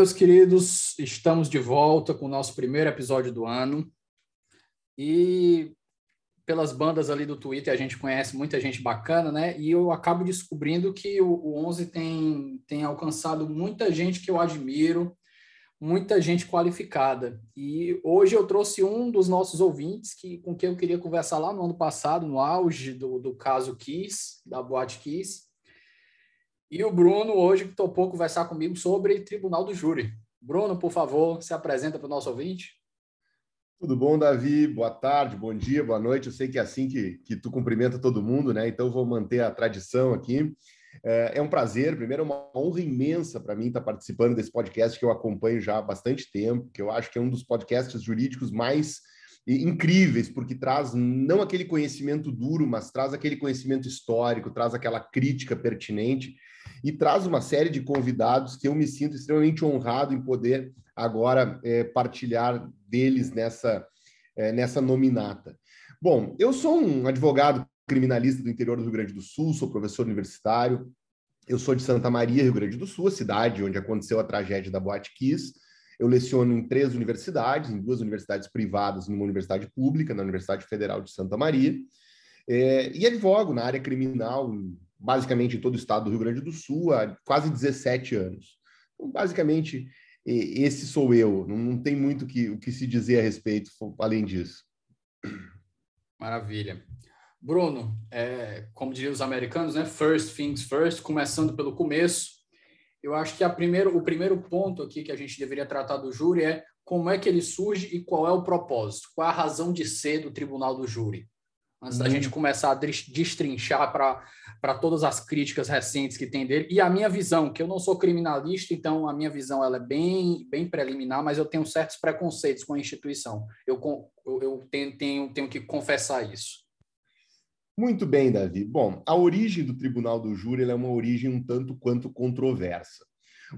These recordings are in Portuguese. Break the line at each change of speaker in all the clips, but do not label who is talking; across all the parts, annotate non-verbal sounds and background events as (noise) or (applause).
Meus queridos, estamos de volta com o nosso primeiro episódio do ano. E pelas bandas ali do Twitter a gente conhece muita gente bacana, né? E eu acabo descobrindo que o, o 11 tem, tem alcançado muita gente que eu admiro, muita gente qualificada. E hoje eu trouxe um dos nossos ouvintes que, com quem eu queria conversar lá no ano passado, no auge do, do caso Kiss, da Boate Kiss e o Bruno, hoje, que topou conversar comigo sobre Tribunal do Júri. Bruno, por favor, se apresenta para o nosso ouvinte.
Tudo bom, Davi? Boa tarde, bom dia, boa noite. Eu sei que é assim que, que tu cumprimenta todo mundo, né? Então vou manter a tradição aqui. É, é um prazer, primeiro, é uma honra imensa para mim estar participando desse podcast que eu acompanho já há bastante tempo, que eu acho que é um dos podcasts jurídicos mais incríveis, porque traz não aquele conhecimento duro, mas traz aquele conhecimento histórico, traz aquela crítica pertinente e traz uma série de convidados que eu me sinto extremamente honrado em poder agora é, partilhar deles nessa, é, nessa nominata. Bom, eu sou um advogado criminalista do interior do Rio Grande do Sul, sou professor universitário, eu sou de Santa Maria, Rio Grande do Sul, a cidade onde aconteceu a tragédia da Boate Kiss. Eu leciono em três universidades, em duas universidades privadas numa universidade pública, na Universidade Federal de Santa Maria. É, e advogo na área criminal basicamente em todo o estado do Rio Grande do Sul há quase 17 anos. Então, basicamente, esse sou eu. Não tem muito que, o que se dizer a respeito além disso.
Maravilha. Bruno, é, como diriam os americanos, né? First things first, começando pelo começo. Eu acho que primeiro, o primeiro ponto aqui que a gente deveria tratar do júri é como é que ele surge e qual é o propósito, qual é a razão de ser do tribunal do júri antes da gente uhum. começar a destrinchar para todas as críticas recentes que tem dele. E a minha visão, que eu não sou criminalista, então a minha visão ela é bem, bem preliminar, mas eu tenho certos preconceitos com a instituição. Eu, eu, eu tenho, tenho, tenho que confessar isso.
Muito bem, Davi. Bom, a origem do Tribunal do Júri é uma origem um tanto quanto controversa.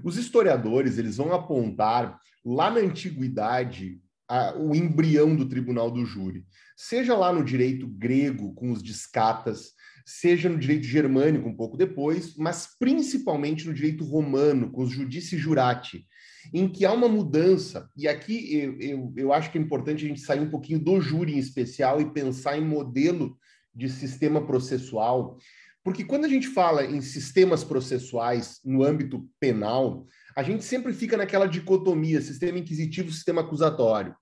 Os historiadores eles vão apontar lá na antiguidade a, o embrião do tribunal do júri, seja lá no direito grego com os discatas, seja no direito germânico um pouco depois, mas principalmente no direito romano com os judici jurati, em que há uma mudança, e aqui eu, eu, eu acho que é importante a gente sair um pouquinho do júri em especial e pensar em modelo de sistema processual, porque quando a gente fala em sistemas processuais no âmbito penal, a gente sempre fica naquela dicotomia, sistema inquisitivo, sistema acusatório.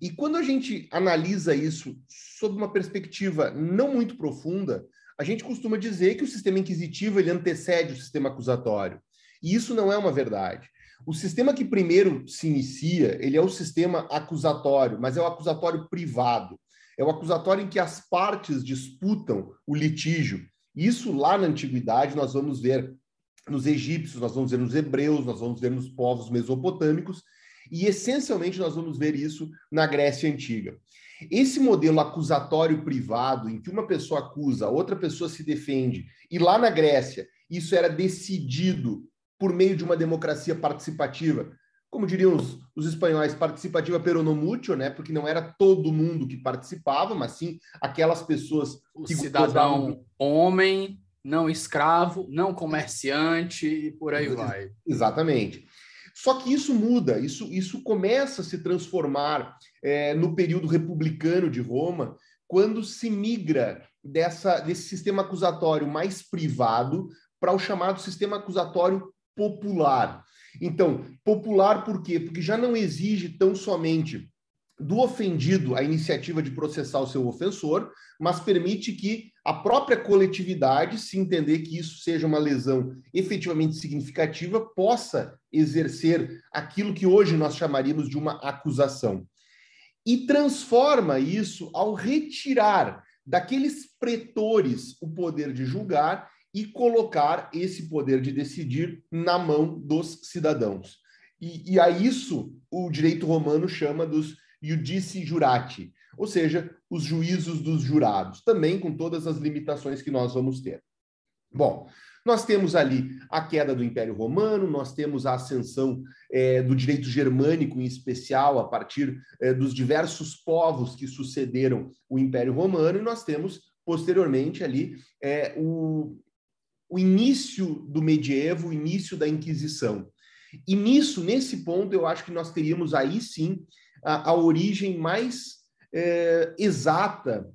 E quando a gente analisa isso sob uma perspectiva não muito profunda, a gente costuma dizer que o sistema inquisitivo ele antecede o sistema acusatório. E isso não é uma verdade. O sistema que primeiro se inicia, ele é o sistema acusatório, mas é o acusatório privado. É o acusatório em que as partes disputam o litígio. Isso lá na antiguidade nós vamos ver nos egípcios, nós vamos ver nos hebreus, nós vamos ver nos povos mesopotâmicos, e essencialmente nós vamos ver isso na Grécia Antiga. Esse modelo acusatório privado, em que uma pessoa acusa, outra pessoa se defende, e lá na Grécia isso era decidido por meio de uma democracia participativa, como diriam os, os espanhóis, participativa peronomútil, né? Porque não era todo mundo que participava, mas sim aquelas pessoas
o que cidadão gostavam... homem não escravo, não comerciante e por aí vai.
Exatamente. Só que isso muda, isso, isso começa a se transformar é, no período republicano de Roma, quando se migra dessa, desse sistema acusatório mais privado para o chamado sistema acusatório popular. Então, popular por quê? Porque já não exige tão somente do ofendido a iniciativa de processar o seu ofensor, mas permite que a própria coletividade, se entender que isso seja uma lesão efetivamente significativa, possa exercer aquilo que hoje nós chamaríamos de uma acusação. E transforma isso ao retirar daqueles pretores o poder de julgar e colocar esse poder de decidir na mão dos cidadãos. E, e a isso o direito romano chama dos judici jurati, ou seja, os juízos dos jurados, também com todas as limitações que nós vamos ter. Bom, nós temos ali a queda do Império Romano, nós temos a ascensão é, do direito germânico, em especial, a partir é, dos diversos povos que sucederam o Império Romano, e nós temos, posteriormente, ali é, o, o início do medievo, o início da Inquisição. E nisso, nesse ponto, eu acho que nós teríamos aí sim a, a origem mais é, exata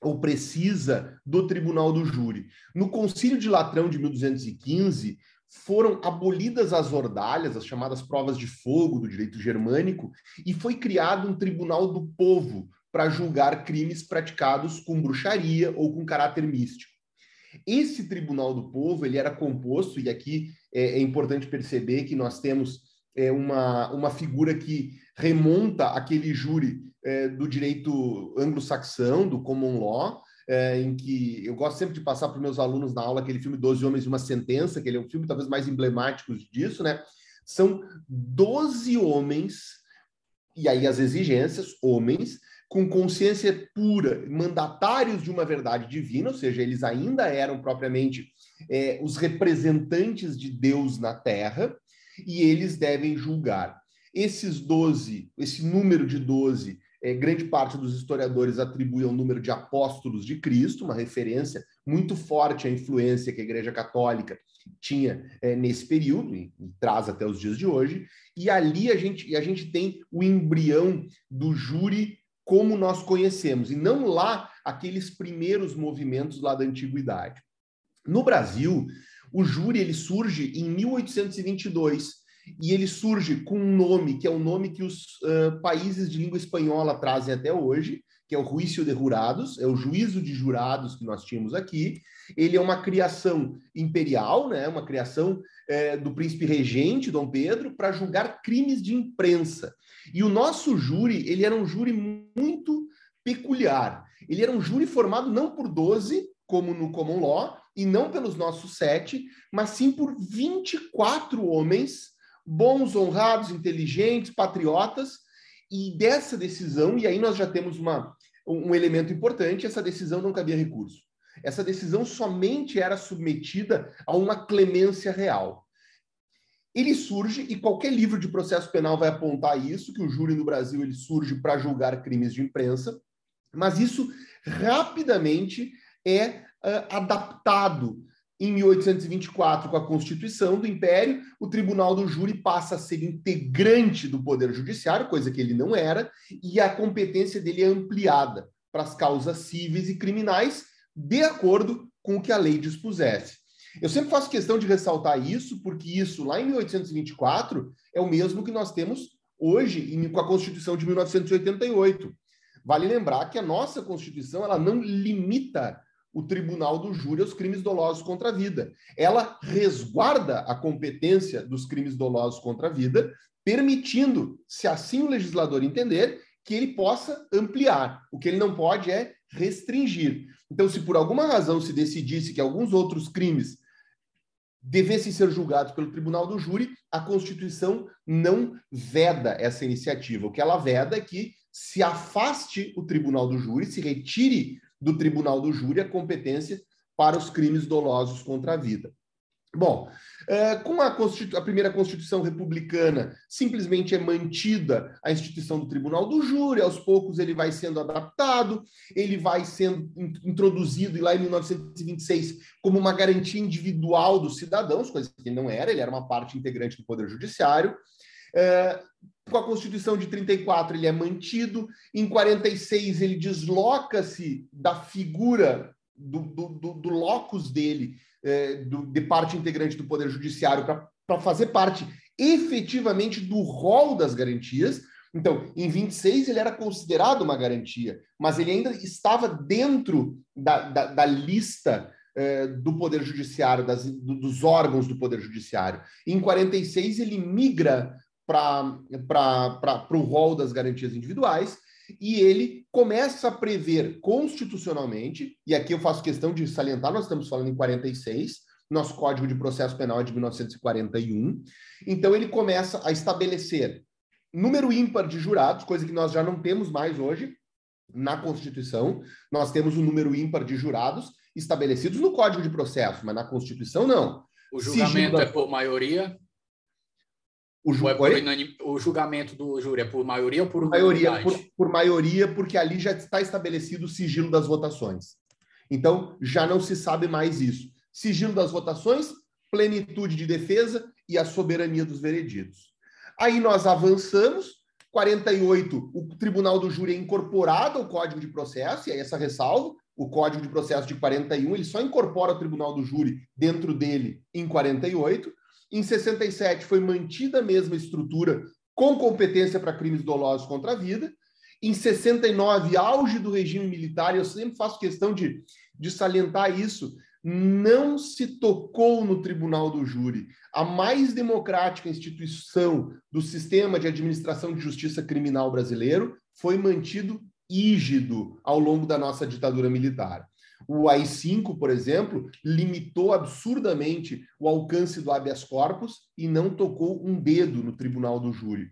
ou precisa do tribunal do júri. No Concílio de Latrão de 1215, foram abolidas as ordalhas, as chamadas provas de fogo do direito germânico, e foi criado um tribunal do povo para julgar crimes praticados com bruxaria ou com caráter místico. Esse tribunal do povo ele era composto, e aqui é, é importante perceber que nós temos é, uma, uma figura que remonta aquele júri é, do direito anglo-saxão, do common law, é, em que eu gosto sempre de passar para os meus alunos na aula aquele filme Doze Homens e uma Sentença, que ele é um filme talvez mais emblemático disso, né? São 12 homens, e aí as exigências, homens, com consciência pura, mandatários de uma verdade divina, ou seja, eles ainda eram propriamente é, os representantes de Deus na Terra, e eles devem julgar. Esses 12, esse número de 12, é, grande parte dos historiadores atribui ao número de apóstolos de Cristo, uma referência muito forte à influência que a Igreja Católica tinha é, nesse período, e, e, traz até os dias de hoje, e ali a gente, a gente tem o embrião do júri como nós conhecemos, e não lá aqueles primeiros movimentos lá da antiguidade. No Brasil, o júri ele surge em 1822 e ele surge com um nome que é o nome que os uh, países de língua espanhola trazem até hoje, que é o juízo de jurados, é o juízo de jurados que nós tínhamos aqui. Ele é uma criação imperial, né, uma criação é, do príncipe regente Dom Pedro para julgar crimes de imprensa. E o nosso júri, ele era um júri muito peculiar. Ele era um júri formado não por 12, como no common law, e não pelos nossos sete, mas sim por 24 homens bons, honrados, inteligentes, patriotas, e dessa decisão, e aí nós já temos uma, um elemento importante, essa decisão não cabia recurso. Essa decisão somente era submetida a uma clemência real. Ele surge, e qualquer livro de processo penal vai apontar isso, que o júri no Brasil ele surge para julgar crimes de imprensa, mas isso rapidamente é adaptado em 1824, com a Constituição do Império, o Tribunal do Júri passa a ser integrante do Poder Judiciário, coisa que ele não era, e a competência dele é ampliada para as causas cíveis e criminais, de acordo com o que a lei dispusesse. Eu sempre faço questão de ressaltar isso, porque isso, lá em 1824, é o mesmo que nós temos hoje com a Constituição de 1988. Vale lembrar que a nossa Constituição ela não limita o tribunal do júri aos crimes dolosos contra a vida. Ela resguarda a competência dos crimes dolosos contra a vida, permitindo, se assim o legislador entender, que ele possa ampliar. O que ele não pode é restringir. Então, se por alguma razão se decidisse que alguns outros crimes devessem ser julgados pelo tribunal do júri, a Constituição não veda essa iniciativa. O que ela veda é que se afaste o tribunal do júri, se retire do Tribunal do Júri a competência para os crimes dolosos contra a vida. Bom, é, com a, a, primeira Constituição republicana, simplesmente é mantida a instituição do Tribunal do Júri, aos poucos ele vai sendo adaptado, ele vai sendo introduzido lá em 1926 como uma garantia individual dos cidadãos, coisa que não era, ele era uma parte integrante do Poder Judiciário. Com a Constituição de 34 ele é mantido, em 46 ele desloca-se da figura do, do, do, do locus dele, é, do, de parte integrante do Poder Judiciário, para fazer parte efetivamente do rol das garantias. Então, em 26 ele era considerado uma garantia, mas ele ainda estava dentro da, da, da lista é, do Poder Judiciário, das, dos órgãos do Poder Judiciário. Em 46 ele migra para o rol das garantias individuais. e ele começa a prever constitucionalmente, e aqui eu faço questão de salientar, nós estamos falando em 46, nosso Código de Processo Penal é de 1941, então ele começa a estabelecer número ímpar de jurados, coisa que nós já não temos mais hoje na Constituição, nós temos o um número ímpar de jurados estabelecidos no Código de Processo, mas na Constituição não.
O julgamento é por maioria? O, ju... é por inanim... o, julgamento do júri é por maioria ou por
maioria? Por, por, maioria, porque ali já está estabelecido o sigilo das votações. Então, já não se sabe mais isso. Sigilo das votações, plenitude de defesa e a soberania dos vereditos. Aí nós avançamos, 48, o Tribunal do Júri é incorporado ao Código de Processo, e aí essa ressalva, o Código de Processo de 41, ele só incorpora o Tribunal do Júri dentro dele em 48. Em 67 foi mantida a mesma estrutura com competência para crimes dolosos contra a vida. Em 69, auge do regime militar, eu sempre faço questão de, de salientar isso, não se tocou no tribunal do júri. A mais democrática instituição do sistema de administração de justiça criminal brasileiro foi mantido ígido ao longo da nossa ditadura militar. O AI-5, por exemplo, limitou absurdamente o alcance do habeas corpus e não tocou um dedo no tribunal do júri.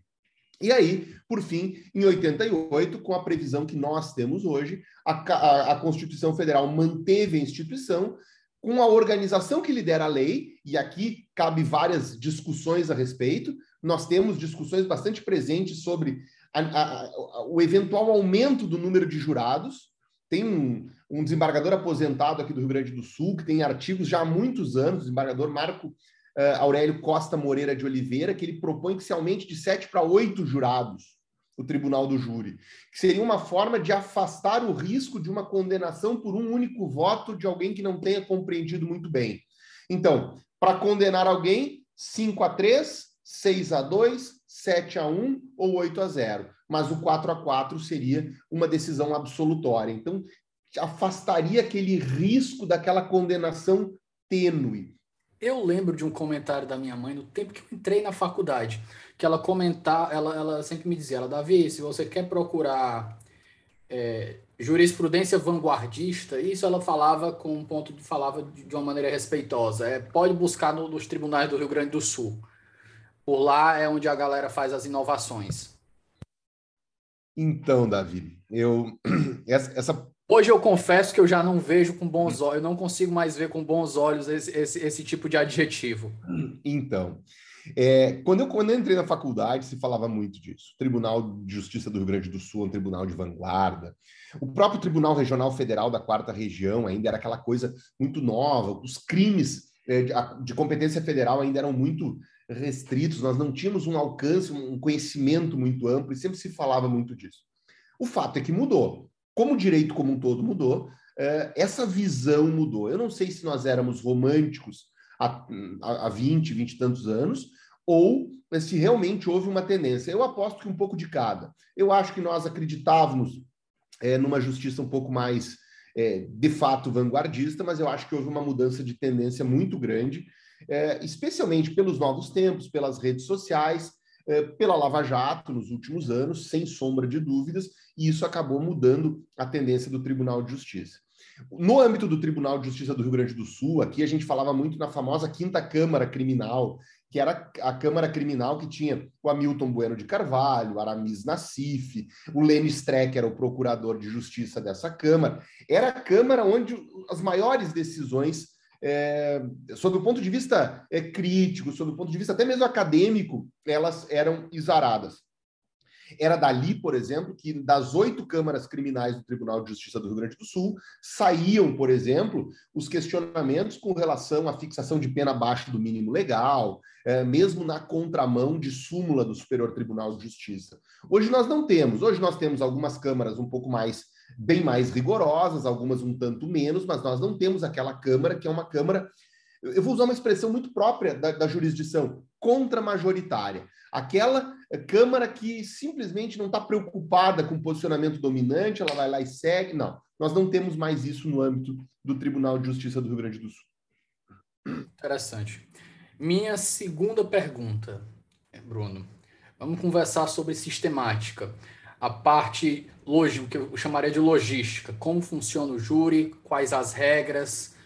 E aí, por fim, em 88, com a previsão que nós temos hoje, a, a, a Constituição Federal manteve a instituição com a organização que lidera a lei, e aqui cabe várias discussões a respeito. Nós temos discussões bastante presentes sobre a, o eventual aumento do número de jurados, tem um, um, desembargador aposentado aqui do Rio Grande do Sul, que tem artigos já há muitos anos, o desembargador Marco uh, Aurélio Costa Moreira de Oliveira, que ele propõe que se aumente de sete para oito jurados o tribunal do júri, que seria uma forma de afastar o risco de uma condenação por um único voto de alguém que não tenha compreendido muito bem. Então, para condenar alguém, 5 a 3, 6 a 2, 7 a 1 ou 8 a 0 mas o 4 a 4 seria uma decisão absolutória. Então, afastaria aquele risco daquela condenação tênue.
Eu lembro de um comentário da minha mãe no tempo que eu entrei na faculdade, que ela comentar, ela, ela sempre me dizia, ela, Davi, se você quer procurar é, jurisprudência vanguardista, isso ela falava com um ponto de falava de, de uma maneira respeitosa. É, pode buscar no, nos tribunais do Rio Grande do Sul. Por lá é onde a galera faz as inovações.
Então, Davi, eu (clears throat) essa, essa,
Hoje eu confesso que eu já não vejo com bons olhos, eu não consigo mais ver com bons olhos esse, esse, esse tipo de adjetivo.
Então, é, quando, eu, quando eu entrei na faculdade, se falava muito disso. Tribunal de Justiça do Rio Grande do Sul é um tribunal de vanguarda. O próprio Tribunal Regional Federal da Quarta Região ainda era aquela coisa muito nova. Os crimes é, de competência federal ainda eram muito restritos, nós não tínhamos um alcance, um conhecimento muito amplo, e sempre se falava muito disso. O fato é que mudou. Como o direito como um todo mudou, é, essa visão mudou. Eu não sei se nós éramos românticos há, há 20, 20 e tantos anos, ou se realmente houve uma tendência. Eu aposto que um pouco de cada. Eu acho que nós acreditávamos é, numa justiça um pouco mais, é, de fato, vanguardista, mas eu acho que houve uma mudança de tendência muito grande é, especialmente pelos novos tempos, pelas redes sociais, é, pela Lava Jato nos últimos anos, sem sombra de dúvidas, e isso acabou mudando a tendência do Tribunal de Justiça. No âmbito do Tribunal de Justiça do Rio Grande do Sul, aqui a gente falava muito na famosa Quinta Câmara Criminal, que era a Câmara Criminal que tinha o Hamilton Bueno de Carvalho, Aramis Nassif, o Lênin Streck era o procurador de justiça dessa Câmara. Era a Câmara onde as maiores decisões é, sob o ponto de vista é, crítico, sob o ponto de vista até mesmo acadêmico, elas eram exaradas. Era dali, por exemplo, que das oito câmaras criminais do Tribunal de Justiça do Rio Grande do Sul saíam, por exemplo, os questionamentos com relação à fixação de pena abaixo do mínimo legal, é, mesmo na contramão de súmula do Superior Tribunal de Justiça. Hoje nós não temos. Hoje nós temos algumas câmaras um pouco mais bem mais rigorosas, algumas um tanto menos, mas nós não temos aquela Câmara que é uma Câmara, eu vou usar uma expressão muito própria da, da jurisdição, contra-majoritária. Aquela Câmara que simplesmente não está preocupada com o posicionamento dominante, ela vai lá e segue. Não, nós não temos mais isso no âmbito do Tribunal de Justiça do Rio Grande do Sul.
Interessante. Minha segunda pergunta, Bruno. Vamos conversar sobre sistemática. A parte lógica, que eu chamaria de logística, como funciona o júri, quais as regras,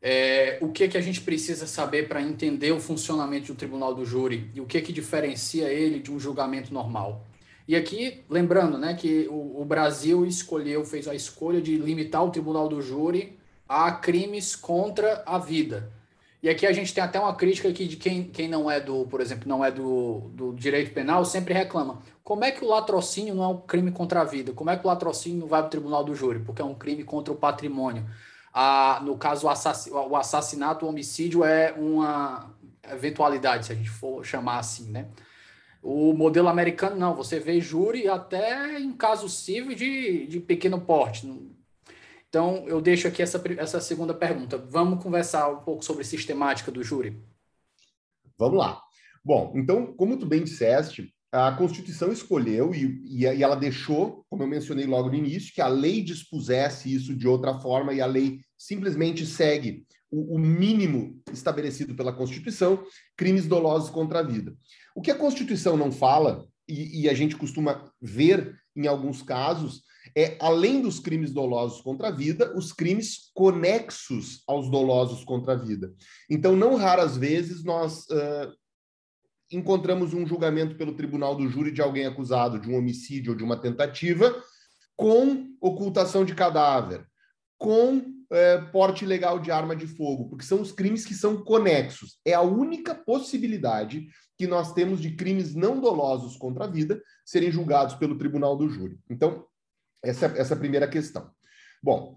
é, o que que a gente precisa saber para entender o funcionamento do tribunal do júri e o que que diferencia ele de um julgamento normal. E aqui, lembrando, né, que o, o Brasil escolheu, fez a escolha de limitar o tribunal do júri a crimes contra a vida. E aqui a gente tem até uma crítica aqui de quem, quem não é do, por exemplo, não é do, do direito penal, sempre reclama. Como é que o latrocínio não é um crime contra a vida? Como é que o latrocínio vai para o tribunal do júri? Porque é um crime contra o patrimônio. Ah, no caso, o assassinato, o homicídio é uma eventualidade, se a gente for chamar assim, né? O modelo americano, não. Você vê júri até em caso civil de, de pequeno porte. Então, eu deixo aqui essa, essa segunda pergunta. Vamos conversar um pouco sobre sistemática do júri?
Vamos lá. Bom, então, como tu bem disseste, a Constituição escolheu e, e, ela deixou, como eu mencionei logo no início, que a lei dispusesse isso de outra forma e a lei simplesmente segue o, o mínimo estabelecido pela Constituição, crimes dolosos contra a vida. O que a Constituição não fala, e, e a gente costuma ver em alguns casos, é, além dos crimes dolosos contra a vida, os crimes conexos aos dolosos contra a vida. Então, não raras vezes nós uh, encontramos um julgamento pelo tribunal do júri de alguém acusado de um homicídio ou de uma tentativa com ocultação de cadáver, com porte ilegal de arma de fogo, porque são os crimes que são conexos. É a única possibilidade que nós temos de crimes não dolosos contra a vida serem julgados pelo tribunal do júri. Então, essa, essa é a primeira questão. Bom,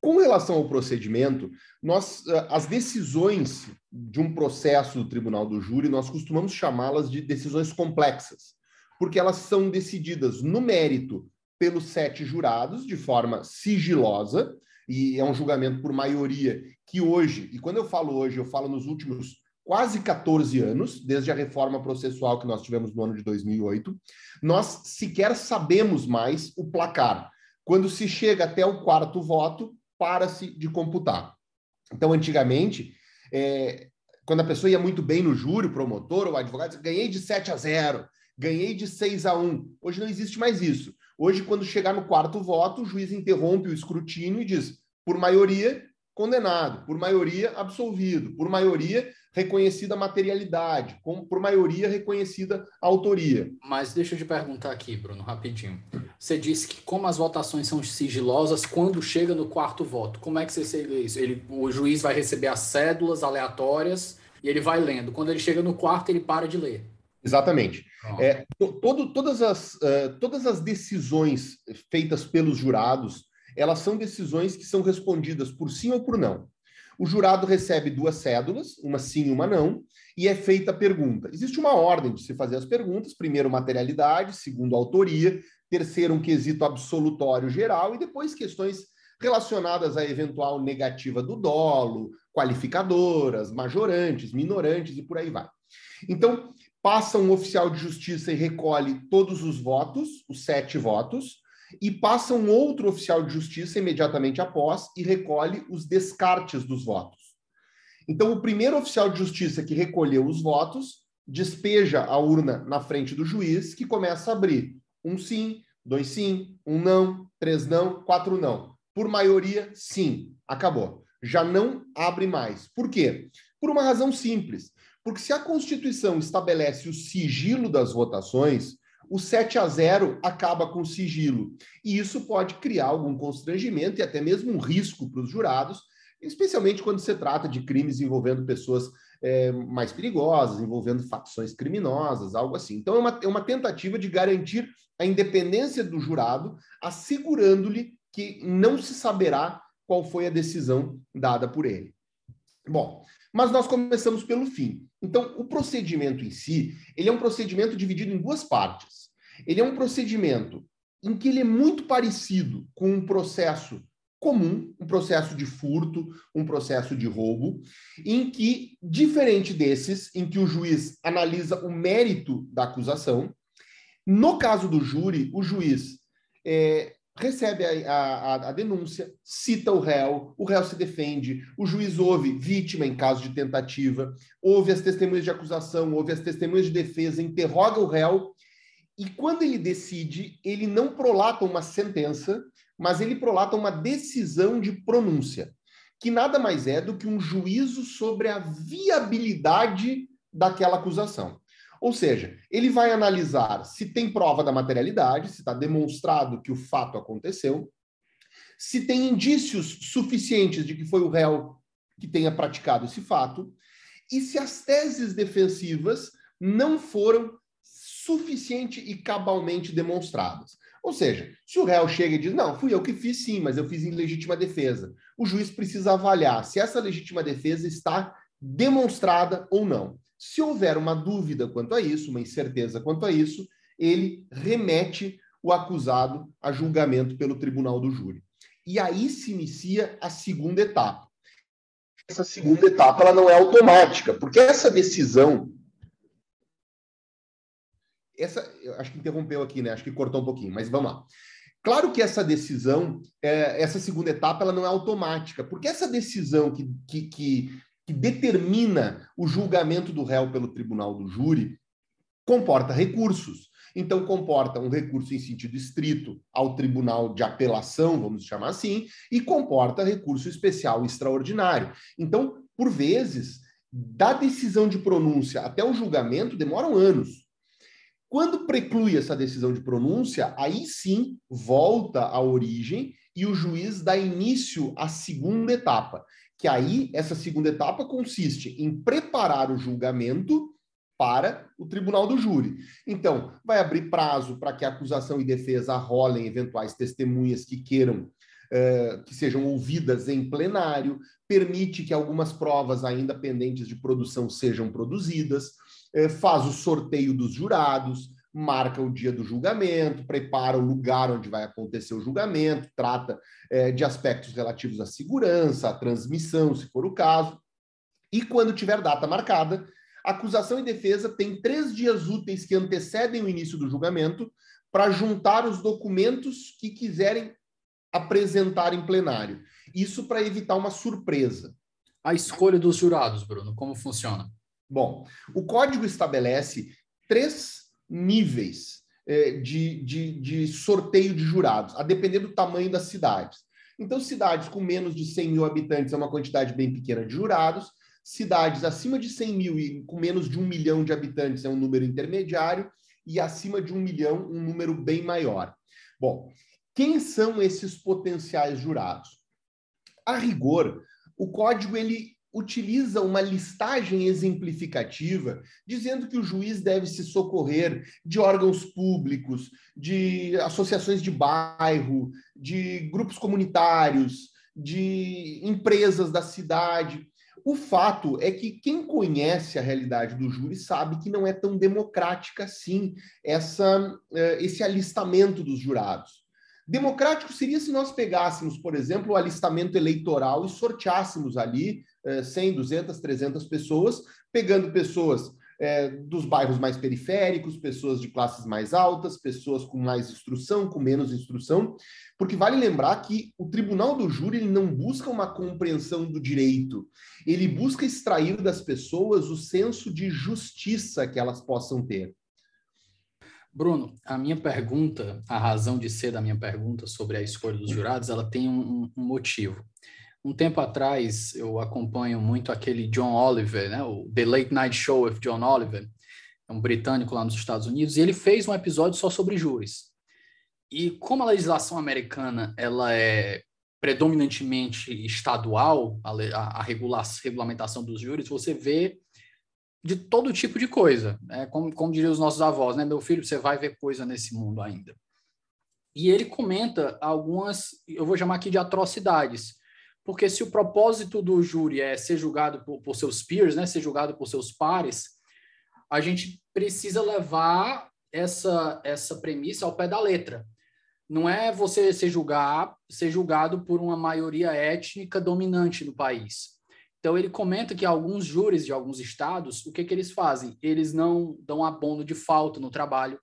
com relação ao procedimento, nós, eh, as decisões de um processo do tribunal do júri, nós costumamos chamá-las de decisões complexas, porque elas são decididas no mérito pelos sete jurados, de forma sigilosa, e é um julgamento por maioria que hoje, e quando eu falo hoje, eu falo nos últimos quase 14 anos, desde a reforma processual que nós tivemos no ano de 2008, nós sequer sabemos mais o placar. Quando se chega até o quarto voto, para-se de computar. Então, antigamente, é, quando a pessoa ia muito bem no júri, o promotor ou o advogado, ganhei de 7 a 0, ganhei de 6 a 1. Hoje não existe mais isso. Hoje, quando chegar no quarto voto, o juiz interrompe o escrutínio e diz, por maioria, condenado, por maioria, absolvido, por maioria, reconhecida a materialidade, com, por maioria reconhecida a autoria.
Mas deixa eu te perguntar aqui, Bruno, rapidinho. Você disse que como as votações são sigilosas, quando chega no quarto voto, como é que você segue isso? Ele, o juiz vai receber as cédulas aleatórias e ele vai lendo. Quando ele chega no quarto, ele para de ler.
Exatamente. É, todo, todas, as, uh, todas as decisões feitas pelos jurados, elas são decisões que são respondidas por sim ou por não. O jurado recebe duas cédulas, uma sim e uma não, e é feita a pergunta. Existe uma ordem de se fazer as perguntas: primeiro, materialidade, segundo, autoria, terceiro, um quesito absolutório geral, e depois questões relacionadas à eventual negativa do dolo, qualificadoras, majorantes, minorantes e por aí vai. Então, passa um oficial de justiça e recolhe todos os votos, os sete votos, e passa um outro oficial de justiça imediatamente após e recolhe os descartes dos votos. Então, o primeiro oficial de justiça que recolheu os votos despeja a urna na frente do juiz, que começa a abrir um sim, dois sim, um não, três não, quatro não. Por maioria, sim. Acabou. Já não abre mais. Por quê? Por uma razão simples. Porque se a Constituição estabelece o sigilo das votações, o 7 a 0 acaba com sigilo. E isso pode criar algum constrangimento e até mesmo um risco para os jurados, especialmente quando se trata de crimes envolvendo pessoas é, mais perigosas, envolvendo facções criminosas, algo assim. Então, é uma, é uma tentativa de garantir a independência do jurado, assegurando-lhe que não se saberá qual foi a decisão dada por ele. Bom, mas nós começamos pelo fim. Então, o procedimento em si, ele é um procedimento dividido em duas partes. Ele é um procedimento em que ele é muito parecido com um processo comum, um processo de furto, um processo de roubo, em que, diferente desses, em que o juiz analisa o mérito da acusação, no caso do júri, o juiz é, recebe a, a, a, denúncia, cita o réu, o réu se defende, o juiz ouve vítima em caso de tentativa, ouve as testemunhas de acusação, ouve as testemunhas de defesa, interroga o réu e quando ele decide, ele não prolata uma sentença, mas ele prolata uma decisão de pronúncia, que nada mais é do que um juízo sobre a viabilidade daquela acusação. Ou seja, ele vai analisar se tem prova da materialidade, se está demonstrado que o fato aconteceu, se tem indícios suficientes de que foi o réu que tenha praticado esse fato, e se as teses defensivas não foram suficiente e cabalmente demonstradas. Ou seja, se o réu chega e diz, não, fui eu que fiz sim, mas eu fiz em legítima defesa, o juiz precisa avaliar se essa legítima defesa está demonstrada ou não. Se houver uma dúvida quanto a isso, uma incerteza quanto a isso, ele remete o acusado a julgamento pelo tribunal do júri. E aí se inicia a segunda etapa. Essa segunda etapa ela não é automática, porque essa decisão essa, acho que interrompeu aqui, né? Acho que cortou um pouquinho, mas vamos lá. Claro que essa decisão, é, essa segunda etapa, ela não é automática, porque essa decisão que, que, que, que determina o julgamento do réu pelo tribunal do júri comporta recursos. Então, comporta um recurso em sentido estrito ao tribunal de apelação, vamos chamar assim, e comporta recurso especial extraordinário. Então, por vezes, da decisão de pronúncia até o julgamento demoram anos. Quando preclui essa decisão de pronúncia, aí sim volta à origem e o juiz dá início à segunda etapa, que aí essa segunda etapa consiste em preparar o julgamento para o tribunal do júri. Então, vai abrir prazo para que a acusação e defesa arrolem eventuais testemunhas que queiram uh, que sejam ouvidas em plenário, permite que algumas provas ainda pendentes de produção sejam produzidas, é, faz o sorteio dos jurados, marca o dia do julgamento, prepara o lugar onde vai acontecer o julgamento, trata é, de aspectos relativos à segurança, à transmissão, se for o caso. E quando tiver data marcada, acusação e defesa têm três dias úteis que antecedem o início do julgamento para juntar os documentos que quiserem apresentar em plenário. Isso para evitar uma surpresa.
A escolha dos jurados, Bruno, como funciona?
Bom, o código estabelece três níveis é, de, de, de sorteio de jurados, a depender do tamanho das cidades. Então, cidades com menos de 100 mil habitantes é uma quantidade bem pequena de jurados, cidades acima de 100 mil e com menos de um milhão de habitantes é um número intermediário, e acima de um milhão, um número bem maior. Bom, quem são esses potenciais jurados? A rigor, o código ele utiliza uma listagem exemplificativa dizendo que o juiz deve se socorrer de órgãos públicos, de associações de bairro, de grupos comunitários, de empresas da cidade. O fato é que quem conhece a realidade do júri sabe que não é tão democrática assim essa, eh, esse alistamento dos jurados. Democrático seria se nós pegássemos, por exemplo, o alistamento eleitoral e sorteássemos ali 100, 200, 300 pessoas, pegando pessoas é, dos bairros mais periféricos, pessoas de classes mais altas, pessoas com mais instrução, com menos instrução, porque vale lembrar que o tribunal do júri ele não busca uma compreensão do direito, ele busca extrair das pessoas o senso de justiça que elas possam ter.
Bruno, a minha pergunta, a razão de ser da minha pergunta sobre a escolha dos jurados, ela tem um, um motivo. Um tempo atrás, eu acompanho muito aquele John Oliver, né? o The Late Night Show with John Oliver, é um britânico lá nos Estados Unidos, e ele fez um episódio só sobre júris. E como a legislação americana ela é predominantemente estadual, a, a, a regulamentação dos júris, você vê de todo tipo de coisa. Né? Como, como diriam os nossos avós, né? Meu filho, você vai ver coisa nesse mundo ainda. E ele comenta algumas, eu vou chamar aqui de atrocidades, porque se o propósito do júri é ser julgado por, por seus peers, né, ser julgado por seus pares, a gente precisa levar essa, essa premissa ao pé da letra. Não é você ser, julgar, ser julgado por uma maioria étnica dominante no país. Então, ele comenta que alguns júris de alguns estados, o que, que eles fazem? Eles não dão abono de falta no trabalho,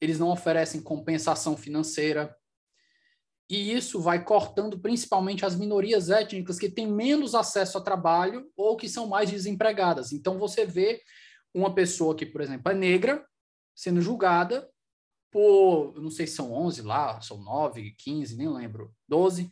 eles não oferecem compensação financeira, e isso vai cortando principalmente as minorias étnicas que têm menos acesso a trabalho ou que são mais desempregadas. Então você vê uma pessoa que, por exemplo, é negra sendo julgada por, não sei se são 11 lá, são 9, 15, nem lembro, 12,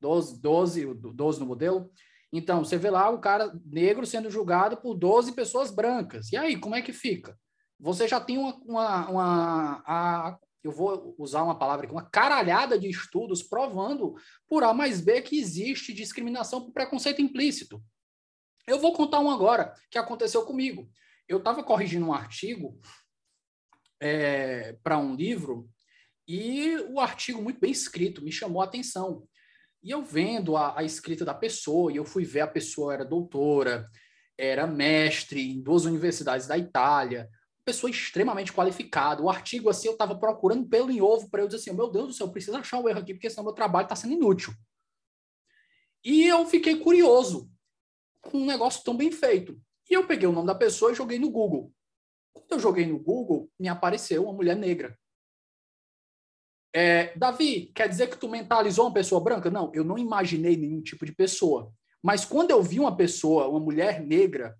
12, 12, 12 no modelo. Então, você vê lá o cara negro sendo julgado por 12 pessoas brancas. E aí, como é que fica? Você já tem uma, uma, uma a, eu vou usar uma palavra aqui, uma caralhada de estudos provando por A mais B que existe discriminação por preconceito implícito. Eu vou contar um agora que aconteceu comigo. Eu estava corrigindo um artigo é, para um livro e o artigo muito bem escrito me chamou a atenção. E eu vendo a, a escrita da pessoa, e eu fui ver a pessoa era doutora, era mestre em duas universidades da Itália, pessoa extremamente qualificada. O artigo, assim, eu estava procurando pelo em ovo para eu dizer assim, meu Deus do céu, eu preciso achar um erro aqui, porque senão meu trabalho está sendo inútil. E eu fiquei curioso com um negócio tão bem feito. E eu peguei o nome da pessoa e joguei no Google. Quando eu joguei no Google, me apareceu uma mulher negra. É, Davi, quer dizer que tu mentalizou uma pessoa branca? Não, eu não imaginei nenhum tipo de pessoa. Mas quando eu vi uma pessoa, uma mulher negra,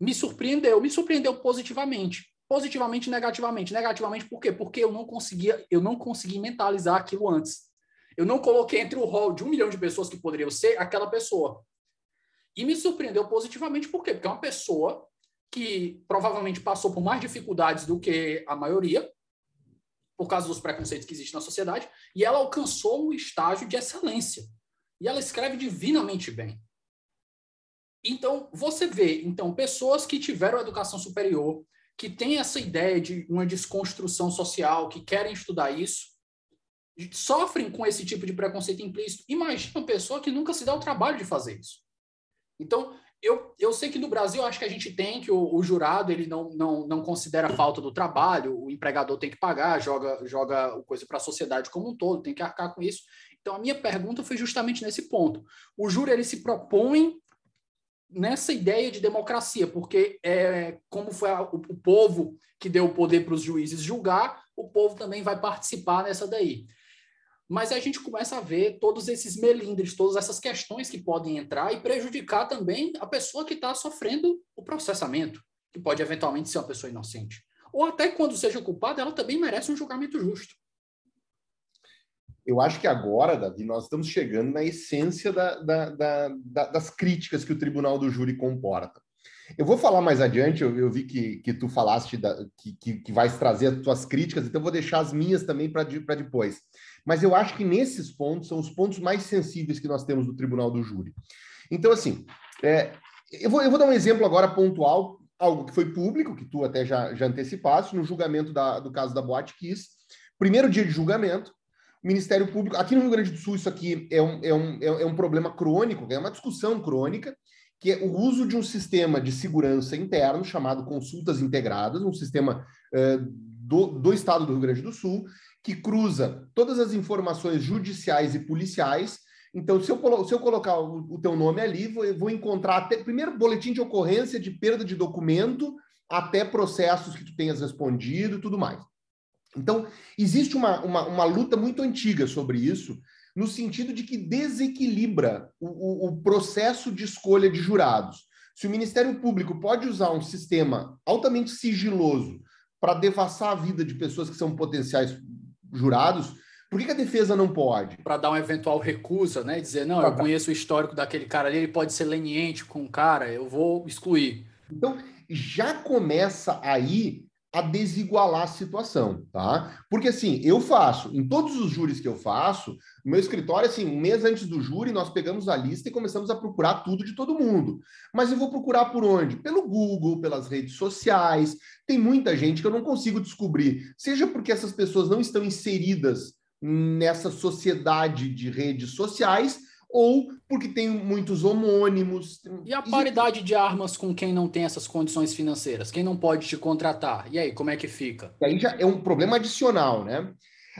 me surpreendeu, me surpreendeu positivamente. Positivamente negativamente. Negativamente por quê? Porque eu não conseguia, eu não consegui mentalizar aquilo antes. Eu não coloquei entre o rol de um milhão de pessoas que poderiam ser aquela pessoa. E me surpreendeu positivamente por quê? Porque é uma pessoa que provavelmente passou por mais dificuldades do que a maioria, por causa dos preconceitos que existem na sociedade, e ela alcançou um estágio de excelência. E ela escreve divinamente bem. Então, você vê, então, pessoas que tiveram educação superior, que têm essa ideia de uma desconstrução social, que querem estudar isso, sofrem com esse tipo de preconceito implícito. Imagina uma pessoa que nunca se dá o trabalho de fazer isso. Então, eu, eu sei que no Brasil acho que a gente tem que o, o, jurado ele não, não, não considera falta do trabalho, o empregador tem que pagar, joga, joga o coisa para a sociedade como um todo, tem que arcar com isso. Então, a minha pergunta foi justamente nesse ponto. O júri ele se propõe nessa ideia de democracia, porque é, como foi a, o, o povo que deu o poder para os juízes julgar, o povo também vai participar nessa daí. Mas a gente começa a ver todos esses melindres, todas essas questões que podem entrar e prejudicar também a pessoa que está sofrendo o processamento, que pode eventualmente ser uma pessoa inocente. Ou até quando seja culpada, ela também merece um julgamento justo
eu acho que agora, Davi, nós estamos chegando na essência da, da, da, das críticas que o Tribunal do Júri comporta. Eu vou falar mais adiante, eu, eu vi que, que tu falaste que, que, que vais trazer as tuas críticas, então vou deixar as minhas também para depois. Mas eu acho que nesses pontos são os pontos mais sensíveis que nós temos do Tribunal do Júri. Então, assim, é, eu, vou, eu vou dar um exemplo agora pontual, algo que foi público, que tu até já, já antecipaste, no julgamento da, do caso da Boate Kiss. Primeiro dia de julgamento, o Ministério Público, aqui no Rio Grande do Sul, isso aqui é um, é um, é um problema crônico, é uma discussão crônica, que é o uso de um sistema de segurança interno chamado consultas integradas, um sistema uh, do, do Estado do Rio Grande do Sul, que cruza todas as informações judiciais e policiais. Então, se eu, se eu colocar o, o teu nome ali, vou, vou encontrar até primeiro boletim de ocorrência de perda de documento, até processos que tu tenhas respondido e tudo mais. Então, existe uma, uma, uma, luta muito antiga sobre isso, no sentido de que desequilibra o, o, o processo de escolha de jurados. Se o Ministério Público pode usar um sistema altamente sigiloso para devassar a vida de pessoas que são potenciais jurados, por que, que a defesa não pode?
Para dar uma eventual recusa, né? Dizer, não, eu conheço o histórico daquele cara ali, ele pode ser leniente com o cara, eu vou excluir.
Então, já começa aí a desigualar a situação, tá? Porque assim, eu faço, em todos os júris que eu faço, no meu escritório, assim, um mês antes do júri, nós pegamos a lista e começamos a procurar tudo de todo mundo. Mas eu vou procurar por onde? Pelo Google, pelas redes sociais. Tem muita gente que eu não consigo descobrir, seja porque essas pessoas não estão inseridas nessa sociedade de redes sociais, ou porque tem muitos homônimos.
E a paridade de armas com quem não tem essas condições financeiras? Quem não pode te contratar? E aí, como é que fica?
E aí já é um problema adicional, né?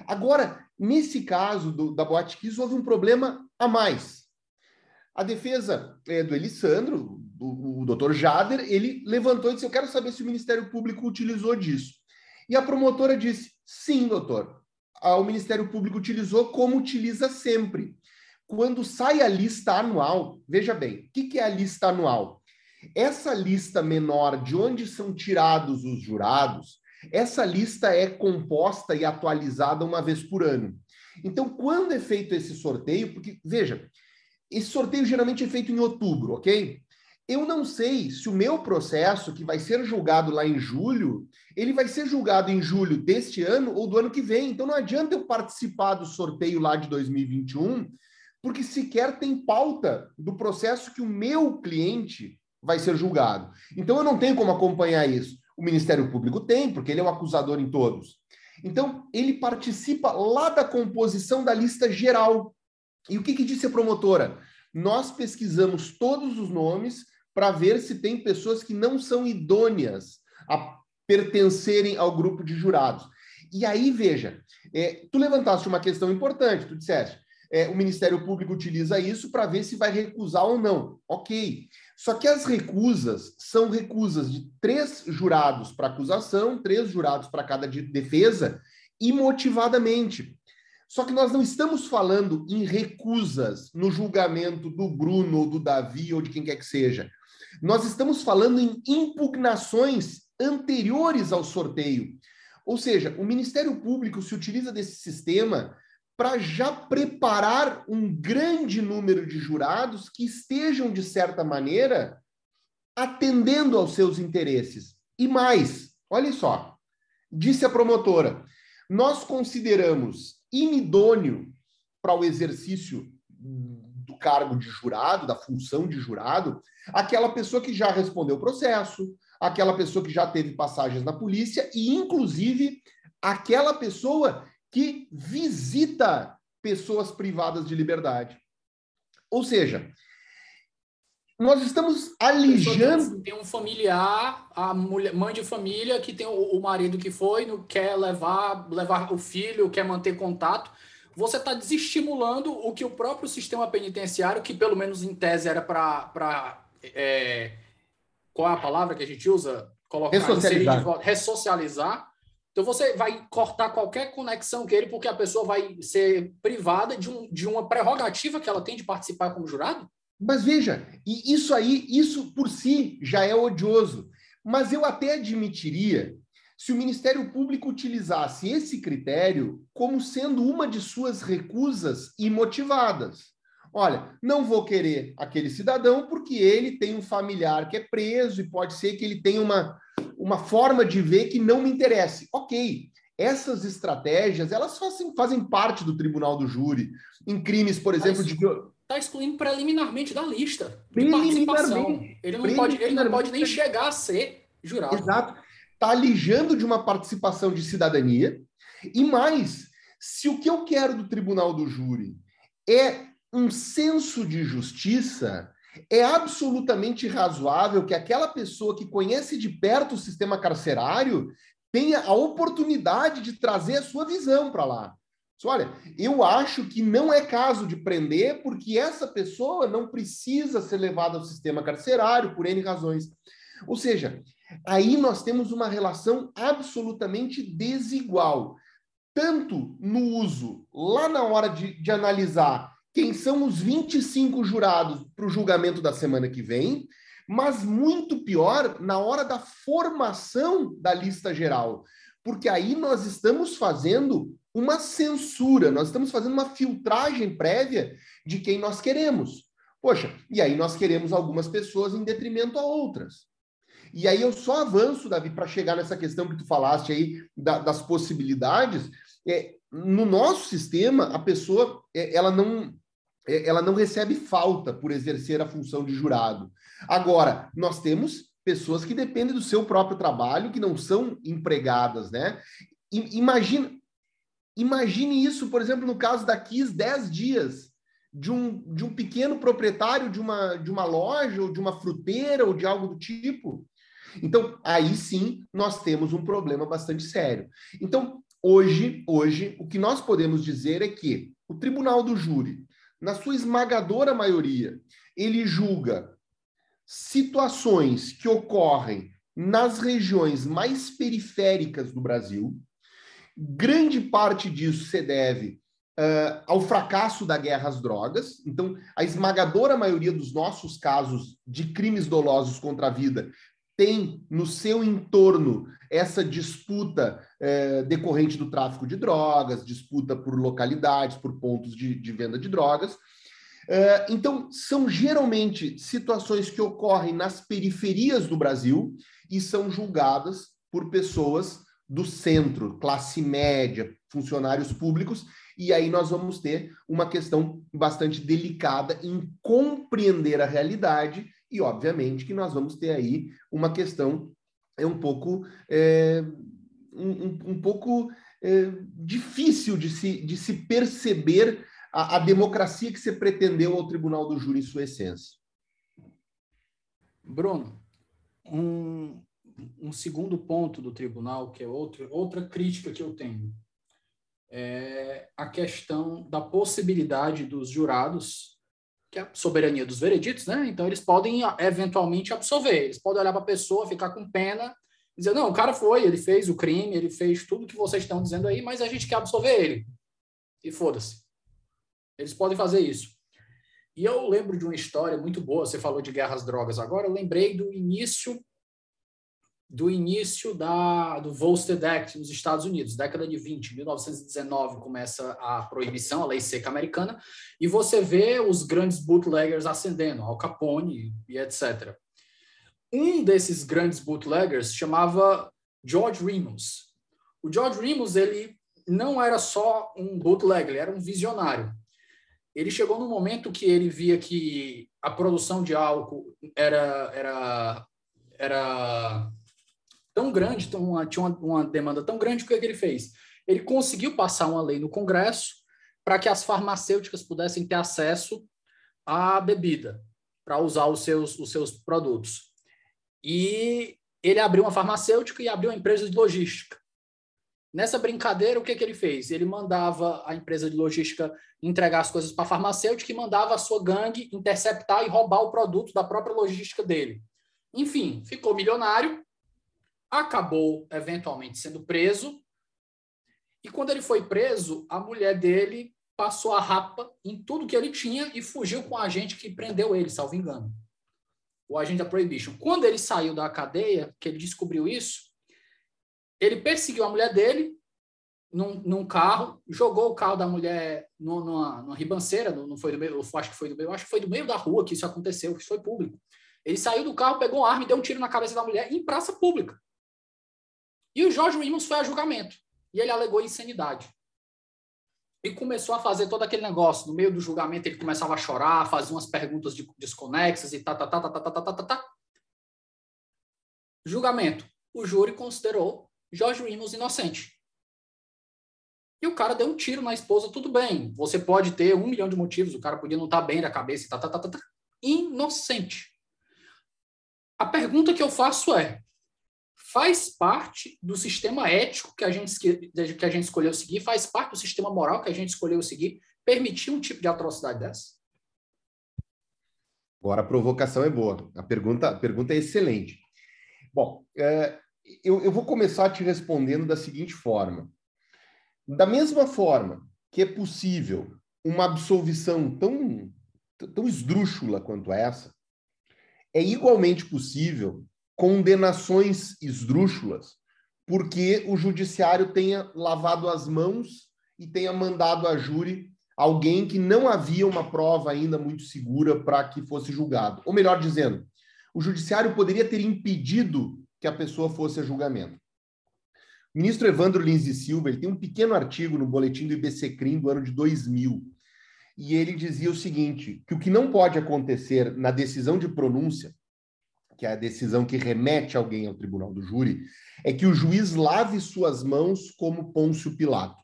Agora, nesse caso do, da Boate Kiss, houve um problema a mais. A defesa é, do Elissandro, do, o doutor Jader, ele levantou e disse: Eu quero saber se o Ministério Público utilizou disso. E a promotora disse: Sim, doutor. O Ministério Público utilizou como utiliza sempre quando sai a lista anual, veja bem, o que, que é a lista anual? Essa lista menor de onde são tirados os jurados, essa lista é composta e atualizada uma vez por ano. Então, quando é feito esse sorteio, porque, veja, esse sorteio geralmente é feito em outubro, ok? Eu não sei se o meu processo, que vai ser julgado lá em julho, ele vai ser julgado em julho deste ano ou do ano que vem. Então não adianta eu participar do sorteio lá de 2021, porque sequer tem pauta do processo que o meu cliente vai ser julgado. Então eu não tenho como acompanhar isso. O Ministério Público tem, porque ele é o acusador em todos. Então ele participa lá da composição da lista geral. E o que, que disse a promotora? Nós pesquisamos todos os nomes para ver se tem pessoas que não são idôneas a pertencerem ao grupo de jurados. E aí, veja, é, tu levantaste uma questão importante, tu disseste, é, o Ministério Público utiliza isso para ver se vai recusar ou não. Ok. Só que as recusas são recusas de três jurados para acusação, três jurados para cada de defesa, e motivadamente. Só que nós não estamos falando em recusas no julgamento do Bruno, ou do Davi, ou de quem quer que seja. Nós estamos falando em impugnações anteriores ao sorteio. Ou seja, o Ministério Público se utiliza desse sistema para já preparar um grande número de jurados que estejam, de certa maneira, atendendo aos seus interesses. E mais, olha só, disse a promotora, nós consideramos inidôneo para o exercício do cargo de jurado, da função de jurado, aquela pessoa que já respondeu o processo, aquela pessoa que já teve passagens na polícia e, inclusive, aquela pessoa que visita pessoas privadas de liberdade. Ou seja, nós estamos alijando.
Tem um familiar, a mulher, mãe de família, que tem o, o marido que foi, não quer levar, levar o filho, quer manter contato você está desestimulando o que o próprio sistema penitenciário, que pelo menos em tese era para. É, qual é a palavra que a gente usa?
Colocar, ressocializar.
Ressocializar. Então você vai cortar qualquer conexão com ele, porque a pessoa vai ser privada de, um, de uma prerrogativa que ela tem de participar como jurado?
Mas veja, e isso aí, isso por si já é odioso. Mas eu até admitiria se o Ministério Público utilizasse esse critério como sendo uma de suas recusas imotivadas. Olha, não vou querer aquele cidadão porque ele tem um familiar que é preso e pode ser que ele tenha uma, uma forma de ver que não me interesse. Ok, essas estratégias, elas fazem, fazem parte do tribunal do júri. Em crimes, por exemplo, de...
Está excluindo preliminarmente da lista de participação. Ele não, pode, ele não pode nem chegar a ser jurado.
Exato está alijando de uma participação de cidadania. E mais, se o que eu quero do tribunal do júri é um senso de justiça, é absolutamente razoável que aquela pessoa que conhece de perto o sistema carcerário tenha a oportunidade de trazer a sua visão para lá. Olha, eu acho que não é caso de prender, porque essa pessoa não precisa ser levada ao sistema carcerário por N razões. Ou seja, Aí nós temos uma relação absolutamente desigual, tanto no uso, lá na hora de, de analisar quem são os 25 jurados para o julgamento da semana que vem, mas muito pior na hora da formação da lista geral, porque aí nós estamos fazendo uma censura, nós estamos fazendo uma filtragem prévia de quem nós queremos. Poxa, e aí nós queremos algumas pessoas em detrimento a outras. E aí eu só avanço, Davi, para chegar nessa questão que tu falaste aí da, das possibilidades. É, no nosso sistema, a pessoa é, ela não ela não recebe falta por exercer a função de jurado. Agora, nós temos pessoas que dependem do seu próprio trabalho, que não são empregadas, né? imagina, imagine isso, por exemplo, no caso da Kiss, 10 dias de um, de um pequeno proprietário de uma, de uma loja, ou de uma fruteira, ou de algo do tipo. Então, aí sim, nós temos um problema bastante sério. Então, hoje, hoje, o que nós podemos dizer é que o tribunal do júri, na sua esmagadora maioria, ele julga situações que ocorrem nas regiões mais periféricas do Brasil. Grande parte disso se deve uh, ao fracasso da guerra às drogas. Então, a esmagadora maioria dos nossos casos de crimes dolosos contra a vida tem no seu entorno essa disputa é, decorrente do tráfico de drogas, disputa por localidades, por pontos de, de venda de drogas. É, então, são geralmente situações que ocorrem nas periferias do Brasil e são julgadas por pessoas do centro, classe média, funcionários públicos, e aí nós vamos ter uma questão bastante delicada em compreender a realidade e, obviamente, que nós vamos ter aí uma questão é um pouco é, um, um, pouco é, difícil de se, de se perceber a, a democracia que se pretendeu ao Tribunal do Júri em sua essência.
Bruno, um, um segundo ponto do tribunal, que é outro, outra crítica que eu tenho, é a questão da possibilidade dos jurados que é a soberania dos vereditos, né? Então eles podem eventualmente absolver, eles podem olhar para a pessoa, ficar com pena, dizer não, o cara foi, ele fez o crime, ele fez tudo que vocês estão dizendo aí, mas a gente quer absolver ele. E foda-se. Eles podem fazer isso. E eu lembro de uma história muito boa, você falou de guerras drogas agora, eu lembrei do início do início da, do Volstead Act nos Estados Unidos, década de 20, 1919 começa a proibição, a lei seca americana, e você vê os grandes bootleggers ascendendo, Al Capone e etc. Um desses grandes bootleggers chamava George Remus. O George Remus, ele não era só um bootlegger, ele era um visionário. Ele chegou no momento que ele via que a produção de álcool era, era, era tão grande, tão, tinha uma, uma demanda tão grande, o que, é que ele fez? Ele conseguiu passar uma lei no Congresso para que as farmacêuticas pudessem ter acesso à bebida para usar os seus, os seus produtos. E ele abriu uma farmacêutica e abriu uma empresa de logística. Nessa brincadeira, o que, que ele fez? Ele mandava a empresa de logística entregar as coisas para a farmacêutica e mandava a sua gangue interceptar e roubar o produto da própria logística dele. Enfim, ficou milionário acabou eventualmente sendo preso. E quando ele foi preso, a mulher dele passou a rapa em tudo que ele tinha e fugiu com o agente que prendeu ele, salvo engano. O agente da Prohibition. Quando ele saiu da cadeia, que ele descobriu isso, ele perseguiu a mulher dele num, num carro, jogou o carro da mulher numa, numa ribanceira, não foi do meio, acho que foi do meio, acho que foi do meio da rua que isso aconteceu, que isso foi público. Ele saiu do carro, pegou uma arma e deu um tiro na cabeça da mulher em praça pública. E o Jorge Williams foi a julgamento. E ele alegou insanidade. E começou a fazer todo aquele negócio. No meio do julgamento, ele começava a chorar, fazia umas perguntas desconexas e tá, tá, tá, tá, tá, tá, tá, tá, tá. Julgamento. O júri considerou Jorge Williams inocente. E o cara deu um tiro na esposa, tudo bem. Você pode ter um milhão de motivos, o cara podia não estar tá bem da cabeça, tá, tá, tá, tá, tá. Inocente. A pergunta que eu faço é: faz parte do sistema ético que a gente que a gente escolheu seguir, faz parte do sistema moral que a gente escolheu seguir, permitir um tipo de atrocidade dessa?
Agora a provocação é boa. A pergunta, a pergunta é excelente. Bom, é, eu, eu vou começar te respondendo da seguinte forma. Da mesma forma que é possível uma absolvição tão, tão esdrúxula quanto essa, é igualmente possível condenações esdrúxulas, porque o judiciário tenha lavado as mãos e tenha mandado a júri alguém que não havia uma prova ainda muito segura para que fosse julgado. Ou melhor dizendo, o judiciário poderia ter impedido que a pessoa fosse a julgamento. O ministro Evandro Lins e Silva ele tem um pequeno artigo no boletim do IBCCRIM do ano de 2000, e ele dizia o seguinte, que o que não pode acontecer na decisão de pronúncia que é a decisão que remete alguém ao tribunal do júri, é que o juiz lave suas mãos como Pôncio Pilatos.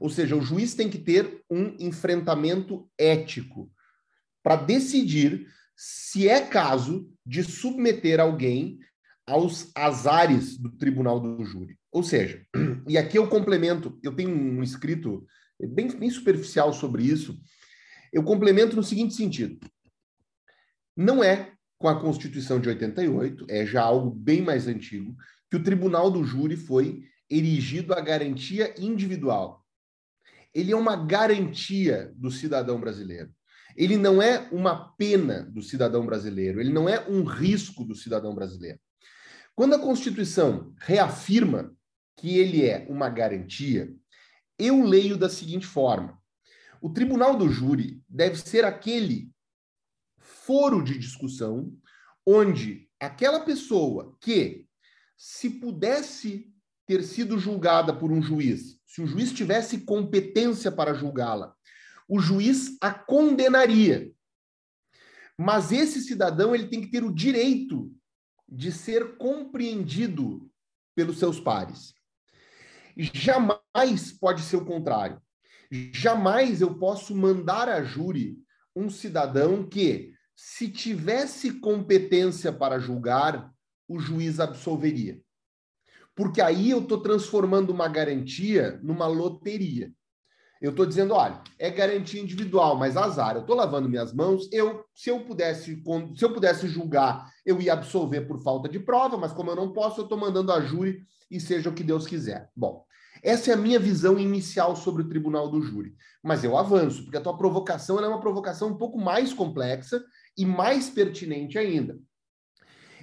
Ou seja, o juiz tem que ter um enfrentamento ético para decidir se é caso de submeter alguém aos azares do tribunal do júri. Ou seja, e aqui eu complemento, eu tenho um escrito bem, bem superficial sobre isso, eu complemento no seguinte sentido: não é com a Constituição de 88, é já algo bem mais antigo, que o Tribunal do Júri foi erigido a garantia individual. Ele é uma garantia do cidadão brasileiro. Ele não é uma pena do cidadão brasileiro, ele não é um risco do cidadão brasileiro. Quando a Constituição reafirma que ele é uma garantia, eu leio da seguinte forma: o tribunal do júri deve ser aquele foro de discussão onde aquela pessoa que, se pudesse ter sido julgada por um juiz, se o juiz tivesse competência para julgá-la, o juiz a condenaria. Mas esse cidadão ele tem que ter o direito de ser compreendido pelos seus pares. Jamais pode ser o contrário. Jamais eu posso mandar a júri um cidadão que, se tivesse competência para julgar, o juiz absolveria. Porque aí eu estou transformando uma garantia numa loteria. Eu estou dizendo, olha, é garantia individual, mas azar, eu estou lavando minhas mãos, eu, se eu pudesse, se eu pudesse julgar, eu ia absolver por falta de prova, mas como eu não posso, eu estou mandando a júri e seja o que Deus quiser. Bom, essa é a minha visão inicial sobre o tribunal do júri. Mas eu avanço, porque a tua provocação é uma provocação um pouco mais complexa e mais pertinente ainda.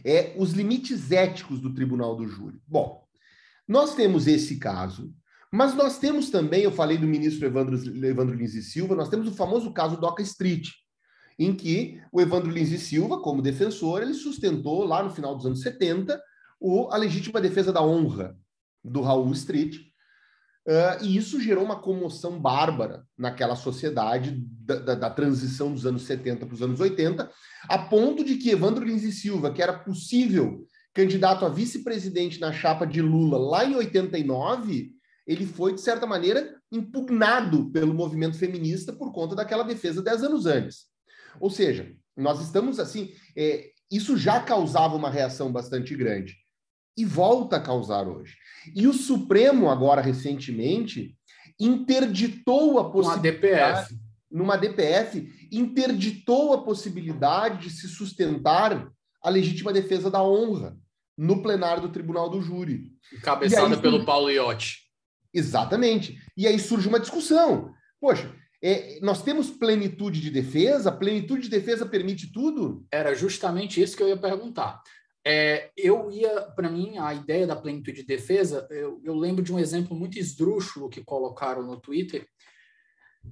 É os limites éticos do tribunal do júri. Bom, nós temos esse caso mas nós temos também, eu falei do ministro Evandro, Evandro Lins e Silva, nós temos o famoso caso Doca Street, em que o Evandro Lins e Silva, como defensor, ele sustentou lá no final dos anos 70 o, a legítima defesa da honra do Raul Street. Uh, e isso gerou uma comoção bárbara naquela sociedade da, da, da transição dos anos 70 para os anos 80, a ponto de que Evandro Lins e Silva, que era possível candidato a vice-presidente na chapa de Lula lá em 89, ele foi, de certa maneira, impugnado pelo movimento feminista por conta daquela defesa dez anos antes. Ou seja, nós estamos assim, é, isso já causava uma reação bastante grande e volta a causar hoje. E o Supremo, agora recentemente, interditou a possibilidade. Numa DPF, interditou a possibilidade de se sustentar a legítima defesa da honra no plenário do Tribunal do Júri.
Cabeçada aí, pelo Paulo Iotti.
Exatamente. E aí surge uma discussão. Poxa, é, nós temos plenitude de defesa? Plenitude de defesa permite tudo?
Era justamente isso que eu ia perguntar. É, eu ia, para mim, a ideia da plenitude de defesa, eu, eu, lembro de um exemplo muito esdrúxulo que colocaram no Twitter,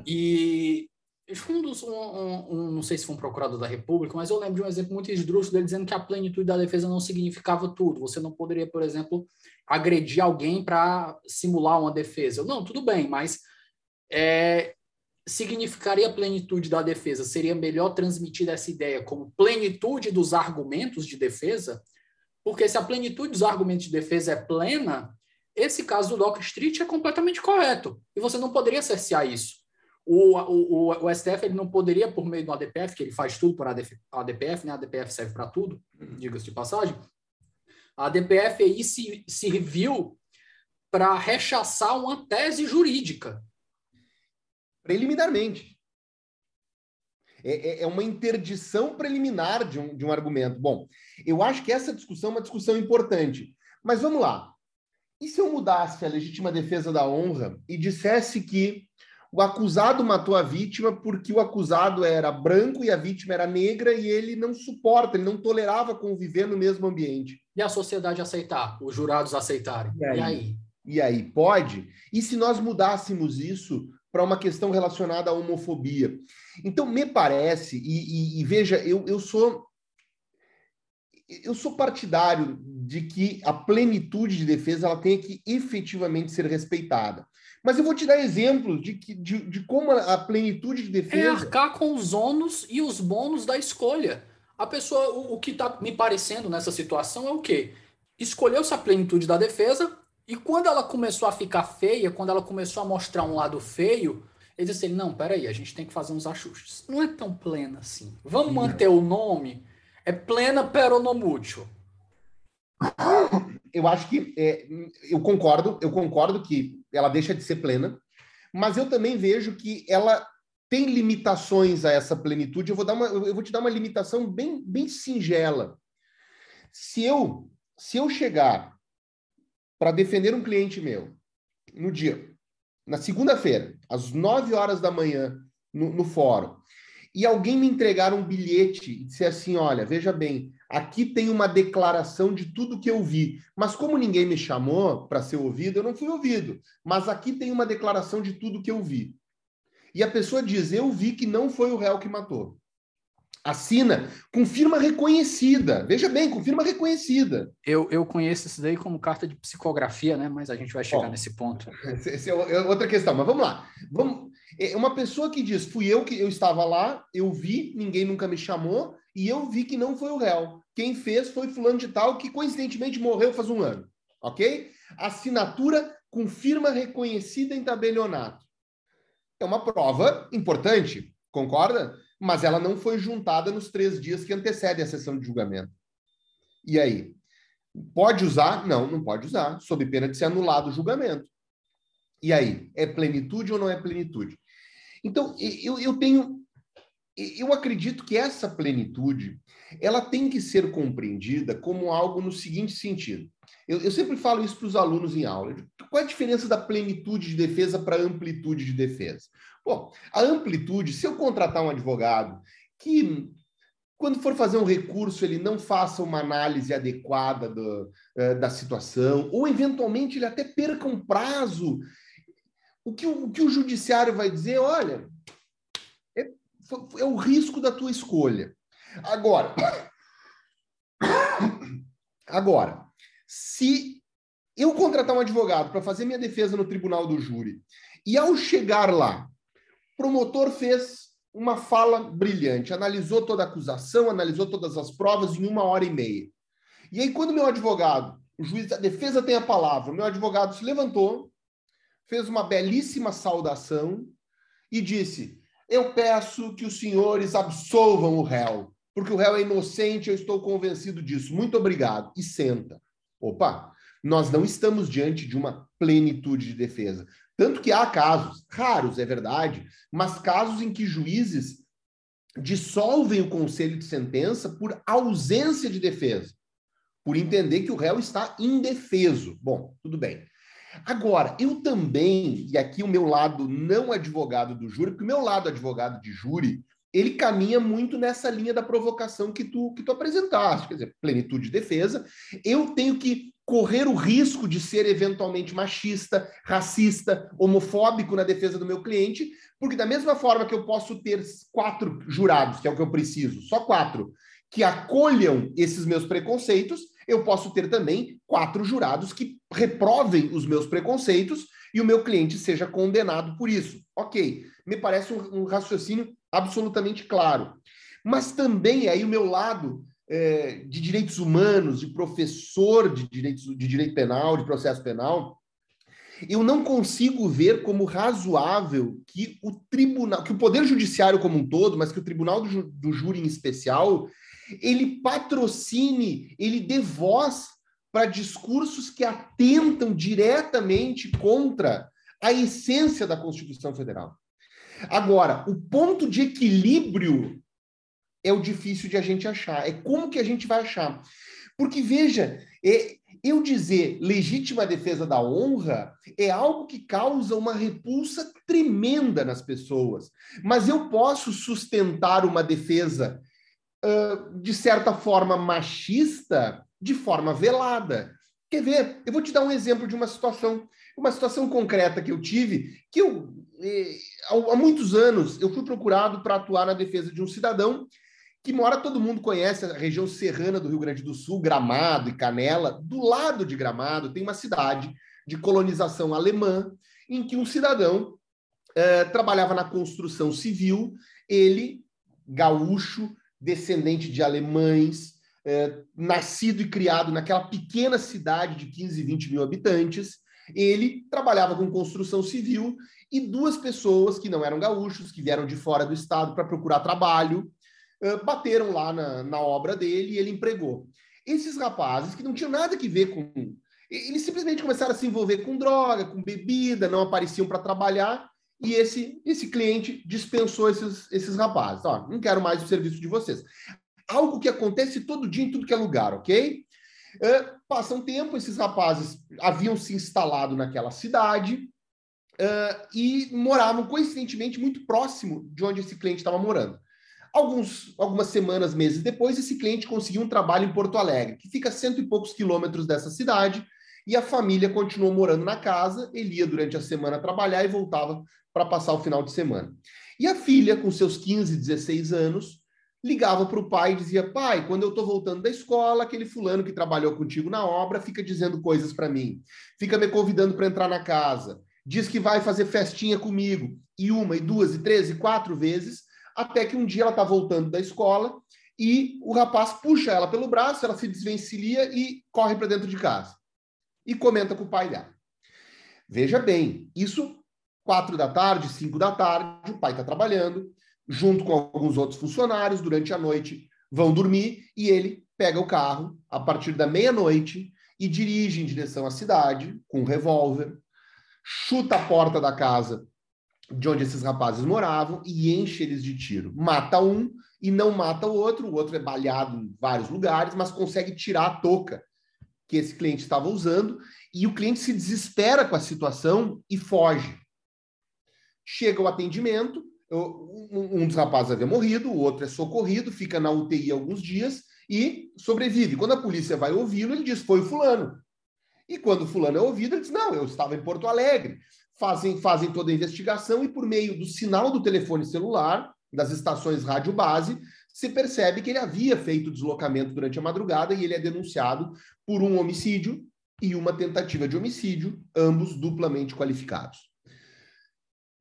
e um dos, um, um, não sei se foi um procurador da República, mas eu lembro de um exemplo muito esdrúxulo dele dizendo que a plenitude da defesa não significava tudo. Você não poderia, por exemplo, agredir alguém para simular uma defesa. Não, tudo bem, mas é, significaria a plenitude da defesa? Seria melhor transmitir essa ideia como plenitude dos argumentos de defesa? Porque se a plenitude dos argumentos de defesa é plena, esse caso do Doc Street é completamente correto. E você não poderia cercear isso. O, o, o, STF ele não poderia, por meio do ADPF, que ele faz tudo por ADPF, né? A ADPF serve para tudo, diga-se de passagem. A ADPF aí se serviu para rechaçar uma tese jurídica.
Preliminarmente. É, é, é, uma interdição preliminar de um, de um argumento. Bom, eu acho que essa discussão é uma discussão importante. Mas vamos lá. E se eu mudasse a legítima defesa da honra e dissesse que o acusado matou a vítima porque o acusado era branco e a vítima era negra e ele não suporta, ele não tolerava conviver no mesmo ambiente.
E a sociedade aceitar, os jurados aceitarem. E aí? E aí,
e aí pode? E se nós mudássemos isso para uma questão relacionada à homofobia? Então, me parece, e, e, e veja, eu, eu sou eu sou partidário de que a plenitude de defesa ela tenha que efetivamente ser respeitada. Mas eu vou te dar exemplos de, que, de, de como a plenitude de defesa. É
arcar com os ônus e os bônus da escolha. A pessoa, o, o que está me parecendo nessa situação é o quê? Escolheu-se a plenitude da defesa, e quando ela começou a ficar feia, quando ela começou a mostrar um lado feio, ele disse assim: não, peraí, a gente tem que fazer uns ajustes. Não é tão plena assim. Vamos manter o nome? É plena peronomútil
eu acho que é, eu concordo, eu concordo que ela deixa de ser plena, mas eu também vejo que ela tem limitações a essa plenitude. Eu vou dar uma, eu vou te dar uma limitação bem, bem singela. Se eu, se eu chegar para defender um cliente meu no dia, na segunda-feira, às 9 horas da manhã, no, no fórum, e alguém me entregar um bilhete e disser assim: olha, veja bem, aqui tem uma declaração de tudo que eu vi, mas como ninguém me chamou para ser ouvido, eu não fui ouvido, mas aqui tem uma declaração de tudo que eu vi. E a pessoa diz: eu vi que não foi o réu que matou. Assina com firma reconhecida. Veja bem, com firma reconhecida.
Eu, eu conheço isso daí como carta de psicografia, né? Mas a gente vai chegar nesse ponto.
Essa é, é outra questão, mas vamos lá. Vamos, é uma pessoa que diz: fui eu que eu estava lá, eu vi, ninguém nunca me chamou, e eu vi que não foi o réu. Quem fez foi fulano de tal, que coincidentemente morreu faz um ano. Ok? Assinatura com firma reconhecida em tabelionato. É uma prova importante, concorda? Mas ela não foi juntada nos três dias que antecedem a sessão de julgamento. E aí? Pode usar? Não, não pode usar, sob pena de ser anulado o julgamento. E aí? É plenitude ou não é plenitude? Então, eu, eu tenho. Eu acredito que essa plenitude ela tem que ser compreendida como algo no seguinte sentido. Eu, eu sempre falo isso para os alunos em aula. Qual é a diferença da plenitude de defesa para amplitude de defesa? Bom, a amplitude, se eu contratar um advogado que, quando for fazer um recurso, ele não faça uma análise adequada do, uh, da situação, ou eventualmente ele até perca um prazo o que o, o, que o judiciário vai dizer, olha, é, é o risco da tua escolha. Agora, (coughs) agora, se eu contratar um advogado para fazer minha defesa no tribunal do júri, e ao chegar lá, promotor fez uma fala brilhante, analisou toda a acusação, analisou todas as provas em uma hora e meia. E aí, quando meu advogado, o juiz da defesa tem a palavra, meu advogado se levantou, fez uma belíssima saudação e disse: Eu peço que os senhores absolvam o réu, porque o réu é inocente, eu estou convencido disso. Muito obrigado. E senta. Opa, nós não estamos diante de uma plenitude de defesa. Tanto que há casos, raros, é verdade, mas casos em que juízes dissolvem o conselho de sentença por ausência de defesa, por entender que o réu está indefeso. Bom, tudo bem. Agora, eu também, e aqui o meu lado não advogado do júri, porque o meu lado advogado de júri, ele caminha muito nessa linha da provocação que tu, que tu apresentaste, quer dizer, plenitude de defesa. Eu tenho que correr o risco de ser eventualmente machista, racista, homofóbico na defesa do meu cliente, porque da mesma forma que eu posso ter quatro jurados, que é o que eu preciso, só quatro, que acolham esses meus preconceitos, eu posso ter também quatro jurados que reprovem os meus preconceitos e o meu cliente seja condenado por isso. Ok, me parece um, um raciocínio absolutamente claro. Mas também aí o meu lado é, de direitos humanos, de professor de, direitos, de direito penal, de processo penal, eu não consigo ver como razoável que o tribunal, que o poder judiciário como um todo, mas que o tribunal do, do júri em especial, ele patrocine, ele dê voz para discursos que atentam diretamente contra a essência da Constituição Federal. Agora, o ponto de equilíbrio é o difícil de a gente achar. É como que a gente vai achar? Porque, veja, é, eu dizer legítima defesa da honra é algo que causa uma repulsa tremenda nas pessoas. Mas eu posso sustentar uma defesa de certa forma, machista de forma velada. Quer ver? Eu vou te dar um exemplo de uma situação, uma situação concreta que eu tive, que eu, eh, há muitos anos, eu fui procurado para atuar na defesa de um cidadão que mora, todo mundo conhece a região serrana do Rio Grande do Sul, Gramado e Canela. Do lado de Gramado tem uma cidade de colonização alemã, em que um cidadão eh, trabalhava na construção civil, ele, gaúcho, descendente de alemães, é, nascido e criado naquela pequena cidade de 15, 20 mil habitantes. Ele trabalhava com construção civil e duas pessoas que não eram gaúchos, que vieram de fora do estado para procurar trabalho, é, bateram lá na, na obra dele e ele empregou. Esses rapazes, que não tinham nada que ver com. Eles simplesmente começaram a se envolver com droga, com bebida, não apareciam para trabalhar e esse, esse cliente dispensou esses, esses rapazes. Ó, não quero mais o serviço de vocês. Algo que acontece todo dia em tudo que é lugar, ok? Uh, passa um tempo, esses rapazes haviam se instalado naquela cidade uh, e moravam, coincidentemente, muito próximo de onde esse cliente estava morando. Alguns, algumas semanas, meses depois, esse cliente conseguiu um trabalho em Porto Alegre, que fica a cento e poucos quilômetros dessa cidade, e a família continuou morando na casa. Ele ia durante a semana trabalhar e voltava para passar o final de semana. E a filha, com seus 15, 16 anos, ligava para o pai e dizia: Pai, quando eu estou voltando da escola, aquele fulano que trabalhou contigo na obra fica dizendo coisas para mim, fica me convidando para entrar na casa, diz que vai fazer festinha comigo, e uma, e duas, e três, e quatro vezes até que um dia ela está voltando da escola e o rapaz puxa ela pelo braço, ela se desvencilha e corre para dentro de casa. E comenta com o pai dela. Veja bem, isso quatro da tarde, cinco da tarde, o pai está trabalhando, junto com alguns outros funcionários, durante a noite vão dormir e ele pega o carro a partir da meia-noite e dirige em direção à cidade com um revólver, chuta a porta da casa de onde esses rapazes moravam e enche eles de tiro. Mata um e não mata o outro, o outro é baleado em vários lugares, mas consegue tirar a touca que esse cliente estava usando e o cliente se desespera com a situação e foge. Chega o atendimento, um dos rapazes havia morrido, o outro é socorrido, fica na UTI alguns dias e sobrevive. Quando a polícia vai ouvi-lo, ele diz: foi o fulano. E quando o fulano é ouvido, ele diz: não, eu estava em Porto Alegre fazem, fazem toda a investigação e, por meio do sinal do telefone celular, das estações rádio base, se percebe que ele havia feito deslocamento durante a madrugada e ele é denunciado por um homicídio e uma tentativa de homicídio, ambos duplamente qualificados.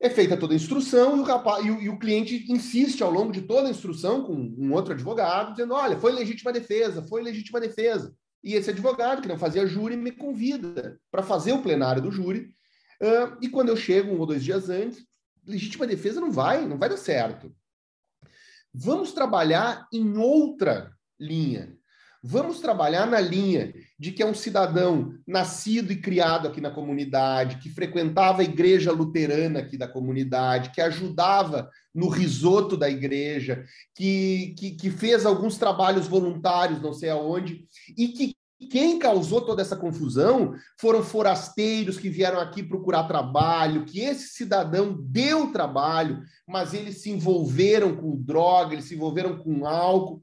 É feita toda a instrução e o, rapaz, e o, e o cliente insiste ao longo de toda a instrução com um outro advogado, dizendo: olha, foi legítima defesa, foi legítima defesa. E esse advogado, que não fazia júri, me convida para fazer o plenário do júri Uh, e quando eu chego um ou dois dias antes, legítima defesa não vai, não vai dar certo. Vamos trabalhar em outra linha. Vamos trabalhar na linha de que é um cidadão nascido e criado aqui na comunidade, que frequentava a igreja luterana aqui da comunidade, que ajudava no risoto da igreja, que, que, que fez alguns trabalhos voluntários, não sei aonde, e que quem causou toda essa confusão foram forasteiros que vieram aqui procurar trabalho, que esse cidadão deu trabalho, mas eles se envolveram com droga, eles se envolveram com álcool.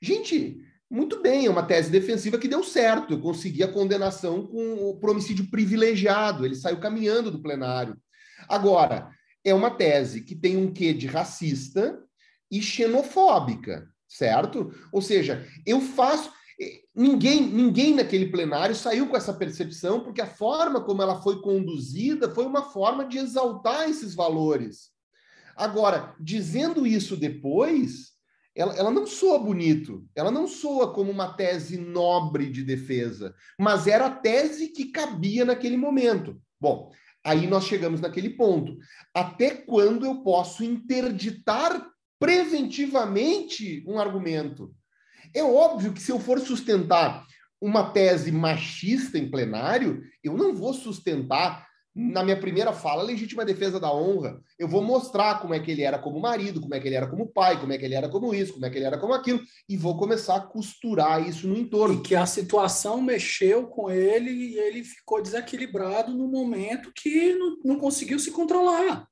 Gente, muito bem, é uma tese defensiva que deu certo. Consegui a condenação com o homicídio privilegiado, ele saiu caminhando do plenário. Agora, é uma tese que tem um quê de racista e xenofóbica, certo? Ou seja, eu faço Ninguém, ninguém naquele plenário saiu com essa percepção, porque a forma como ela foi conduzida foi uma forma de exaltar esses valores. Agora, dizendo isso depois, ela, ela não soa bonito, ela não soa como uma tese nobre de defesa, mas era a tese que cabia naquele momento. Bom, aí nós chegamos naquele ponto. Até quando eu posso interditar preventivamente um argumento? É óbvio que se eu for sustentar uma tese machista em plenário, eu não vou sustentar na minha primeira fala legítima defesa da honra. Eu vou mostrar como é que ele era como marido, como é que ele era como pai, como é que ele era como isso, como é que ele era como aquilo, e vou começar a costurar isso no entorno.
E que a situação mexeu com ele e ele ficou desequilibrado no momento que não, não conseguiu se controlar.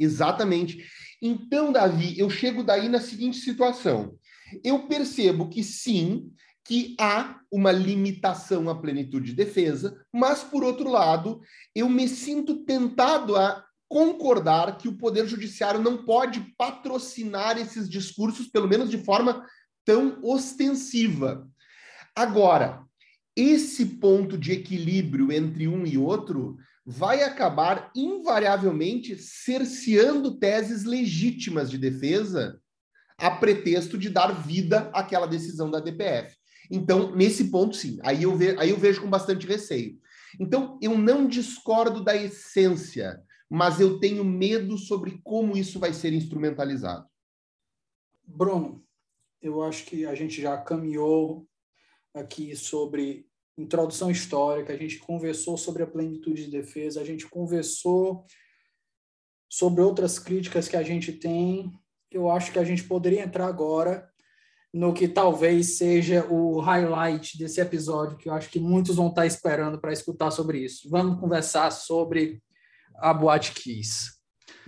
Exatamente. Então, Davi, eu chego daí na seguinte situação eu percebo que sim, que há uma limitação à plenitude de defesa, mas, por outro lado, eu me sinto tentado a concordar que o Poder Judiciário não pode patrocinar esses discursos, pelo menos de forma tão ostensiva. Agora, esse ponto de equilíbrio entre um e outro vai acabar invariavelmente cerceando teses legítimas de defesa a pretexto de dar vida àquela decisão da DPF. Então, nesse ponto, sim, aí eu, ve aí eu vejo com bastante receio. Então, eu não discordo da essência, mas eu tenho medo sobre como isso vai ser instrumentalizado.
Bruno, eu acho que a gente já caminhou aqui sobre introdução histórica, a gente conversou sobre a plenitude de defesa, a gente conversou sobre outras críticas que a gente tem eu acho que a gente poderia entrar agora no que talvez seja o highlight desse episódio, que eu acho que muitos vão estar esperando para escutar sobre isso. Vamos conversar sobre a Boate Kiss.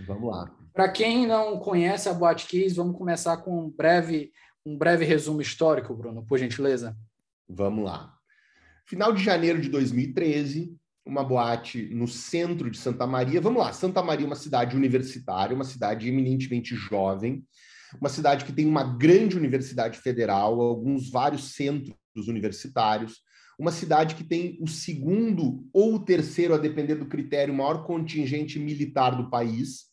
Vamos lá.
Para quem não conhece a Boate Kiss, vamos começar com um breve, um breve resumo histórico, Bruno, por gentileza.
Vamos lá. Final de janeiro de 2013, uma boate no centro de Santa Maria. Vamos lá, Santa Maria é uma cidade universitária, uma cidade eminentemente jovem, uma cidade que tem uma grande universidade federal, alguns vários centros universitários, uma cidade que tem o segundo ou o terceiro, a depender do critério, maior contingente militar do país.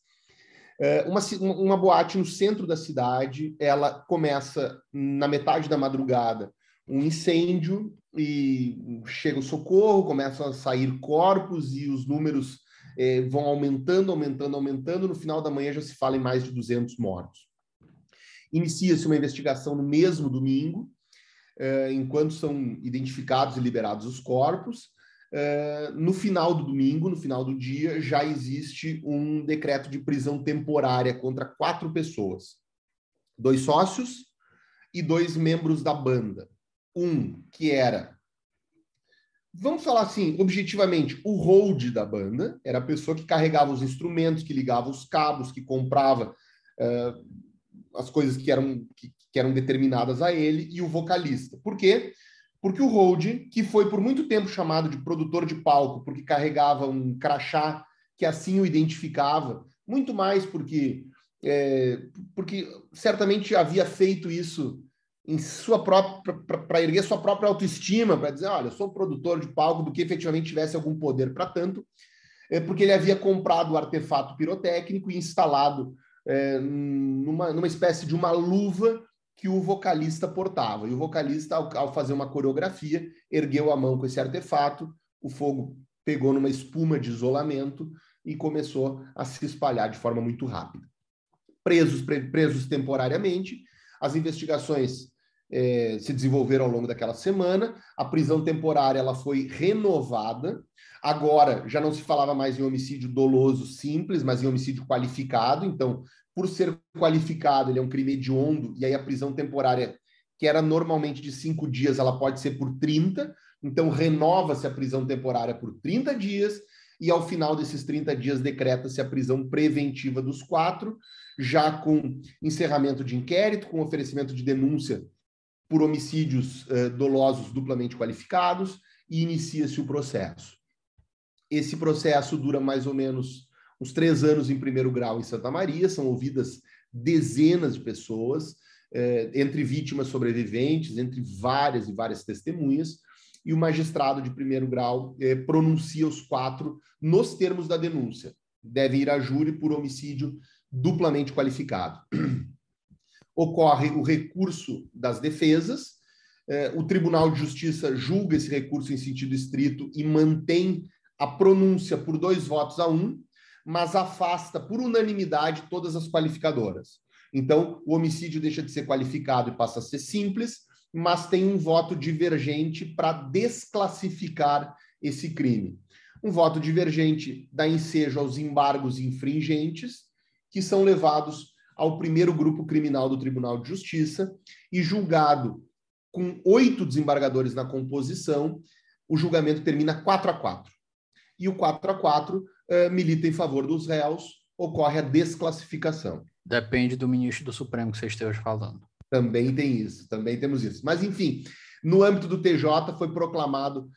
É, uma, uma boate no centro da cidade, ela começa na metade da madrugada, um incêndio e chega o socorro, começam a sair corpos e os números eh, vão aumentando, aumentando, aumentando. No final da manhã já se fala em mais de 200 mortos. Inicia-se uma investigação no mesmo domingo, eh, enquanto são identificados e liberados os corpos. Eh, no final do domingo, no final do dia, já existe um decreto de prisão temporária contra quatro pessoas: dois sócios e dois membros da banda um que era, vamos falar assim, objetivamente, o hold da banda, era a pessoa que carregava os instrumentos, que ligava os cabos, que comprava uh, as coisas que eram, que, que eram determinadas a ele, e o vocalista. Por quê? Porque o hold, que foi por muito tempo chamado de produtor de palco, porque carregava um crachá que assim o identificava, muito mais porque, é, porque certamente havia feito isso em sua própria para erguer sua própria autoestima, para dizer, olha, eu sou produtor de palco do que efetivamente tivesse algum poder para tanto, é porque ele havia comprado o artefato pirotécnico e instalado é, numa, numa espécie de uma luva que o vocalista portava. E o vocalista, ao, ao fazer uma coreografia, ergueu a mão com esse artefato, o fogo pegou numa espuma de isolamento e começou a se espalhar de forma muito rápida. Presos, presos temporariamente, as investigações é, se desenvolveram ao longo daquela semana. A prisão temporária ela foi renovada. Agora já não se falava mais em homicídio doloso simples, mas em homicídio qualificado. Então, por ser qualificado, ele é um crime hediondo, e aí a prisão temporária, que era normalmente de cinco dias, ela pode ser por 30. Então, renova-se a prisão temporária por 30 dias, e ao final desses 30 dias decreta-se a prisão preventiva dos quatro, já com encerramento de inquérito, com oferecimento de denúncia por homicídios uh, dolosos duplamente qualificados e inicia-se o processo. Esse processo dura mais ou menos uns três anos em primeiro grau em Santa Maria, são ouvidas dezenas de pessoas, eh, entre vítimas sobreviventes, entre várias e várias testemunhas, e o magistrado de primeiro grau eh, pronuncia os quatro nos termos da denúncia. Deve ir a júri por homicídio duplamente qualificado. Ocorre o recurso das defesas, é, o Tribunal de Justiça julga esse recurso em sentido estrito e mantém a pronúncia por dois votos a um, mas afasta por unanimidade todas as qualificadoras. Então, o homicídio deixa de ser qualificado e passa a ser simples, mas tem um voto divergente para desclassificar esse crime. Um voto divergente dá ensejo aos embargos infringentes, que são levados ao primeiro grupo criminal do Tribunal de Justiça e julgado com oito desembargadores na composição, o julgamento termina 4 a 4. E o 4 a 4 uh, eh, milita em favor dos réus, ocorre a desclassificação.
Depende do ministro do Supremo que você esteja falando.
Também tem isso, também temos isso. Mas, enfim, no âmbito do TJ foi proclamado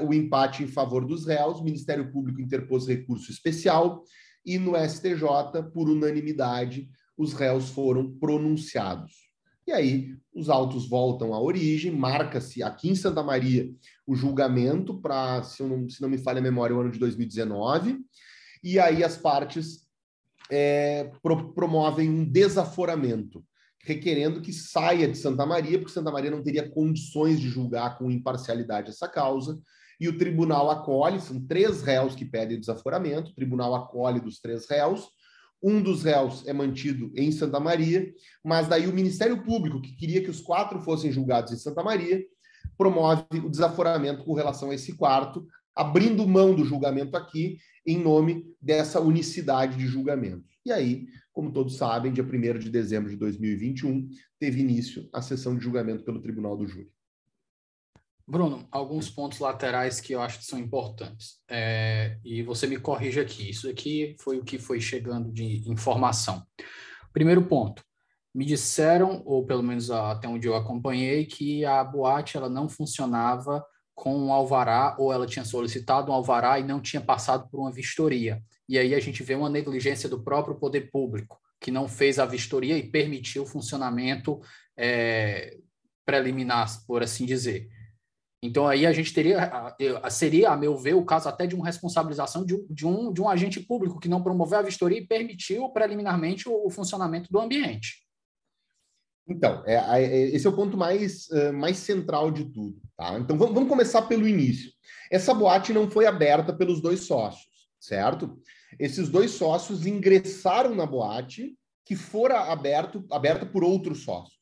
uh, o empate em favor dos réus, o Ministério Público interpôs recurso especial e no STJ, por unanimidade, os réus foram pronunciados. E aí os autos voltam à origem, marca-se aqui em Santa Maria o julgamento para, se, não, se não me falha a memória, o ano de 2019, e aí as partes é, pro, promovem um desaforamento, requerendo que saia de Santa Maria, porque Santa Maria não teria condições de julgar com imparcialidade essa causa, e o tribunal acolhe, são três réus que pedem desaforamento, o tribunal acolhe dos três réus, um dos réus é mantido em Santa Maria, mas daí o Ministério Público, que queria que os quatro fossem julgados em Santa Maria, promove o desaforamento com relação a esse quarto, abrindo mão do julgamento aqui em nome dessa unicidade de julgamento. E aí, como todos sabem, dia 1 de dezembro de 2021, teve início a sessão de julgamento pelo Tribunal do Júri.
Bruno, alguns pontos laterais que eu acho que são importantes. É, e você me corrige aqui. Isso aqui foi o que foi chegando de informação. Primeiro ponto. Me disseram, ou pelo menos até onde eu acompanhei, que a boate ela não funcionava com um alvará, ou ela tinha solicitado um alvará e não tinha passado por uma vistoria. E aí a gente vê uma negligência do próprio poder público, que não fez a vistoria e permitiu o funcionamento é, preliminar, por assim dizer. Então aí a gente teria, seria, a meu ver, o caso até de uma responsabilização de, de, um, de um agente público que não promoveu a vistoria e permitiu preliminarmente o, o funcionamento do ambiente.
Então, é, é, esse é o ponto mais, uh, mais central de tudo. Tá? Então vamos, vamos começar pelo início. Essa boate não foi aberta pelos dois sócios, certo? Esses dois sócios ingressaram na boate que fora aberto, aberta por outros sócios.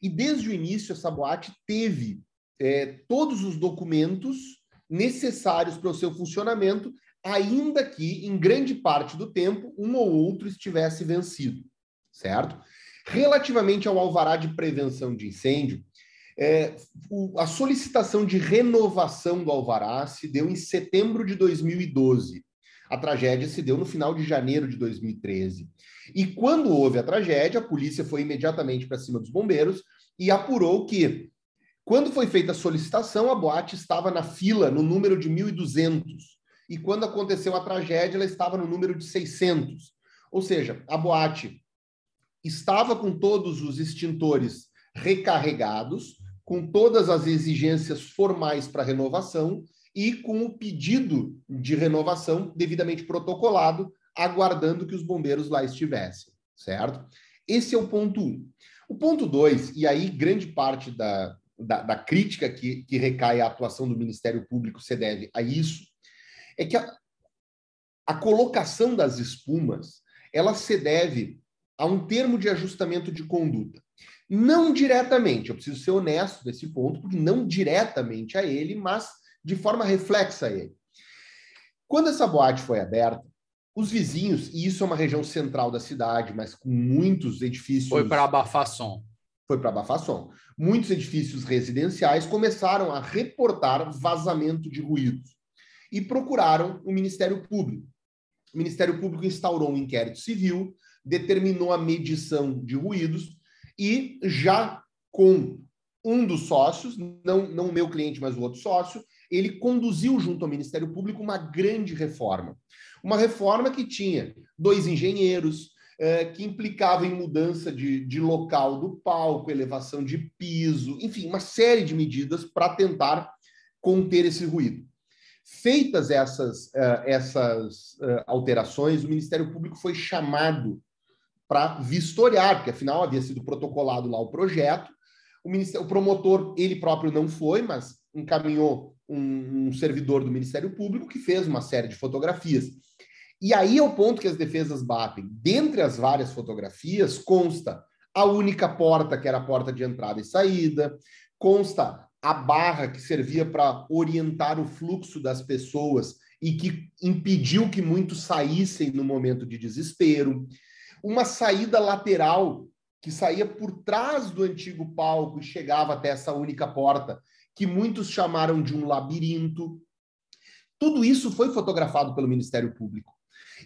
E desde o início, essa boate teve é, todos os documentos necessários para o seu funcionamento, ainda que, em grande parte do tempo, um ou outro estivesse vencido, certo? Relativamente ao alvará de prevenção de incêndio, é, o, a solicitação de renovação do alvará se deu em setembro de 2012. A tragédia se deu no final de janeiro de 2013. E quando houve a tragédia, a polícia foi imediatamente para cima dos bombeiros e apurou que quando foi feita a solicitação, a boate estava na fila no número de 1.200. E quando aconteceu a tragédia, ela estava no número de 600. Ou seja, a boate estava com todos os extintores recarregados, com todas as exigências formais para renovação e com o pedido de renovação devidamente protocolado, aguardando que os bombeiros lá estivessem, certo? Esse é o ponto um. O ponto dois, e aí grande parte da, da, da crítica que, que recai à atuação do Ministério Público se deve a isso, é que a, a colocação das espumas ela se deve a um termo de ajustamento de conduta. Não diretamente, eu preciso ser honesto nesse ponto, porque não diretamente a ele, mas de forma reflexa a ele. Quando essa boate foi aberta, os vizinhos, e isso é uma região central da cidade, mas com muitos edifícios.
Foi para abafar som
foi para abafar. Muitos edifícios residenciais começaram a reportar vazamento de ruídos e procuraram o Ministério Público. O Ministério Público instaurou um inquérito civil, determinou a medição de ruídos e já com um dos sócios, não, não o meu cliente, mas o outro sócio, ele conduziu junto ao Ministério Público uma grande reforma. Uma reforma que tinha dois engenheiros, que implicava em mudança de, de local do palco, elevação de piso, enfim, uma série de medidas para tentar conter esse ruído. Feitas essas, uh, essas uh, alterações, o Ministério Público foi chamado para vistoriar, porque afinal havia sido protocolado lá o projeto. O, o promotor, ele próprio não foi, mas encaminhou um, um servidor do Ministério Público que fez uma série de fotografias. E aí é o ponto que as defesas batem. Dentre as várias fotografias, consta a única porta, que era a porta de entrada e saída, consta a barra que servia para orientar o fluxo das pessoas e que impediu que muitos saíssem no momento de desespero, uma saída lateral que saía por trás do antigo palco e chegava até essa única porta, que muitos chamaram de um labirinto. Tudo isso foi fotografado pelo Ministério Público.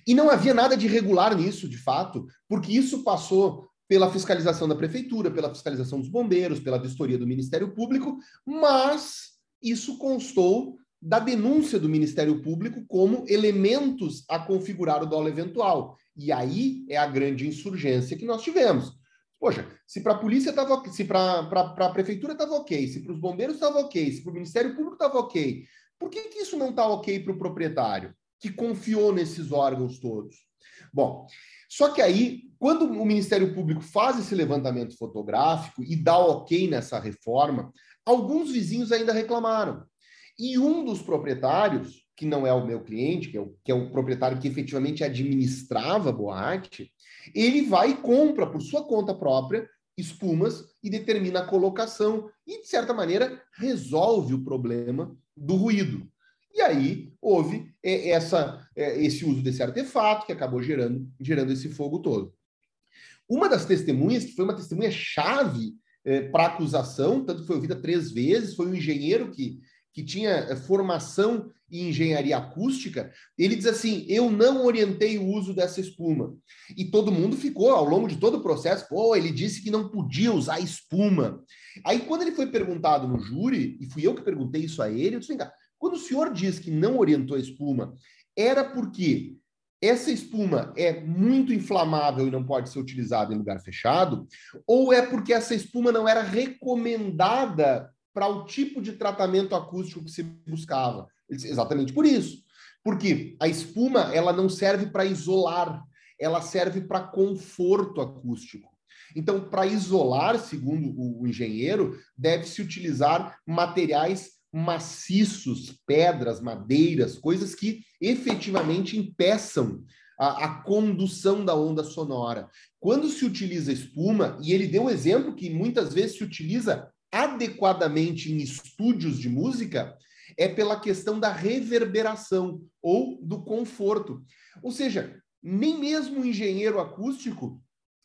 E não havia nada de regular nisso, de fato, porque isso passou pela fiscalização da prefeitura, pela fiscalização dos bombeiros, pela vistoria do Ministério Público, mas isso constou da denúncia do Ministério Público como elementos a configurar o dolo eventual. E aí é a grande insurgência que nós tivemos. Poxa, se para a polícia estava se para a prefeitura estava ok, se para os bombeiros estava ok, se para o Ministério Público estava ok, por que, que isso não está ok para o proprietário? Que confiou nesses órgãos todos. Bom, só que aí, quando o Ministério Público faz esse levantamento fotográfico e dá ok nessa reforma, alguns vizinhos ainda reclamaram. E um dos proprietários, que não é o meu cliente, que é o, que é o proprietário que efetivamente administrava a boate, ele vai e compra por sua conta própria espumas e determina a colocação e, de certa maneira, resolve o problema do ruído. E aí houve é, essa, é, esse uso desse artefato que acabou gerando, gerando esse fogo todo. Uma das testemunhas, que foi uma testemunha chave é, para acusação, tanto que foi ouvida três vezes, foi um engenheiro que, que tinha formação em engenharia acústica, ele diz assim: eu não orientei o uso dessa espuma. E todo mundo ficou, ao longo de todo o processo, pô, ele disse que não podia usar espuma. Aí, quando ele foi perguntado no júri, e fui eu que perguntei isso a ele, eu disse: vem cá, quando o senhor diz que não orientou a espuma, era porque essa espuma é muito inflamável e não pode ser utilizada em lugar fechado, ou é porque essa espuma não era recomendada para o tipo de tratamento acústico que se buscava? Exatamente por isso. Porque a espuma ela não serve para isolar, ela serve para conforto acústico. Então, para isolar, segundo o engenheiro, deve-se utilizar materiais maciços, pedras, madeiras, coisas que efetivamente impeçam a, a, condução da onda sonora. Quando se utiliza espuma, e ele deu um exemplo que muitas vezes se utiliza adequadamente em estúdios de música, é pela questão da reverberação ou do conforto. Ou seja, nem mesmo o engenheiro acústico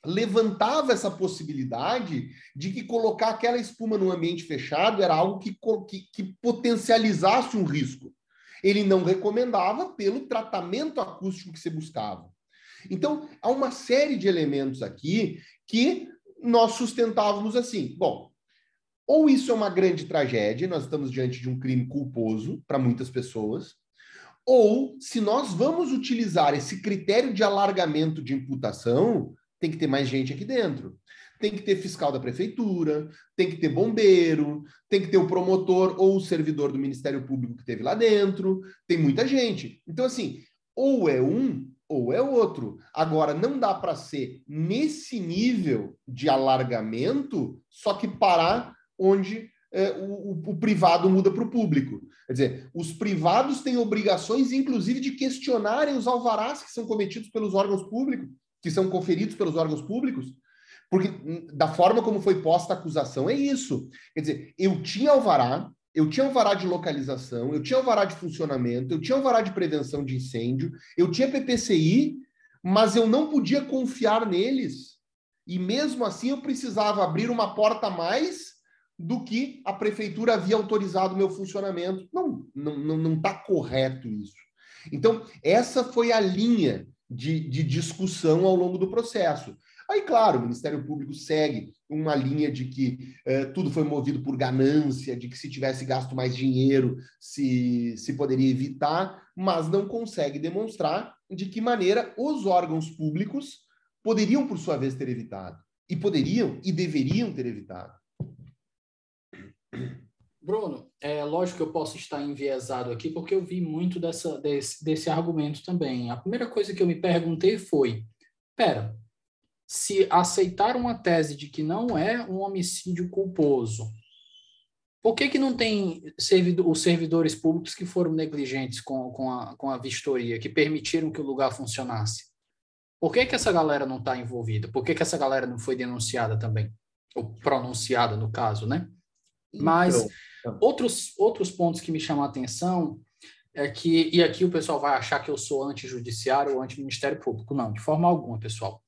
levantava essa possibilidade de que colocar aquela espuma num ambiente fechado era algo que, que, que potencializasse um risco. Ele não recomendava pelo tratamento acústico que se buscava. Então, há uma série de elementos aqui que nós sustentávamos assim. Bom, ou isso é uma grande tragédia, nós estamos diante de um crime culposo para muitas pessoas, ou se nós vamos utilizar esse critério de alargamento de imputação, tem que ter mais gente aqui dentro. Tem que ter fiscal da prefeitura, tem que ter bombeiro, tem que ter o promotor ou o servidor do Ministério Público que teve lá dentro. Tem muita gente. Então, assim, ou é um ou é outro. Agora, não dá para ser nesse nível de alargamento, só que parar onde é, o, o, privado muda para o público. Quer dizer, os privados têm obrigações, inclusive, de questionarem os alvarás que são cometidos pelos órgãos públicos que são conferidos pelos órgãos públicos? Porque da forma como foi posta a acusação é isso. Quer dizer, eu tinha alvará, eu tinha alvará de localização, eu tinha alvará de funcionamento, eu tinha alvará de prevenção de incêndio, eu tinha PPCI, mas eu não podia confiar neles. E mesmo assim eu precisava abrir uma porta a mais do que a prefeitura havia autorizado o meu funcionamento. Não, não, não está correto isso. Então, essa foi a linha de, de discussão ao longo do processo. Aí, claro, o Ministério Público segue uma linha de que eh, tudo foi movido por ganância, de que se tivesse gasto mais dinheiro se, se poderia evitar, mas não consegue demonstrar de que maneira os órgãos públicos poderiam, por sua vez, ter evitado. E poderiam e deveriam ter evitado.
Bruno, é lógico que eu posso estar enviesado aqui, porque eu vi muito dessa, desse, desse argumento também. A primeira coisa que eu me perguntei foi: pera, se aceitar uma tese de que não é um homicídio culposo, por que, que não tem os servidores públicos que foram negligentes com, com, a, com a vistoria, que permitiram que o lugar funcionasse? Por que, que essa galera não está envolvida? Por que, que essa galera não foi denunciada também? Ou pronunciada, no caso, né? Mas então, outros, outros pontos que me chamam a atenção é que, e aqui o pessoal vai achar que eu sou anti-judiciário ou anti-ministério público. Não, de forma alguma, pessoal.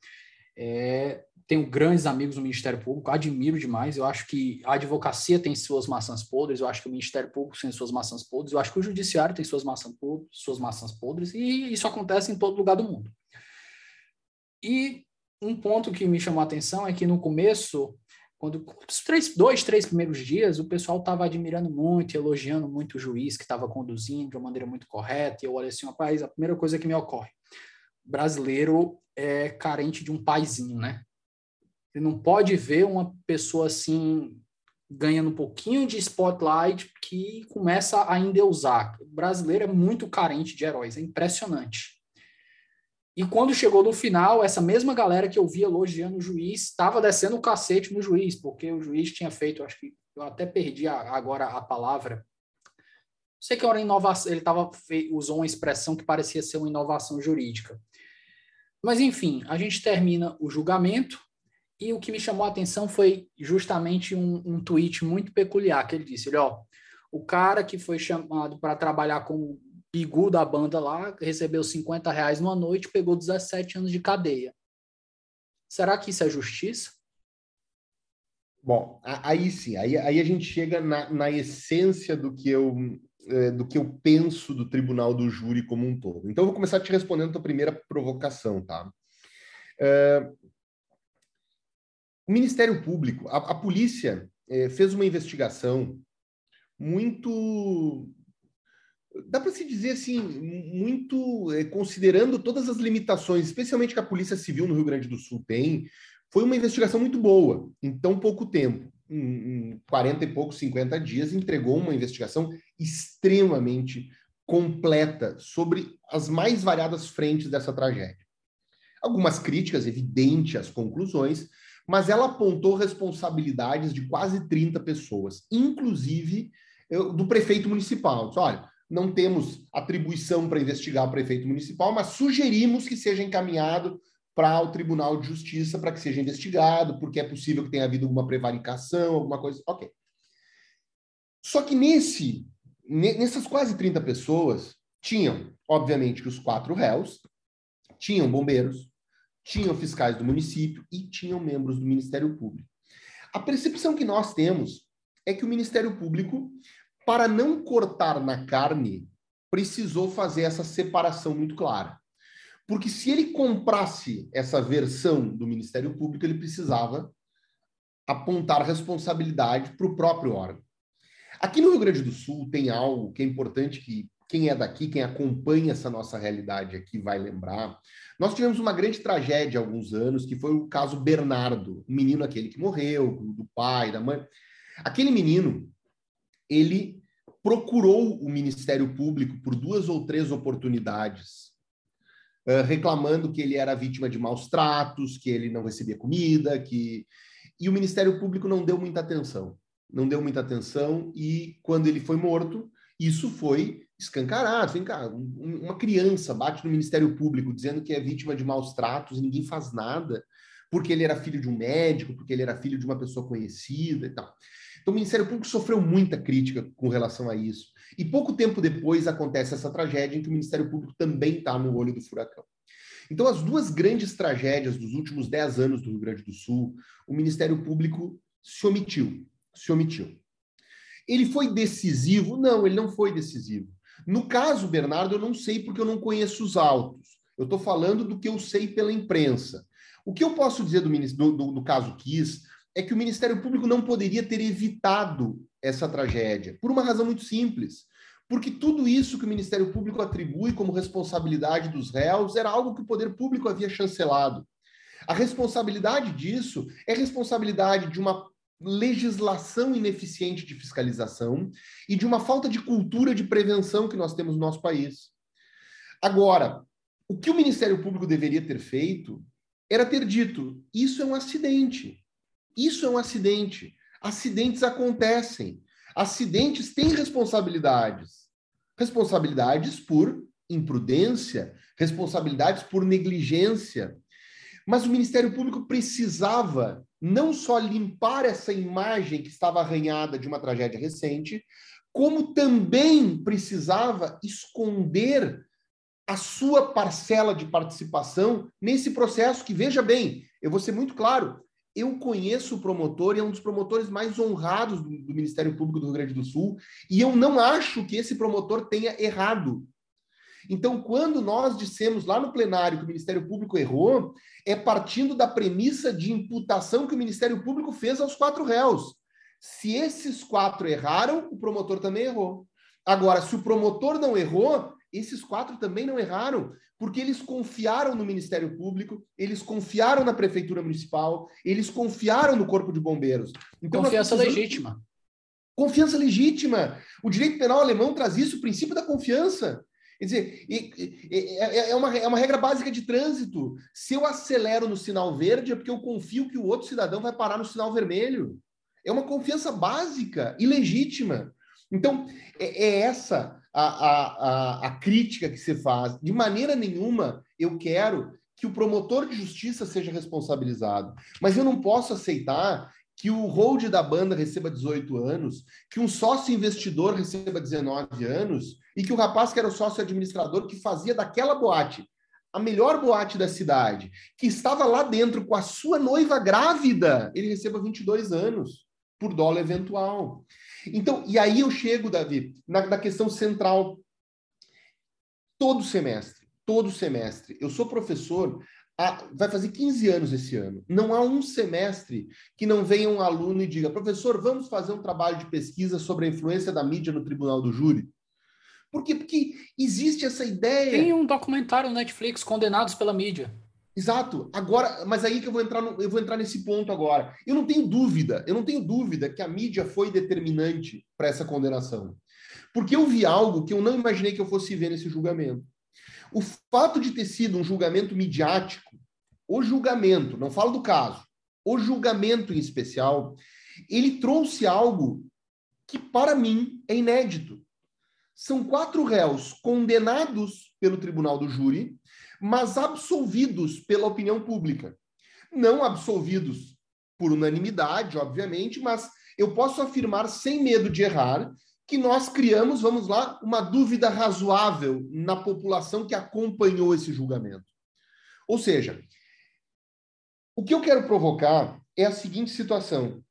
É, tenho grandes amigos no Ministério Público, admiro demais. Eu acho que a advocacia tem suas maçãs podres, eu acho que o Ministério Público tem suas maçãs podres, eu acho que o Judiciário tem suas maçãs podres, suas maçãs podres e isso acontece em todo lugar do mundo. E um ponto que me chamou a atenção é que no começo quando os três, dois, três primeiros dias, o pessoal estava admirando muito, elogiando muito o juiz que estava conduzindo de uma maneira muito correta. E eu olhei assim, rapaz, a primeira coisa que me ocorre, brasileiro é carente de um paizinho, né? Ele não pode ver uma pessoa assim ganhando um pouquinho de spotlight que começa a endeusar. O brasileiro é muito carente de heróis, é impressionante. E quando chegou no final, essa mesma galera que eu via elogiando o juiz estava descendo o cacete no juiz, porque o juiz tinha feito, acho que eu até perdi a, agora a palavra. Sei que era inovação, ele tava, usou uma expressão que parecia ser uma inovação jurídica. Mas, enfim, a gente termina o julgamento e o que me chamou a atenção foi justamente um, um tweet muito peculiar que ele disse: ele, ó, o cara que foi chamado para trabalhar como Bigu da banda lá, recebeu 50 reais numa noite, pegou 17 anos de cadeia. Será que isso é justiça?
Bom, aí sim, aí, aí a gente chega na, na essência do que eu é, do que eu penso do tribunal do júri como um todo. Então, eu vou começar te respondendo a tua primeira provocação, tá? É, o Ministério Público, a, a polícia é, fez uma investigação muito dá para se dizer assim, muito é, considerando todas as limitações, especialmente que a Polícia Civil no Rio Grande do Sul tem, foi uma investigação muito boa em tão pouco tempo. Em, em 40 e poucos, 50 dias, entregou uma investigação extremamente completa sobre as mais variadas frentes dessa tragédia. Algumas críticas, evidente às conclusões, mas ela apontou responsabilidades de quase 30 pessoas, inclusive do prefeito municipal. Disse, olha, não temos atribuição para investigar o prefeito municipal, mas sugerimos que seja encaminhado para o Tribunal de Justiça para que seja investigado, porque é possível que tenha havido alguma prevaricação, alguma coisa. Ok. Só que nesse, nessas quase 30 pessoas, tinham, obviamente, os quatro réus, tinham bombeiros, tinham fiscais do município e tinham membros do Ministério Público. A percepção que nós temos é que o Ministério Público, para não cortar na carne, precisou fazer essa separação muito clara. Porque se ele comprasse essa versão do Ministério Público, ele precisava apontar responsabilidade para o próprio órgão. Aqui no Rio Grande do Sul tem algo que é importante que quem é daqui, quem acompanha essa nossa realidade aqui vai lembrar. Nós tivemos uma grande tragédia há alguns anos, que foi o caso Bernardo, o menino aquele que morreu, do pai, da mãe. Aquele menino, ele procurou o Ministério Público por duas ou três oportunidades reclamando que ele era vítima de maus tratos, que ele não recebia comida, que e o Ministério Público não deu muita atenção, não deu muita atenção e quando ele foi morto, isso foi escancarado. Vem cá, uma criança bate no Ministério Público dizendo que é vítima de maus tratos e ninguém faz nada, porque ele era filho de um médico, porque ele era filho de uma pessoa conhecida e tal. Então, o Ministério Público sofreu muita crítica com relação a isso. E pouco tempo depois acontece essa tragédia em que o Ministério Público também está no olho do furacão. Então, as duas grandes tragédias dos últimos dez anos do Rio Grande do Sul, o Ministério Público se omitiu. Se omitiu. Ele foi decisivo? Não, ele não foi decisivo. No caso, Bernardo, eu não sei porque eu não conheço os autos. Eu estou falando do que eu sei pela imprensa. O que eu posso dizer do, do, do caso Kiss é que o Ministério Público não poderia ter evitado essa tragédia, por uma razão muito simples. Porque tudo isso que o Ministério Público atribui como responsabilidade dos réus era algo que o poder público havia chancelado. A responsabilidade disso é responsabilidade de uma legislação ineficiente de fiscalização e de uma falta de cultura de prevenção que nós temos no nosso país. Agora, o que o Ministério Público deveria ter feito era ter dito: isso é um acidente. Isso é um acidente. Acidentes acontecem. Acidentes têm responsabilidades. Responsabilidades por imprudência, responsabilidades por negligência. Mas o Ministério Público precisava não só limpar essa imagem que estava arranhada de uma tragédia recente, como também precisava esconder a sua parcela de participação nesse processo que, veja bem, eu vou ser muito claro, eu conheço o promotor e é um dos promotores mais honrados do, do, Ministério Público do Rio Grande do Sul, e eu não acho que esse promotor tenha errado. Então, quando nós dissemos lá no plenário que o Ministério Público errou, é partindo da premissa de imputação que o Ministério Público fez aos quatro réus. Se esses quatro erraram, o promotor também errou. Agora, se o promotor não errou, esses quatro também não erraram, porque eles confiaram no Ministério Público, eles confiaram na Prefeitura Municipal, eles confiaram no Corpo de Bombeiros.
Então, Confiança legítima.
Confiança legítima. O direito penal alemão traz isso, o princípio da confiança. Quer dizer, é, é, uma, é uma regra básica de trânsito. Se eu acelero no sinal verde, é porque eu confio que o outro cidadão vai parar no sinal vermelho. É uma confiança básica e legítima. Então, é, é essa a, a, a, crítica que se faz. De maneira nenhuma eu quero que o promotor de justiça seja responsabilizado. Mas eu não posso aceitar que o hold da banda receba 18 anos, que um sócio investidor receba 19 anos e que o rapaz que era o sócio administrador que fazia daquela boate a melhor boate da cidade, que estava lá dentro com a sua noiva grávida, ele receba 22 anos por dólar eventual. Então, e aí eu chego, Davi, na, na questão central. Todo semestre, todo semestre, eu sou professor vai fazer 15 anos esse ano. Não há um semestre que não venha um aluno e diga, professor, vamos fazer um trabalho de pesquisa sobre a influência da mídia no tribunal do júri. Por quê? Porque existe essa ideia.
Tem um documentário no Netflix, Condenados pela Mídia.
Exato. Agora, mas aí que eu vou entrar no, eu vou entrar nesse ponto agora. Eu não tenho dúvida, eu não tenho dúvida que a mídia foi determinante para essa condenação. Porque eu vi algo que eu não imaginei que eu fosse ver nesse julgamento. O fato de ter sido um julgamento midiático, o julgamento, não falo do caso, o julgamento em especial, ele trouxe algo que para mim é inédito. São quatro réus condenados pelo tribunal do júri mas absolvidos pela opinião pública. Não absolvidos por unanimidade, obviamente, mas eu posso afirmar sem medo de errar que nós criamos, vamos lá, uma dúvida razoável na população que acompanhou esse julgamento. Ou seja, o que eu quero provocar é a seguinte situação: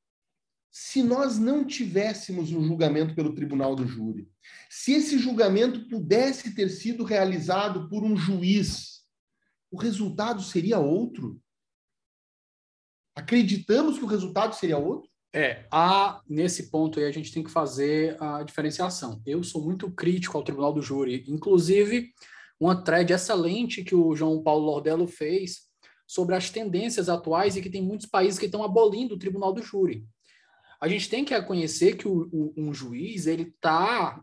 se nós não tivéssemos um julgamento pelo tribunal do júri, se esse julgamento pudesse ter sido realizado por um juiz o resultado seria outro? Acreditamos que o resultado seria outro?
É, há, nesse ponto aí a gente tem que fazer a diferenciação. Eu sou muito crítico ao Tribunal do Júri, inclusive uma thread excelente que o João Paulo Lordello fez sobre as tendências atuais e que tem muitos países que estão abolindo o Tribunal do Júri. A gente tem que reconhecer que o, o, um juiz ele está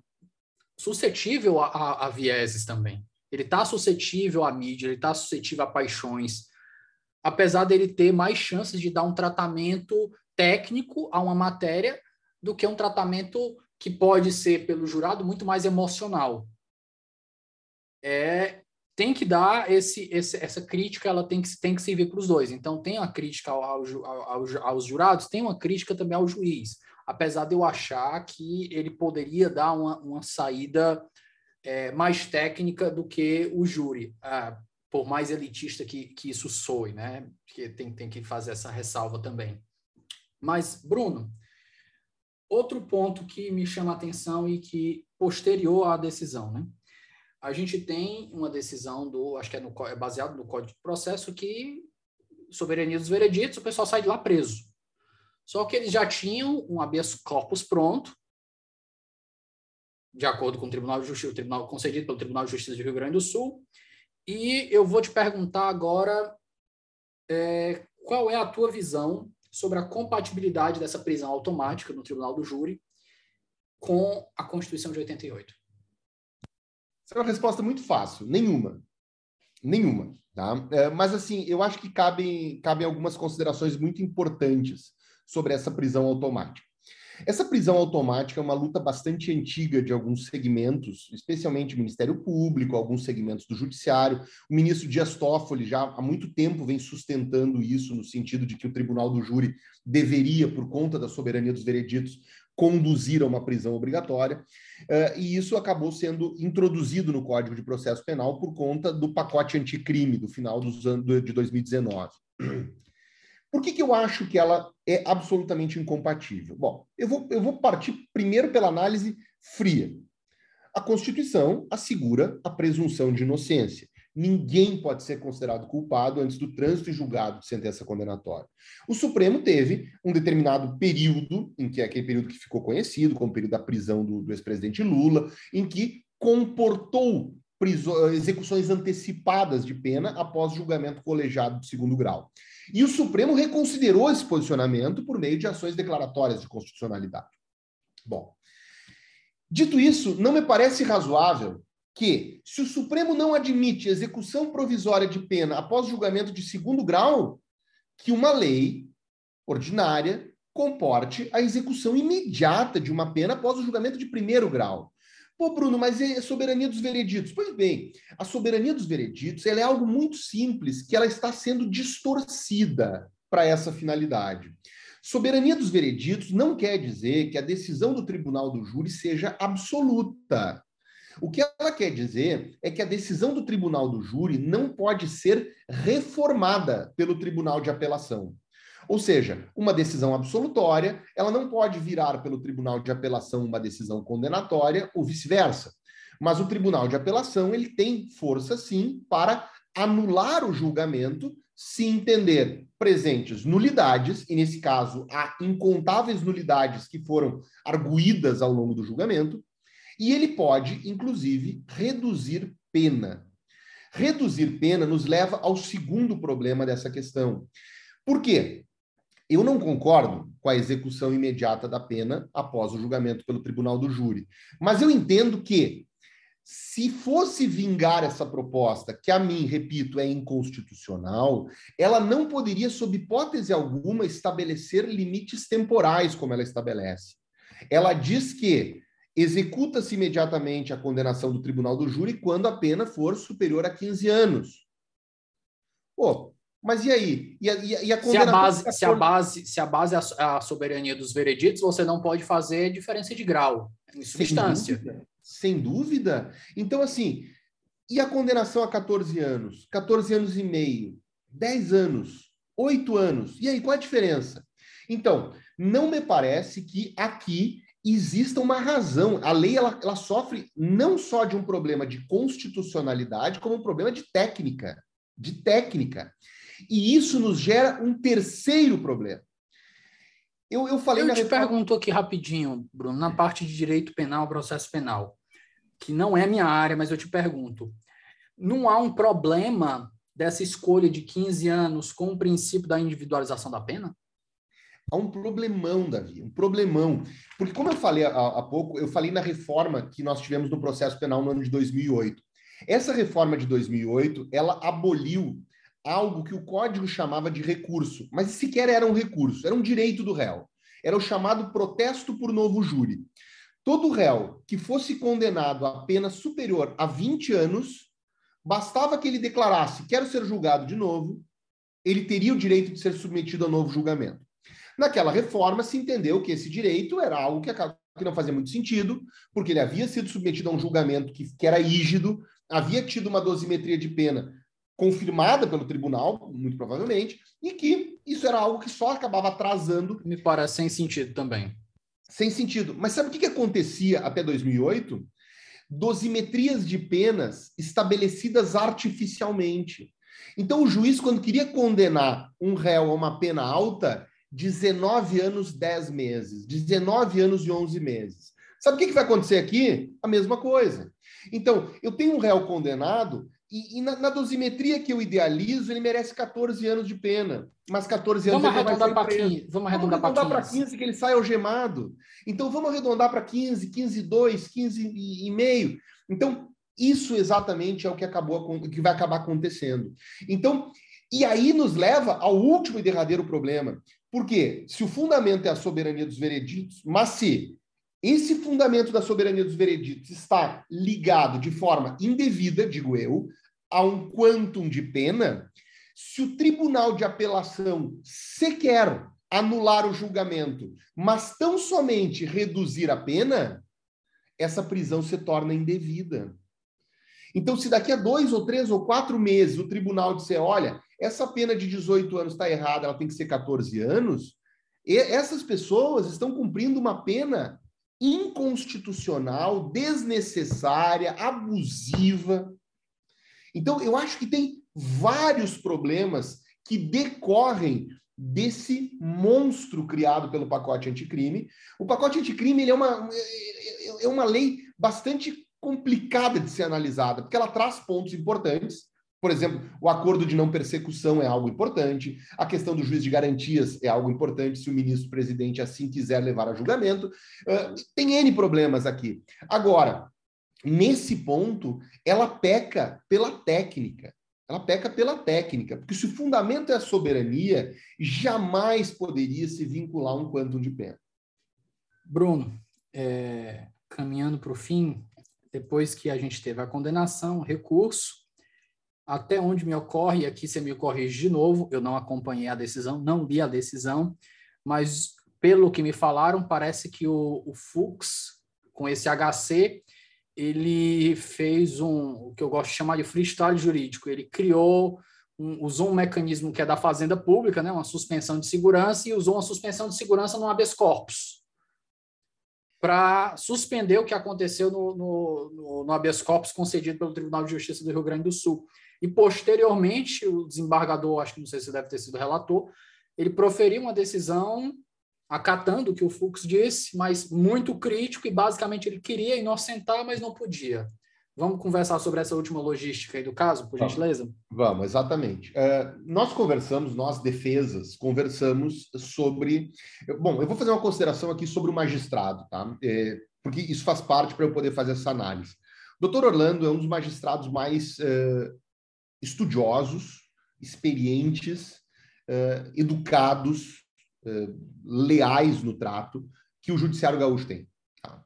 suscetível a, a, a vieses também. Ele está suscetível à mídia, ele está suscetível a paixões, apesar dele ter mais chances de dar um tratamento técnico a uma matéria do que um tratamento que pode ser pelo jurado muito mais emocional. É, tem que dar esse, esse, essa crítica, ela tem que, tem que servir para os dois. Então, tem a crítica ao, ao, ao, aos jurados, tem uma crítica também ao juiz, apesar de eu achar que ele poderia dar uma, uma saída é, mais técnica do que o júri, ah, por mais elitista que, que isso soe, né? Que tem, tem que fazer essa ressalva também. Mas, Bruno, outro ponto que me chama a atenção e que posterior à decisão, né? A gente tem uma decisão do, acho que é, no, é baseado no Código de Processo, que soberania dos vereditos, o pessoal sai de lá preso. Só que eles já tinham um habeas corpus pronto, de acordo com o Tribunal de Justiça, o tribunal concedido pelo Tribunal de Justiça do Rio Grande do Sul. E eu vou te perguntar agora é, qual é a tua visão sobre a compatibilidade dessa prisão automática no Tribunal do Júri com a Constituição de 88.
Essa é uma resposta muito fácil. Nenhuma. Nenhuma. Tá? É, mas, assim, eu acho que cabem, cabem algumas considerações muito importantes sobre essa prisão automática. Essa prisão automática é uma luta bastante antiga de alguns segmentos, especialmente o Ministério Público, alguns segmentos do Judiciário. O ministro Dias Toffoli já há muito tempo vem sustentando isso, no sentido de que o Tribunal do Júri deveria, por conta da soberania dos vereditos, conduzir a uma prisão obrigatória. Uh, e isso acabou sendo introduzido no Código de Processo Penal por conta do pacote anticrime do final de 2019. Por que, que eu acho que ela é absolutamente incompatível? Bom, eu vou, eu vou partir primeiro pela análise fria. A Constituição assegura a presunção de inocência. Ninguém pode ser considerado culpado antes do trânsito e julgado de sentença condenatória. O Supremo teve um determinado período, em que é aquele período que ficou conhecido como período da prisão do, do ex-presidente Lula, em que comportou execuções antecipadas de pena após julgamento colegiado de segundo grau. E o Supremo reconsiderou esse posicionamento por meio de ações declaratórias de constitucionalidade. Bom, dito isso, não me parece razoável que, se o Supremo não admite execução provisória de pena após julgamento de segundo grau, que uma lei ordinária comporte a execução imediata de uma pena após o julgamento de primeiro grau. Pô, Bruno, mas é soberania dos vereditos. Pois bem, a soberania dos vereditos é algo muito simples, que ela está sendo distorcida para essa finalidade. Soberania dos vereditos não quer dizer que a decisão do tribunal do júri seja absoluta. O que ela quer dizer é que a decisão do tribunal do júri não pode ser reformada pelo tribunal de apelação. Ou seja, uma decisão absolutória, ela não pode virar pelo tribunal de apelação uma decisão condenatória ou vice-versa. Mas o tribunal de apelação, ele tem força sim para anular o julgamento se entender presentes nulidades, e nesse caso há incontáveis nulidades que foram arguídas ao longo do julgamento, e ele pode, inclusive, reduzir pena. Reduzir pena nos leva ao segundo problema dessa questão. Por quê? Eu não concordo com a execução imediata da pena após o julgamento pelo tribunal do júri, mas eu entendo que se fosse vingar essa proposta, que a mim, repito, é inconstitucional, ela não poderia, sob hipótese alguma, estabelecer limites temporais como ela estabelece. Ela diz que executa-se imediatamente a condenação do tribunal do júri quando a pena for superior a 15 anos. Pô, mas e aí? E a, e a
se, a base, se, a base, se a base é a soberania dos vereditos, você não pode fazer diferença de grau em substância.
Sem dúvida. Sem dúvida. Então, assim, e a condenação a 14 anos? 14 anos e meio? 10 anos? 8 anos? E aí, qual a diferença? Então, não me parece que aqui exista uma razão. A lei ela, ela sofre não só de um problema de constitucionalidade, como um problema de técnica. De técnica. E isso nos gera um terceiro problema.
Eu, eu falei. Eu te reforma... pergunto aqui rapidinho, Bruno, na parte de direito penal, processo penal, que não é minha área, mas eu te pergunto: não há um problema dessa escolha de 15 anos com o princípio da individualização da pena?
Há um problemão, Davi, um problemão. Porque, como eu falei há, há, pouco, eu falei na reforma que nós tivemos no processo penal no ano de 2008. Essa reforma de 2008, ela aboliu algo que o código chamava de recurso, mas sequer era um recurso, era um direito do réu. Era o chamado protesto por novo júri. Todo réu que fosse condenado a pena superior a 20 anos, bastava que ele declarasse: quero ser julgado de novo, ele teria o direito de ser submetido a novo julgamento. Naquela reforma se entendeu que esse direito era algo que, que não fazia muito sentido, porque ele havia sido submetido a um julgamento que, que era rígido, havia tido uma dosimetria de pena confirmada pelo tribunal, muito provavelmente, e que isso era algo que só acabava atrasando.
Me parece sem sentido também.
Sem sentido. Mas sabe o que, que acontecia até 2008? Dosimetrias de penas estabelecidas artificialmente. Então, o juiz, quando queria condenar um réu a uma pena alta, 19 anos, 10 meses, 19 anos e 11 meses. Sabe o que, que vai acontecer aqui? A mesma coisa. Então, eu tenho um réu condenado, e, e na, na, dosimetria que eu idealizo, ele merece 14 anos de pena. Mas 14 anos
vamos arredondar para 15. Vamos arredondar para
15. 15 que ele sai algemado. Então vamos arredondar para 15, 15 2, 15 e meio. Então isso exatamente é o que acabou que vai acabar acontecendo. Então, e aí nos leva ao último e derradeiro problema. Porque se o fundamento é a soberania dos vereditos, mas se esse fundamento da soberania dos vereditos está ligado de forma indevida, digo eu, a um quantum de pena, se o tribunal de apelação sequer anular o julgamento, mas tão somente reduzir a pena, essa prisão se torna indevida. Então, se daqui a dois ou três ou quatro meses o tribunal disser, olha, essa pena de 18 anos está errada, ela tem que ser 14 anos, essas pessoas estão cumprindo uma pena inconstitucional, desnecessária, abusiva. Então, eu acho que tem vários problemas que decorrem desse monstro criado pelo pacote anticrime. O pacote anticrime ele é, uma, é uma lei bastante complicada de ser analisada, porque ela traz pontos importantes. Por exemplo, o acordo de não persecução é algo importante, a questão do juiz de garantias é algo importante se o ministro-presidente assim quiser levar a julgamento. Uh, tem N problemas aqui. Agora, nesse ponto, ela peca pela técnica. Ela peca pela técnica, porque se o fundamento é a soberania, jamais poderia se vincular um quantum de pena.
Bruno, é, caminhando para o fim, depois que a gente teve a condenação, recurso, até onde me ocorre, aqui você me corrige de novo, eu não acompanhei a decisão, não li a decisão, mas pelo que me falaram, parece que o, o Fux, com esse HC, ele fez um, o que eu gosto de chamar de freestyle jurídico. Ele criou, um, usou um mecanismo que é da Fazenda Pública, né, uma suspensão de segurança, e usou uma suspensão de segurança no habeas corpus para suspender o que aconteceu no, no, no, no habeas corpus concedido pelo Tribunal de Justiça do Rio Grande do Sul. E, posteriormente, o desembargador, acho que não sei se deve ter sido relator, ele proferiu uma decisão acatando o que o Fux disse, mas muito crítico e basicamente ele queria inocentar, mas não podia. Vamos conversar sobre essa última logística aí do caso, por gentileza?
Vamos, exatamente. Uh, nós conversamos, nós defesas, conversamos sobre. Bom, eu vou fazer uma consideração aqui sobre o magistrado, tá? É, porque isso faz parte para eu poder fazer essa análise. O doutor Orlando é um dos magistrados mais uh, estudiosos, experientes, uh, educados, leais no trato que o judiciário gaúcho tem. Tá?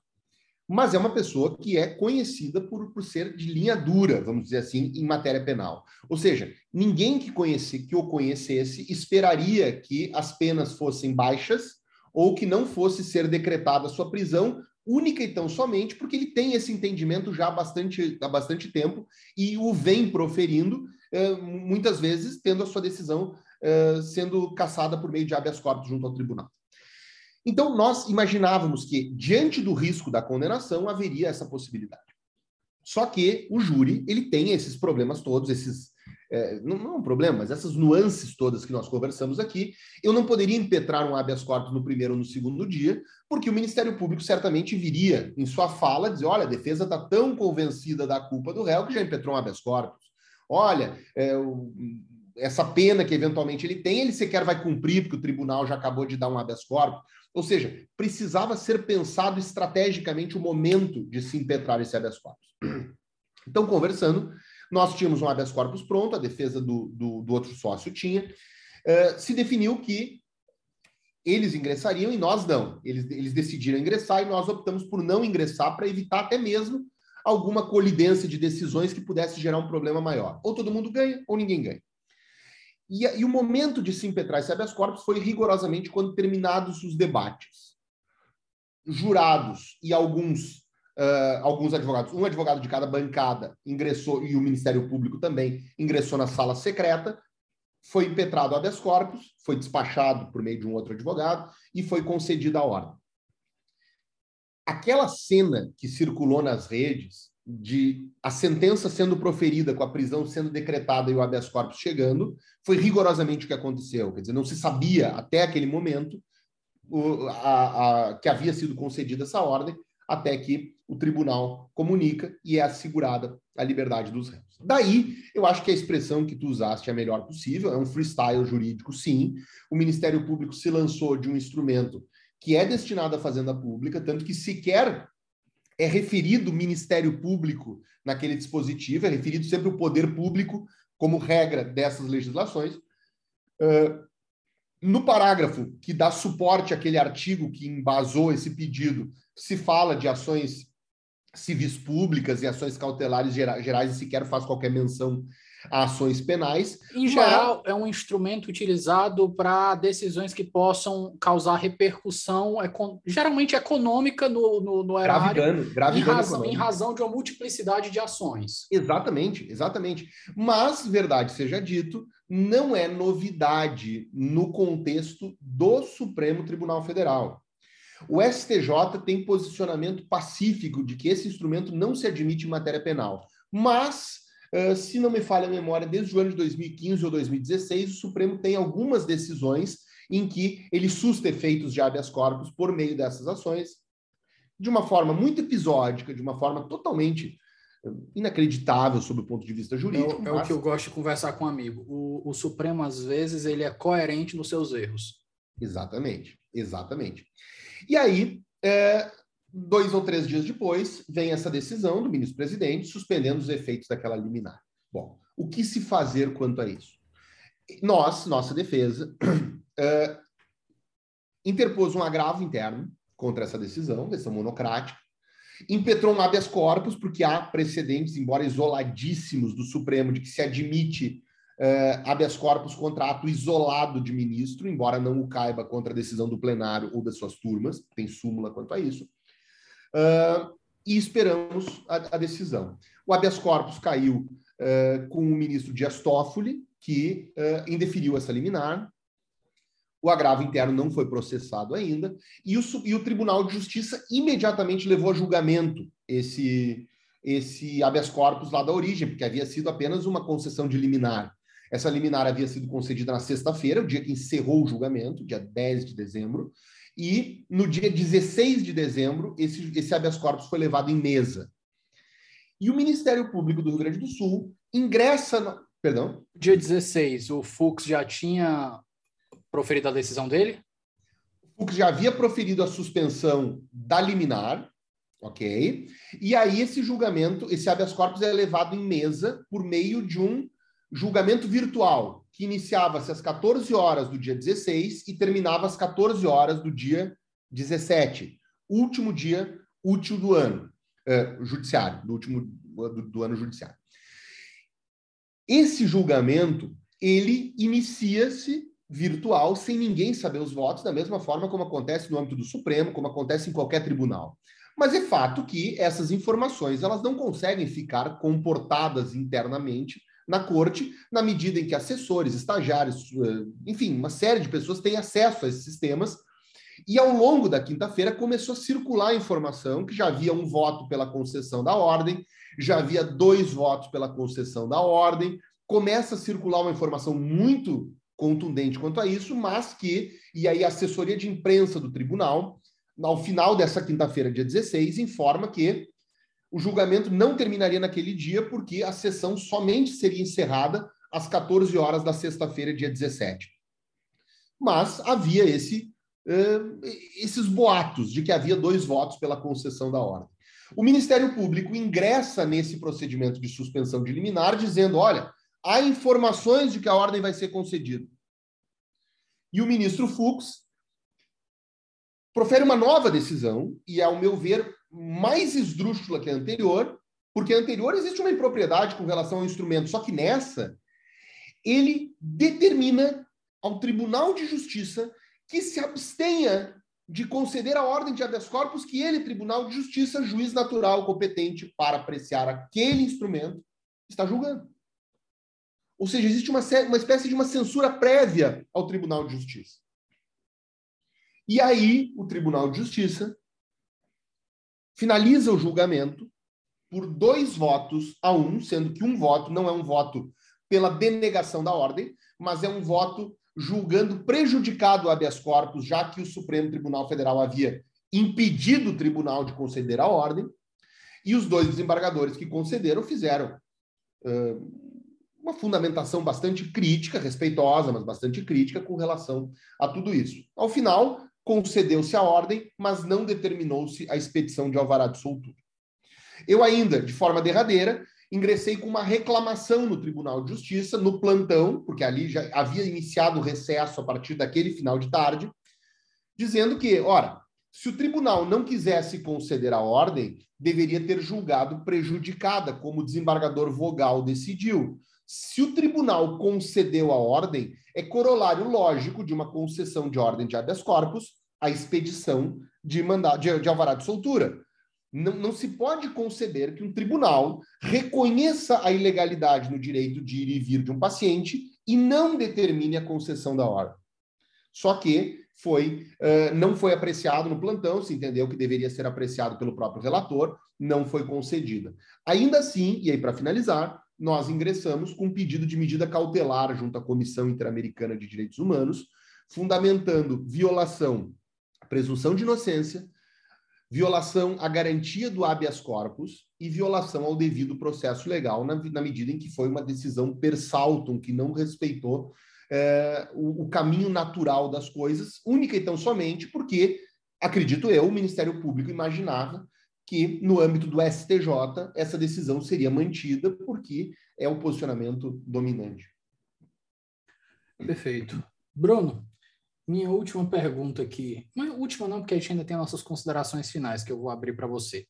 Mas é uma pessoa que é conhecida por, por ser de linha dura, vamos dizer assim, em matéria penal. Ou seja, ninguém que, conhece, que o conhecesse esperaria que as penas fossem baixas ou que não fosse ser decretada a sua prisão única e tão somente porque ele tem esse entendimento já há bastante, há bastante tempo e o vem proferindo, eh, muitas vezes tendo a sua decisão eh, sendo caçada por meio de habeas corpus junto ao tribunal. Então, nós imaginávamos que, diante do risco da condenação, haveria essa possibilidade. Só que o júri, ele tem esses problemas todos, esses é, não, não é um problema, mas essas nuances todas que nós conversamos aqui, eu não poderia impetrar um habeas corpus no primeiro ou no segundo dia, porque o Ministério Público certamente viria em sua fala dizer: olha, a defesa está tão convencida da culpa do réu que já impetrou um habeas corpus. Olha, é, o, essa pena que eventualmente ele tem, ele sequer vai cumprir, porque o tribunal já acabou de dar um habeas corpus. Ou seja, precisava ser pensado estrategicamente o momento de se impetrar esse habeas corpus. Então, conversando, nós tínhamos um habeas corpus pronto, a defesa do, do, do outro sócio tinha. Uh, se definiu que eles ingressariam e nós não. Eles, eles decidiram ingressar e nós optamos por não ingressar para evitar até mesmo alguma colidência de decisões que pudesse gerar um problema maior. Ou todo mundo ganha, ou ninguém ganha. E, e o momento de se impetrar esse habeas corpus foi rigorosamente quando terminados os debates. Jurados e alguns uh, alguns advogados, um advogado de cada bancada ingressou, e o Ministério Público também ingressou na sala secreta, foi impetrado habeas corpus, foi despachado por meio de um outro advogado e foi concedida a ordem. Aquela cena que circulou nas redes de a sentença sendo proferida, com a prisão sendo decretada e o habeas corpus chegando, foi rigorosamente o que aconteceu. Quer dizer, não se sabia até aquele momento o, a, a, que havia sido concedida essa ordem, até que o tribunal comunica e é assegurada a liberdade dos réus. Daí, eu acho que a expressão que tu usaste é a melhor possível, é um freestyle jurídico, sim. O Ministério Público se lançou de um instrumento que é destinado à fazenda pública, tanto que sequer é referido Ministério Público naquele dispositivo, é referido sempre o poder público como regra dessas legislações. Uh, no parágrafo que dá suporte àquele artigo que embasou esse pedido, se fala de ações civis públicas e ações cautelares gerais e sequer faz qualquer menção a ações penais.
Em geral, é um instrumento utilizado para decisões que possam causar repercussão, geralmente econômica no, no, no erário, grave grave em, razão, em razão de uma multiplicidade de ações.
Exatamente, exatamente. Mas, verdade seja dito, não é novidade no contexto do Supremo Tribunal Federal. O STJ tem posicionamento pacífico de que esse instrumento não se admite em matéria penal. Mas, se não me falha a memória, desde o ano de 2015 ou 2016, o Supremo tem algumas decisões em que ele susta efeitos de habeas corpus por meio dessas ações, de uma forma muito episódica, de uma forma totalmente inacreditável sob o ponto de vista jurídico.
É, mas... é o que eu gosto de conversar com um amigo. O, o Supremo, às vezes, ele é coerente nos seus erros.
Exatamente, exatamente. E aí, é, dois ou três dias depois, vem essa decisão do ministro-presidente suspendendo os efeitos daquela liminar. Bom, o que se fazer quanto a isso? Nós, nossa defesa, é, (clears throat) interpôs um agravo interno contra essa decisão, decisão monocrática, impetrou um habeas corpus, porque há precedentes, embora isoladíssimos, do Supremo, de que se admite uh, habeas corpus contra ato isolado de ministro, embora não o caiba contra a decisão do plenário ou das suas turmas, tem súmula quanto a isso. Uh, e esperamos a, a decisão. O habeas corpus caiu uh, com o ministro Dias Toffoli, que uh, indeferiu essa liminar. O agravo interno não foi processado ainda, e o, e o Tribunal de Justiça imediatamente levou a julgamento esse, esse habeas corpus lá da origem, porque havia sido apenas uma concessão de liminar. Essa liminar havia sido concedida na sexta-feira, o dia que encerrou o julgamento, dia 10 de dezembro, e no dia 16 de dezembro, esse, esse habeas corpus foi levado em mesa. E o Ministério Público do Rio Grande do Sul ingressa. No... Perdão?
Dia 16, o Fux já tinha proferido a decisão dele?
O Fux já havia proferido a suspensão da liminar, ok? E aí esse julgamento, esse habeas corpus é levado em mesa por meio de um julgamento virtual, que iniciava-se às 14 horas do dia 16 e terminava às 14 horas do dia 17, último dia útil do ano uh, judiciário, do último do, do ano judiciário. Esse julgamento, ele inicia-se virtual, sem ninguém saber os votos, da mesma forma como acontece no âmbito do Supremo, como acontece em qualquer tribunal. Mas é fato que essas informações elas não conseguem ficar comportadas internamente na corte, na medida em que assessores, estagiários, eh, enfim, uma série de pessoas têm acesso a esses sistemas. E ao longo da quinta-feira começou a circular a informação que já havia um voto pela concessão da ordem, já havia dois votos pela concessão da ordem. Começa a circular uma informação muito contundente quanto a isso, mas que, e aí a assessoria de imprensa do tribunal, ao final dessa quinta-feira, dia 16, informa que o julgamento não terminaria naquele dia, porque a sessão somente seria encerrada às 14 horas da sexta-feira, dia 17. Mas havia esse, uh, esses boatos de que havia dois votos pela concessão da ordem. O Ministério Público ingressa nesse procedimento de suspensão de liminar, dizendo: olha, há informações de que a ordem vai ser concedida. E o ministro Fux profere uma nova decisão, e, ao meu ver, mais esdrúxula que a anterior, porque a anterior existe uma impropriedade com relação ao instrumento, só que nessa ele determina ao Tribunal de Justiça que se abstenha de conceder a ordem de habeas corpus que ele, Tribunal de Justiça, juiz natural competente para apreciar aquele instrumento, está julgando. Ou seja, existe uma, uma espécie de uma censura prévia ao Tribunal de Justiça. E aí, o Tribunal de Justiça finaliza o julgamento por dois votos a um, sendo que um voto não é um voto pela denegação da ordem, mas é um voto julgando prejudicado o habeas corpus, já que o Supremo Tribunal Federal havia impedido o tribunal de conceder a ordem, e os dois desembargadores que concederam fizeram uh, uma fundamentação bastante crítica, respeitosa, mas bastante crítica com relação a tudo isso. Ao final, concedeu-se a ordem, mas não determinou-se a expedição de alvará de soltura. Eu ainda, de forma derradeira, ingressei com uma reclamação no Tribunal de Justiça, no plantão, porque ali já havia iniciado o recesso a partir daquele final de tarde, dizendo que, ora, se o tribunal não quisesse conceder a ordem, deveria ter julgado prejudicada, como o desembargador Vogal decidiu. Se o tribunal concedeu a ordem, é corolário lógico de uma concessão de ordem de habeas corpus a expedição de, mandado, de, de alvará de soltura. Não, não se pode conceber que um tribunal reconheça a ilegalidade no direito de ir e vir de um paciente e não determine a concessão da ordem. Só que foi uh, não foi apreciado no plantão, se entendeu que deveria ser apreciado pelo próprio relator, não foi concedida. Ainda assim, e aí para finalizar, nós ingressamos com um pedido de medida cautelar junto à Comissão Interamericana de Direitos Humanos, fundamentando violação à presunção de inocência, violação à garantia do habeas corpus e violação ao devido processo legal, na, na medida em que foi uma decisão per saltum, que não respeitou é, o, o caminho natural das coisas, única e tão somente porque, acredito eu, o Ministério Público imaginava que, no âmbito do STJ, essa decisão seria mantida, porque é o posicionamento dominante.
Perfeito. Bruno, minha última pergunta aqui. Não é última, não, porque a gente ainda tem nossas considerações finais que eu vou abrir para você.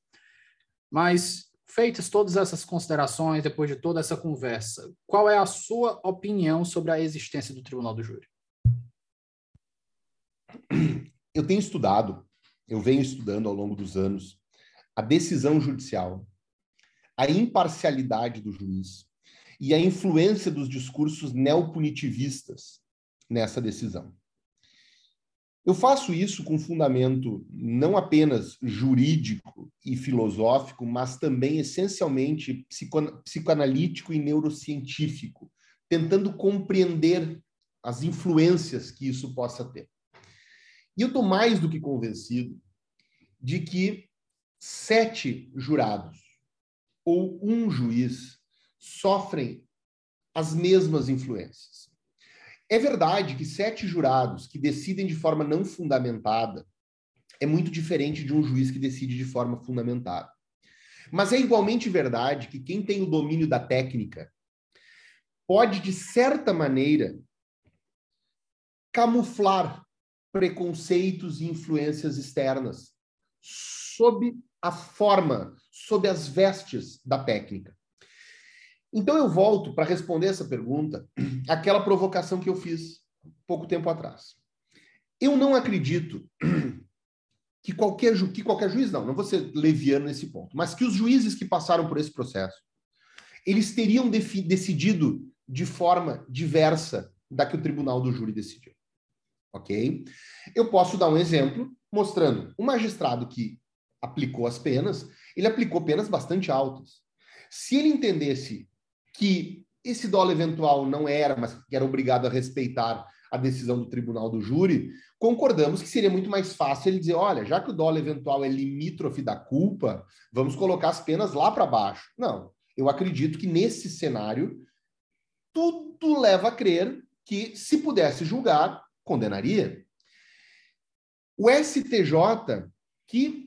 Mas, feitas todas essas considerações, depois de toda essa conversa, qual é a sua opinião sobre a existência do Tribunal do Júri?
Eu tenho estudado, eu venho estudando ao longo dos anos a decisão judicial, a imparcialidade do juiz e a influência dos discursos neopunitivistas nessa decisão. Eu faço isso com fundamento não apenas jurídico e filosófico, mas também essencialmente psicoanalítico e neurocientífico, tentando compreender as influências que isso possa ter. E eu estou mais do que convencido de que sete jurados ou um juiz sofrem as mesmas influências. É verdade que sete jurados que decidem de forma não fundamentada é muito diferente de um juiz que decide de forma fundamentada. Mas é igualmente verdade que quem tem o domínio da técnica pode, de certa maneira, camuflar preconceitos e influências externas sob a forma, sob as vestes da técnica. Então eu volto para responder essa pergunta, aquela provocação que eu fiz pouco tempo atrás. Eu não acredito que qualquer, ju que qualquer juiz, não, não vou ser leviano nesse ponto, mas que os juízes que passaram por esse processo, eles teriam decidido de forma diversa da que o tribunal do júri decidiu. Ok? Eu posso dar um exemplo mostrando um magistrado que aplicou as penas, ele aplicou penas bastante altas. Se ele entendesse que esse dolo eventual não era, mas que era obrigado a respeitar a decisão do tribunal do júri, concordamos que seria muito mais fácil ele dizer: olha, já que o dolo eventual é limítrofe da culpa, vamos colocar as penas lá para baixo. Não. Eu acredito que nesse cenário, tudo leva a crer que, se pudesse julgar, condenaria. O STJ, que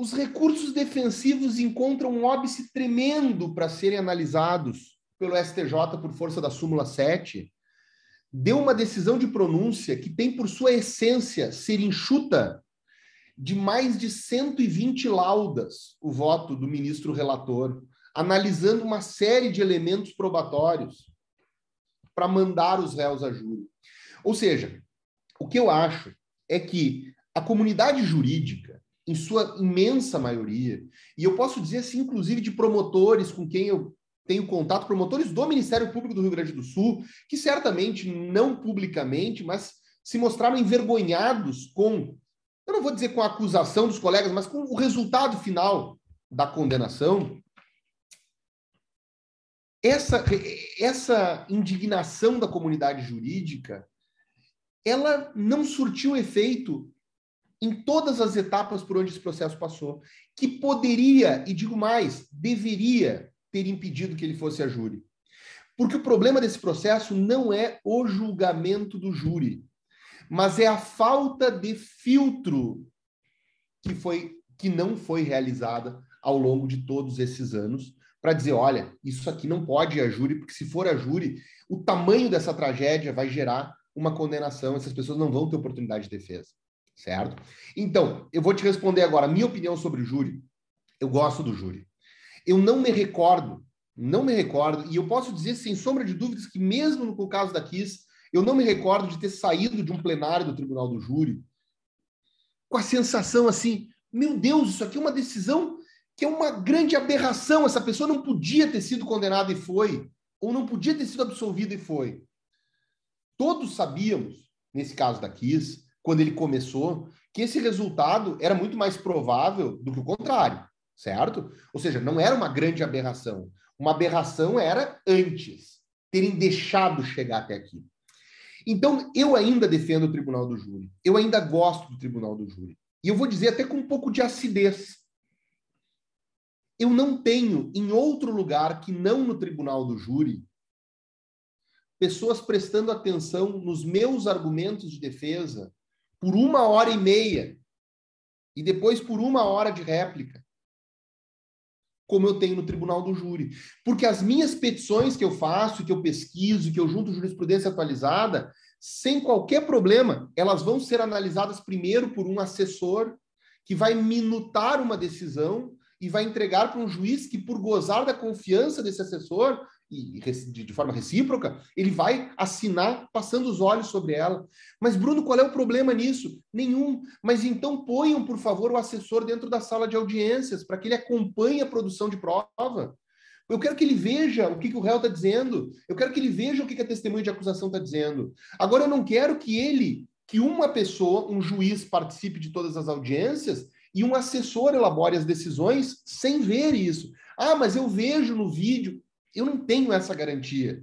os recursos defensivos encontram um óbice tremendo para serem analisados pelo STJ por força da súmula 7, deu uma decisão de pronúncia que tem por sua essência ser enxuta de mais de 120 laudas o voto do ministro relator, analisando uma série de elementos probatórios para mandar os réus a júri. Ou seja, o que eu acho é que a comunidade jurídica em sua imensa maioria, e eu posso dizer assim, inclusive de promotores com quem eu tenho contato, promotores do Ministério Público do Rio Grande do Sul, que certamente não publicamente, mas se mostraram envergonhados com, eu não vou dizer com a acusação dos colegas, mas com o resultado final da condenação. Essa, essa indignação da comunidade jurídica, ela não surtiu efeito em todas as etapas por onde esse processo passou, que poderia, e digo mais, deveria ter impedido que ele fosse a júri. Porque o problema desse processo não é o julgamento do júri, mas é a falta de filtro que foi que não foi realizada ao longo de todos esses anos para dizer, olha, isso aqui não pode ir a júri, porque se for a júri, o tamanho dessa tragédia vai gerar uma condenação, essas pessoas não vão ter oportunidade de defesa certo? Então, eu vou te responder agora. Minha opinião sobre o júri. Eu gosto do júri. Eu não me recordo, não me recordo, e eu posso dizer sem sombra de dúvidas que, mesmo no caso da Kiss, eu não me recordo de ter saído de um plenário do tribunal do júri com a sensação assim: meu Deus, isso aqui é uma decisão que é uma grande aberração. Essa pessoa não podia ter sido condenada e foi, ou não podia ter sido absolvida e foi. Todos sabíamos, nesse caso da Kiss, quando ele começou, que esse resultado era muito mais provável do que o contrário, certo? Ou seja, não era uma grande aberração. Uma aberração era antes, terem deixado chegar até aqui. Então, eu ainda defendo o tribunal do júri. Eu ainda gosto do tribunal do júri. E eu vou dizer até com um pouco de acidez. Eu não tenho em outro lugar que não no tribunal do júri pessoas prestando atenção nos meus argumentos de defesa por uma hora e meia e depois por uma hora de réplica, como eu tenho no tribunal do júri. Porque as minhas petições que eu faço, que eu pesquiso, que eu junto jurisprudência atualizada, sem qualquer problema, elas vão ser analisadas primeiro por um assessor que vai minutar uma decisão e vai entregar para um juiz que, por gozar da confiança desse assessor, e de forma recíproca, ele vai assinar passando os olhos sobre ela. Mas, Bruno, qual é o problema nisso? Nenhum. Mas então ponham, por favor, o assessor dentro da sala de audiências para que ele acompanhe a produção de prova. Eu quero que ele veja o que, que o réu está dizendo. Eu quero que ele veja o que, que a testemunha de acusação está dizendo. Agora, eu não quero que ele, que uma pessoa, um juiz, participe de todas as audiências e um assessor elabore as decisões sem ver isso. Ah, mas eu vejo no vídeo. Eu não tenho essa garantia.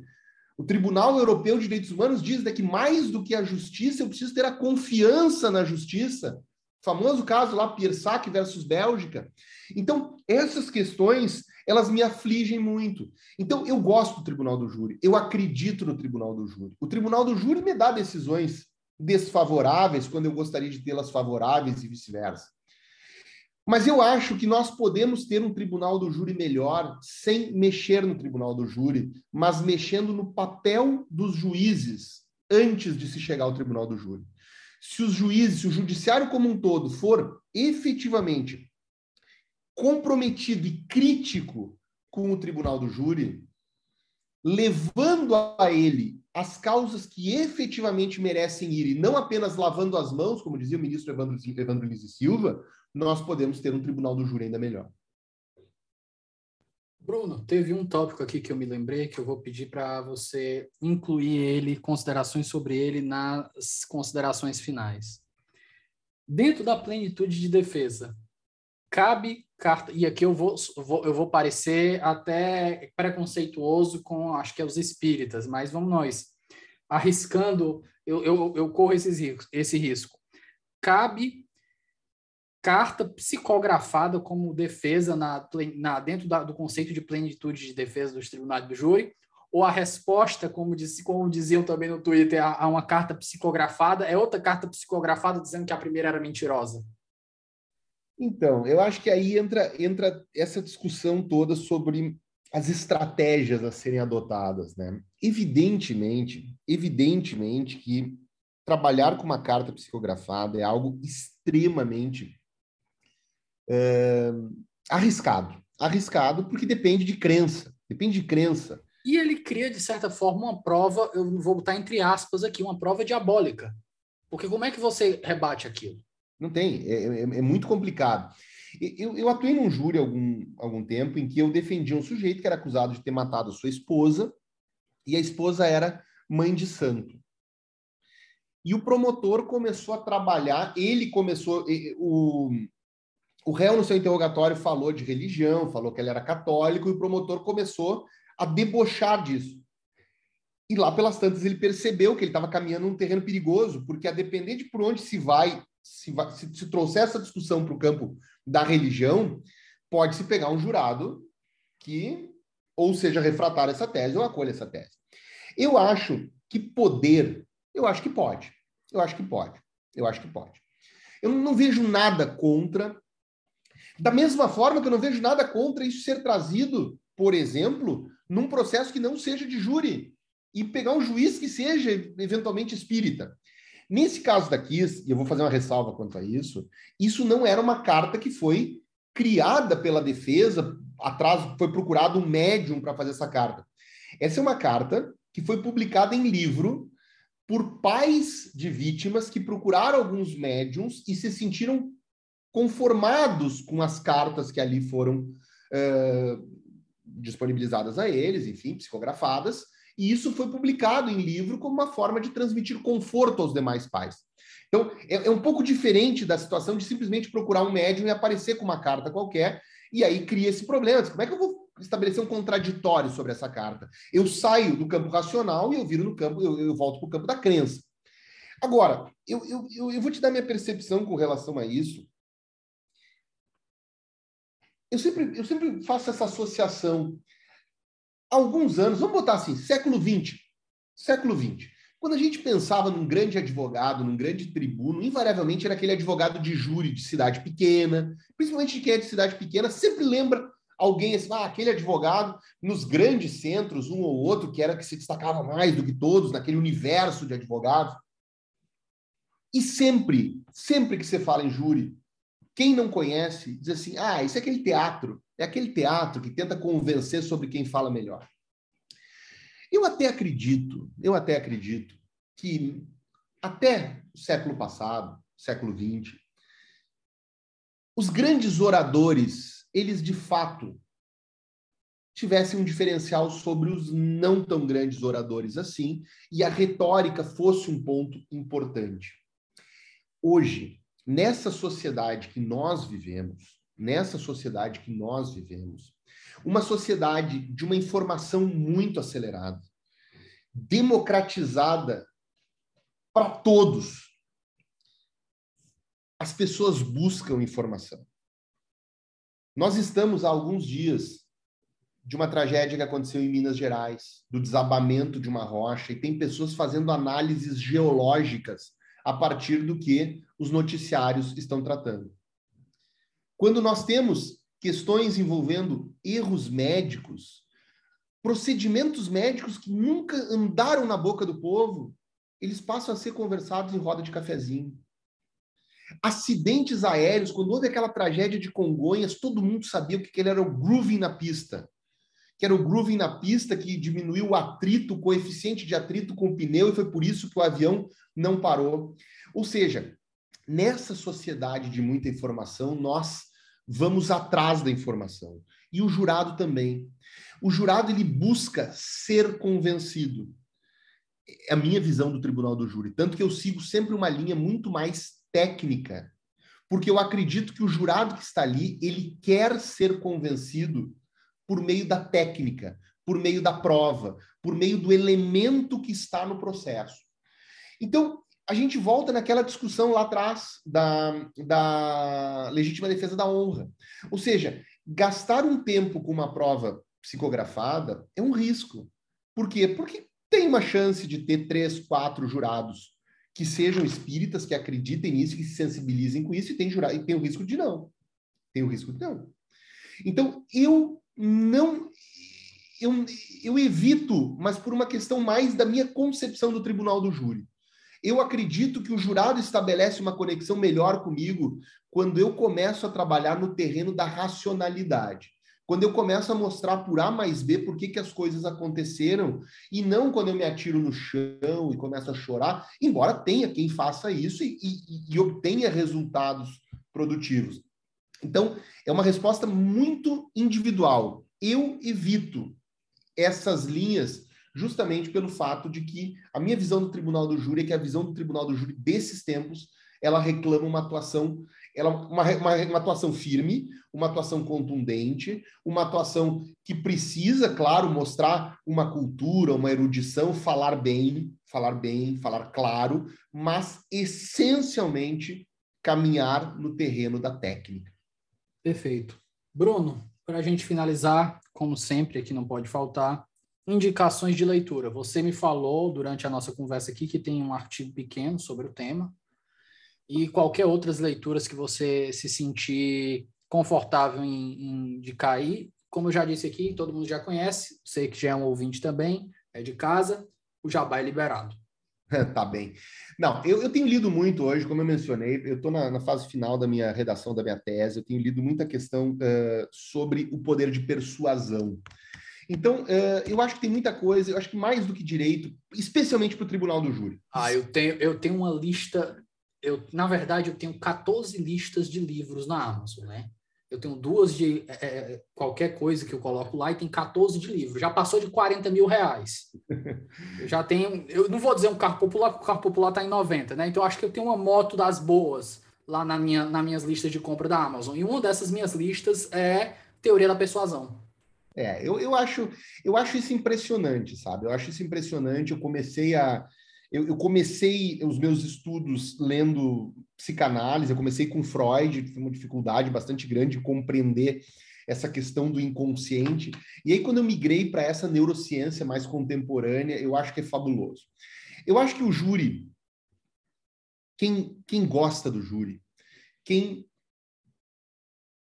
O Tribunal Europeu de Direitos Humanos diz né, que mais do que a justiça, eu preciso ter a confiança na justiça. O famoso caso lá, Piersac versus Bélgica. Então, essas questões, elas me afligem muito. Então, eu gosto do Tribunal do Júri, eu acredito no Tribunal do Júri. O Tribunal do Júri me dá decisões desfavoráveis quando eu gostaria de tê-las favoráveis e vice-versa. Mas eu acho que nós podemos ter um tribunal do júri melhor sem mexer no tribunal do júri, mas mexendo no papel dos juízes antes de se chegar ao tribunal do júri. Se os juízes, se o judiciário como um todo for efetivamente comprometido e crítico com o tribunal do júri, levando a ele as causas que efetivamente merecem ir, e não apenas lavando as mãos, como dizia o ministro Evandro, Evandro Lise Silva, nós podemos ter um tribunal do júri ainda melhor.
Bruno, teve um tópico aqui que eu me lembrei que eu vou pedir para você incluir ele, considerações sobre ele nas considerações finais. Dentro da plenitude de defesa, cabe carta, e aqui eu vou, vou, eu vou parecer até preconceituoso com, acho que é os espíritas, mas vamos nós, arriscando, eu, eu, eu corro esse, esse risco. Cabe carta psicografada como defesa na, na dentro da, do conceito de plenitude de defesa dos tribunais do júri, ou a resposta, como, disse, como diziam também no Twitter, a, a uma carta psicografada, é outra carta psicografada dizendo que a primeira era mentirosa?
Então, eu acho que aí entra, entra essa discussão toda sobre as estratégias a serem adotadas, né? Evidentemente, evidentemente que trabalhar com uma carta psicografada é algo extremamente arriscado. Arriscado porque depende de crença. Depende de crença.
E ele cria, de certa forma, uma prova, eu vou botar entre aspas aqui, uma prova diabólica. Porque como é que você rebate aquilo?
Não tem, é, é, é muito complicado. Eu, eu, atuei num júri algum, algum tempo em que eu defendia um sujeito que era acusado de ter matado sua esposa, e a esposa era mãe de santo. E o promotor começou a trabalhar, ele começou, o, o réu, no seu interrogatório, falou de religião, falou que ele era católico, e o promotor começou a debochar disso. E lá pelas tantas ele percebeu que ele estava caminhando num terreno perigoso, porque a depender de por onde se vai, se, vai, se, se trouxer essa discussão para o campo da religião, pode-se pegar um jurado que ou seja refratar essa tese ou acolha essa tese. Eu acho que poder, eu acho que pode. Eu acho que pode. Eu acho que pode. Eu não vejo nada contra da mesma forma que eu não vejo nada contra isso ser trazido, por exemplo, num processo que não seja de júri e pegar um juiz que seja eventualmente espírita. Nesse caso daqui, e eu vou fazer uma ressalva quanto a isso, isso não era uma carta que foi criada pela defesa, atrás foi procurado um médium para fazer essa carta. Essa é uma carta que foi publicada em livro por pais de vítimas que procuraram alguns médiums e se sentiram conformados com as cartas que ali foram uh, disponibilizadas a eles, enfim, psicografadas, e isso foi publicado em livro como uma forma de transmitir conforto aos demais pais. Então, é, é um pouco diferente da situação de simplesmente procurar um médium e aparecer com uma carta qualquer, e aí cria esse problema. Como é que eu vou estabelecer um contraditório sobre essa carta? Eu saio do campo racional e eu viro no campo, eu, eu volto para o campo da crença. Agora, eu, eu, eu vou te dar minha percepção com relação a isso, eu sempre, eu sempre faço essa associação. Alguns anos, vamos botar assim, século XX. Século XX. Quando a gente pensava num grande advogado, num grande tribuno, invariavelmente era aquele advogado de júri de cidade pequena, principalmente quem é de cidade pequena, sempre lembra alguém assim, ah, aquele advogado nos grandes centros, um ou outro, que era que se destacava mais do que todos naquele universo de advogados. E sempre, sempre que você fala em júri, quem não conhece diz assim: ah, isso é aquele teatro, é aquele teatro que tenta convencer sobre quem fala melhor. Eu até acredito, eu até acredito que até o século passado, século XX, os grandes oradores, eles de fato tivessem um diferencial sobre os não tão grandes oradores assim, e a retórica fosse um ponto importante. Hoje, nessa sociedade que nós vivemos, nessa sociedade que nós vivemos, uma sociedade de uma informação muito acelerada, democratizada para todos. As pessoas buscam informação. Nós estamos há alguns dias de uma tragédia que aconteceu em Minas Gerais, do desabamento de uma rocha, e tem pessoas fazendo análises geológicas a partir do que os noticiários estão tratando. Quando nós temos questões envolvendo erros médicos, procedimentos médicos que nunca andaram na boca do povo, eles passam a ser conversados em roda de cafezinho. Acidentes aéreos, quando houve aquela tragédia de Congonhas, todo mundo sabia o que ele era o grooving na pista que era o grooving na pista, que diminuiu o atrito, o coeficiente de atrito com o pneu, e foi por isso que o avião não parou. Ou seja, nessa sociedade de muita informação, nós vamos atrás da informação. E o jurado também. O jurado ele busca ser convencido. É a minha visão do tribunal do júri, tanto que eu sigo sempre uma linha muito mais técnica, porque eu acredito que o jurado que está ali, ele quer ser convencido por meio da técnica, por meio da prova, por meio do elemento que está no processo. Então, a gente volta naquela discussão lá atrás da, da legítima defesa da honra. Ou seja, gastar um tempo com uma prova psicografada é um risco. Por quê? Porque tem uma chance de ter três, quatro jurados que sejam espíritas, que acreditem nisso, que se sensibilizem com isso, e tem, jurado, e tem o risco de não. Tem o risco de não. Então, eu não eu, eu evito, mas por uma questão mais da minha concepção do tribunal do júri. Eu acredito que o jurado estabelece uma conexão melhor comigo quando eu começo a trabalhar no terreno da racionalidade. Quando eu começo a mostrar por A mais B por que, que as coisas aconteceram, e não quando eu me atiro no chão e começo a chorar, embora tenha quem faça isso e, e, e obtenha resultados produtivos. Então, é uma resposta muito individual. Eu evito essas linhas justamente pelo fato de que a minha visão do Tribunal do Júri é que a visão do Tribunal do Júri desses tempos, ela reclama uma atuação, ela uma, uma, uma atuação firme, uma atuação contundente, uma atuação que precisa, claro, mostrar uma cultura, uma erudição, falar bem, falar bem, falar claro, mas essencialmente caminhar no terreno da técnica.
Perfeito. Bruno, para a gente finalizar, como sempre, aqui não pode faltar, indicações de leitura. Você me falou durante a nossa conversa aqui que tem um artigo pequeno sobre o tema e qualquer outras leituras que você se sentir confortável em, em indicar aí. Como eu já disse aqui, todo mundo já conhece, sei que já é um ouvinte também, é de casa, o jabá é liberado. (laughs)
tá bem. Não, eu, eu, tenho lido muito hoje, como eu mencionei, eu estou na, na, fase final da minha redação da minha tese, eu tenho lido muita questão uh, sobre o poder de persuasão. Então, uh, eu acho que tem muita coisa, eu acho que mais do que direito, especialmente para o tribunal do júri.
Ah, eu tenho, eu tenho uma lista, eu, na verdade, eu tenho 14 listas de livros na Amazon, né? Eu tenho duas de é, é, qualquer coisa que eu coloco lá e tem 14 de livro. Já passou de 40 mil reais. (laughs) Eu já tenho. Eu não vou dizer um carro popular, porque o carro popular está em 90, né? Então eu acho que eu tenho uma moto das boas lá na minha, nas minhas listas de compra da Amazon. E uma dessas minhas listas é Teoria da Persuasão.
É, eu, eu, acho, eu acho isso impressionante, sabe? Eu acho isso impressionante. Eu comecei a eu, eu, comecei os meus estudos lendo psicanálise, eu comecei com Freud, tive uma dificuldade bastante grande de compreender essa questão do inconsciente. E aí, quando eu migrei para essa neurociência mais contemporânea, eu acho que é fabuloso. Eu acho que o júri, quem, quem gosta do júri, quem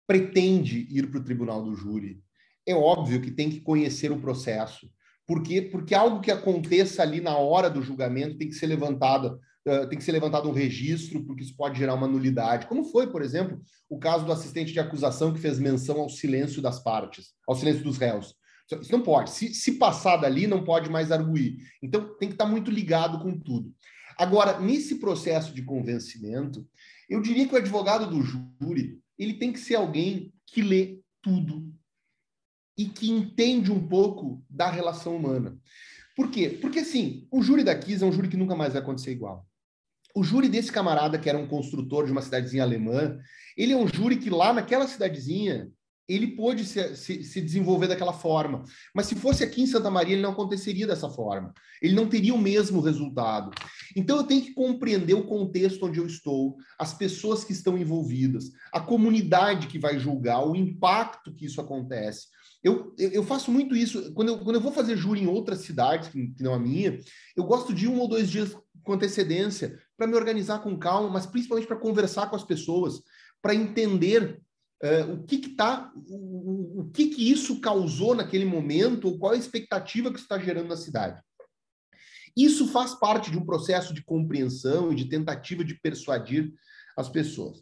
pretende ir para o tribunal do júri, é óbvio que tem que conhecer o processo, por quê? Porque algo que aconteça ali na hora do julgamento tem que ser levantado, uh, tem que ser levantado um registro, porque isso pode gerar uma nulidade. Como foi, por exemplo, o caso do assistente de acusação que fez menção ao silêncio das partes, ao silêncio dos réus. Isso não pode. Se, se passar dali, não pode mais arguir. Então, tem que estar muito ligado com tudo. Agora, nesse processo de convencimento, eu diria que o advogado do júri, ele tem que ser alguém que lê tudo e que entende um pouco da relação humana. Por quê? Porque, assim, o júri da Kiss é um júri que nunca mais vai acontecer igual. O júri desse camarada, que era um construtor de uma cidadezinha alemã, ele é um júri que lá naquela cidadezinha ele pôde se, se, se, desenvolver daquela forma. Mas se fosse aqui em Santa Maria, ele não aconteceria dessa forma. Ele não teria o mesmo resultado. Então eu tenho que compreender o contexto onde eu estou, as pessoas que estão envolvidas, a comunidade que vai julgar, o impacto que isso acontece. Eu, eu faço muito isso. Quando eu, quando eu vou fazer júri em outras cidades, que, não a minha, eu gosto de um ou dois dias com antecedência para me organizar com calma, mas principalmente para conversar com as pessoas, para entender Uh, o que que tá, o, o, que que isso causou naquele momento, qual a expectativa que está gerando na cidade. Isso faz parte de um processo de compreensão e de tentativa de persuadir as pessoas.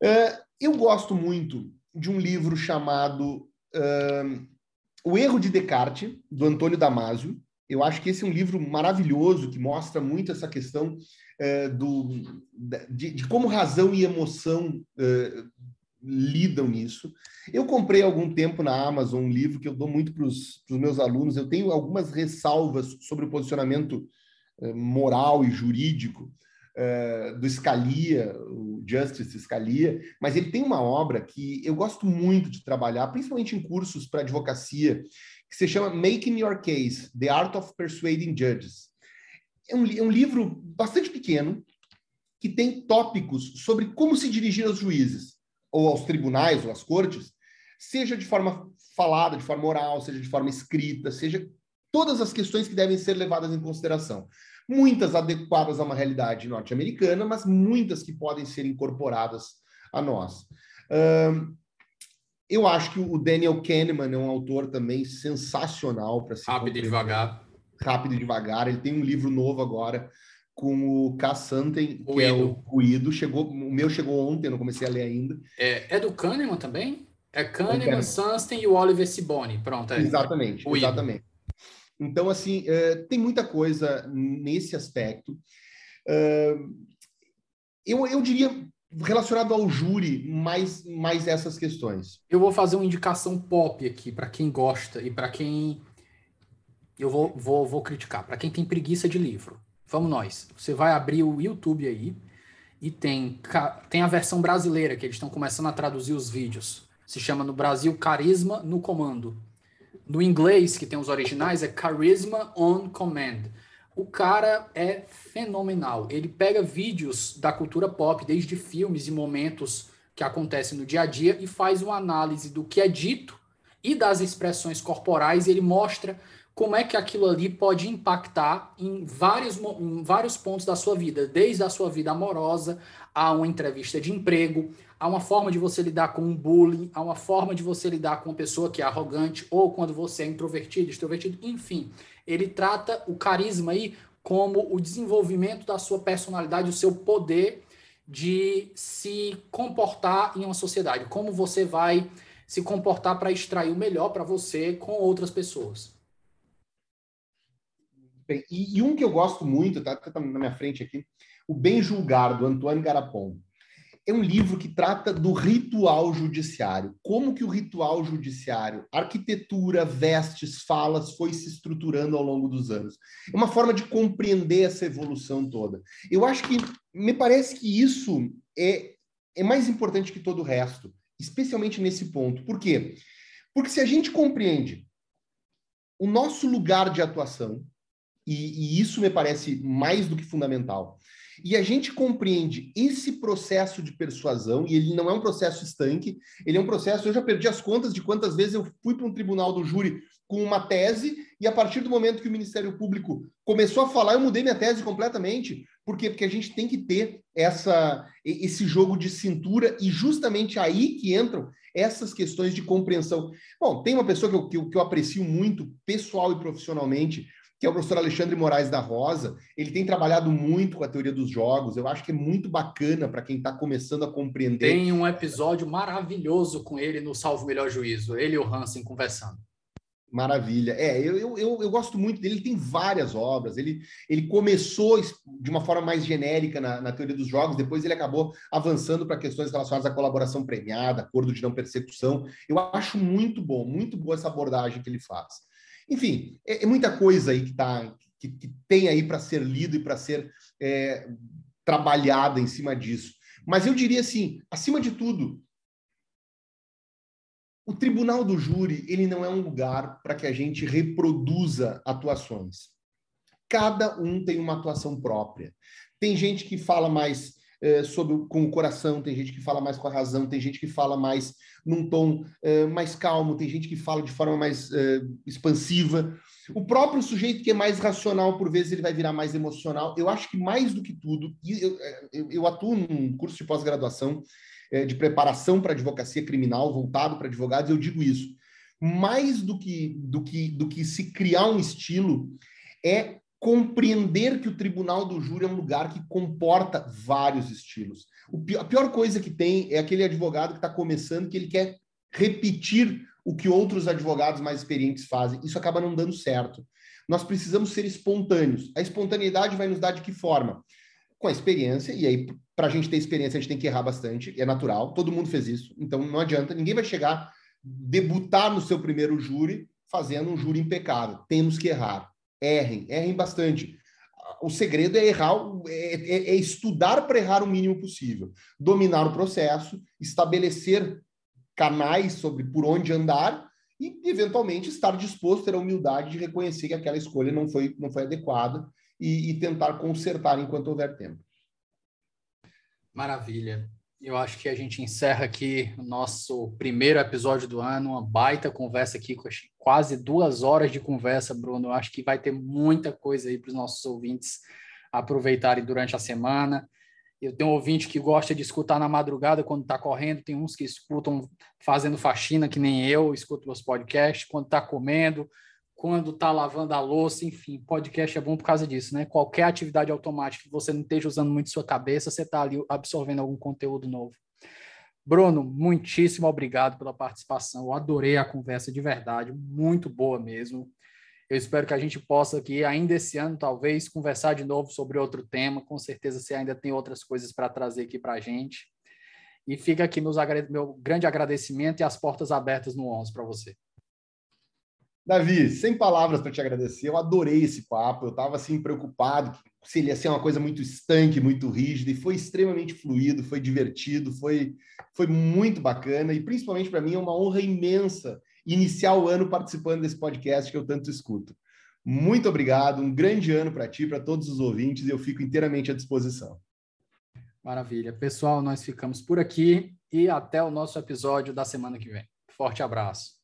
Uh, eu gosto muito de um livro chamado uh, O Erro de Descartes, do Antônio Damasio. Eu acho que esse é um livro maravilhoso que mostra muito essa questão do, de, de, como razão e emoção lidam nisso. Eu comprei algum tempo na Amazon um livro que eu dou muito para os meus alunos. Eu tenho algumas ressalvas sobre o posicionamento eh, moral e jurídico eh, do Scalia, o Justice Scalia, mas ele tem uma obra que eu gosto muito de trabalhar, principalmente em cursos para advocacia, que se chama Making Your Case: The Art of Persuading Judges. É um, é um livro bastante pequeno que tem tópicos sobre como se dirigir aos juízes ou aos tribunais ou às cortes, seja de forma falada, de forma oral, seja de forma escrita, seja todas as questões que devem ser levadas em consideração. Muitas adequadas a uma realidade norte-americana, mas muitas que podem ser incorporadas a nós. eu acho que o Daniel Kahneman é um autor também sensacional para se
rápido e devagar.
Rápido e devagar. Ele tem um livro novo agora com o Cassanten, que é o Ruído. Chegou, o meu chegou ontem, eu não comecei a ler ainda.
É, é do Kahneman também? É Kahneman, Sunstein e o Oliver Siboni. Pronto. É.
Exatamente, exatamente. Então, assim, é, tem muita coisa nesse aspecto. É, eu, eu diria relacionado ao júri, mais, mais essas questões.
Eu vou fazer uma indicação pop aqui para quem gosta e para quem eu vou, vou, vou criticar, para quem tem preguiça de livro. Vamos nós. Você vai abrir o YouTube aí e tem, tem a versão brasileira, que eles estão começando a traduzir os vídeos. Se chama no Brasil Carisma no Comando. No inglês, que tem os originais, é Charisma on Command. O cara é fenomenal. Ele pega vídeos da cultura pop, desde filmes e momentos que acontecem no dia a dia, e faz uma análise do que é dito e das expressões corporais. Ele mostra como é que aquilo ali pode impactar em vários, em vários pontos da sua vida, desde a sua vida amorosa, a uma entrevista de emprego, a uma forma de você lidar com um bullying, a uma forma de você lidar com uma pessoa que é arrogante, ou quando você é introvertido, extrovertido, enfim. Ele trata o carisma aí como o desenvolvimento da sua personalidade, o seu poder de se comportar em uma sociedade, como você vai se comportar para extrair o melhor para você com outras pessoas.
Bem, e, e, um que eu gosto muito, tá, tá na minha frente aqui, o Bem Julgar, do Antoine Garapon. É um livro que trata do ritual judiciário. Como que o ritual judiciário, arquitetura, vestes, falas, foi se estruturando ao longo dos anos. É uma forma de compreender essa evolução toda. Eu acho que, me parece que isso é, é mais importante que todo o resto, especialmente nesse ponto. Por quê? Porque se a gente compreende o nosso lugar de atuação, e, e isso me parece mais do que fundamental. E a gente compreende esse processo de persuasão, e ele não é um processo estanque, ele é um processo. Eu já perdi as contas de quantas vezes eu fui para um tribunal do júri com uma tese, e a partir do momento que o Ministério Público começou a falar, eu mudei minha tese completamente. Por quê? Porque a gente tem que ter essa, esse jogo de cintura, e justamente aí que entram essas questões de compreensão. Bom, tem uma pessoa que eu, que eu, que eu aprecio muito, pessoal e profissionalmente, que é o professor Alexandre Moraes da Rosa. Ele tem trabalhado muito com a teoria dos jogos. Eu acho que é muito bacana para quem está começando a compreender.
Tem um episódio maravilhoso com ele no Salvo Melhor Juízo, ele e o Hansen conversando.
Maravilha. É, eu, eu, eu, gosto muito dele, ele tem várias obras. Ele, ele começou de uma forma mais genérica na, na teoria dos jogos, depois ele acabou avançando para questões relacionadas à colaboração premiada, acordo de não persecução. Eu acho muito bom, muito boa essa abordagem que ele faz. Enfim, é, é muita coisa aí que, tá, que, que tem aí para ser lido e para ser é, trabalhada em cima disso. Mas eu diria assim, acima de tudo, o tribunal do júri, ele não é um lugar para que a gente reproduza atuações. Cada um tem uma atuação própria. Tem gente que fala mais é, sobre, com o coração, tem gente que fala mais com a razão, tem gente que fala mais num tom é, mais calmo, tem gente que fala de forma mais é, expansiva. O próprio sujeito que é mais racional, por vezes, ele vai virar mais emocional. Eu acho que mais do que tudo, eu, eu, eu atuo num curso de pós-graduação é, de preparação para advocacia criminal, voltado para advogados, eu digo isso. Mais do que, do, que, do que se criar um estilo, é compreender que o tribunal do júri é um lugar que comporta vários estilos. Pior, a pior coisa que tem é aquele advogado que está começando, que ele quer repetir o que outros advogados mais experientes fazem. Isso acaba não dando certo. Nós precisamos ser espontâneos. A espontaneidade vai nos dar de que forma? Com a experiência, e aí para a gente ter experiência, a gente tem que errar bastante, é natural, todo mundo fez isso, então não adianta, ninguém vai chegar, debutar no seu primeiro júri fazendo um júri impecável. Temos que errar. Errem, errem bastante. O segredo é errar, é, é, é estudar para errar o mínimo possível, dominar o processo, estabelecer canais sobre por onde andar e, eventualmente, estar disposto a ter a humildade de reconhecer que aquela escolha não foi, não foi adequada e, e tentar consertar enquanto houver tempo.
Maravilha. Eu acho que a gente encerra aqui o nosso primeiro episódio do ano, uma baita conversa aqui, quase duas horas de conversa, Bruno. Eu acho que vai ter muita coisa aí para os nossos ouvintes aproveitarem durante a semana. Eu tenho um ouvinte que gosta de escutar na madrugada quando está correndo, tem uns que escutam fazendo faxina, que nem eu, escuto os podcasts, quando está comendo, quando está lavando a louça, enfim, podcast é bom por causa disso, né? Qualquer atividade automática que você não esteja usando muito sua cabeça, você está ali absorvendo algum conteúdo novo. Bruno, muitíssimo obrigado pela participação. Eu adorei a conversa de verdade, muito boa mesmo. Eu espero que a gente possa aqui, ainda esse ano, talvez, conversar de novo sobre outro tema. Com certeza você ainda tem outras coisas para trazer aqui para a gente. E fica aqui meus, meu grande agradecimento e as portas abertas no 11 para você.
Davi, sem palavras para te agradecer. Eu adorei esse papo. Eu estava assim preocupado se ele ia ser uma coisa muito estanque, muito rígida, e foi extremamente fluido, foi divertido, foi, foi muito bacana e principalmente para mim é uma honra imensa iniciar o ano participando desse podcast que eu tanto escuto. Muito obrigado, um grande ano para ti, para todos os ouvintes, e eu fico inteiramente à disposição.
Maravilha. Pessoal, nós ficamos por aqui e até o nosso episódio da semana que vem. Forte abraço.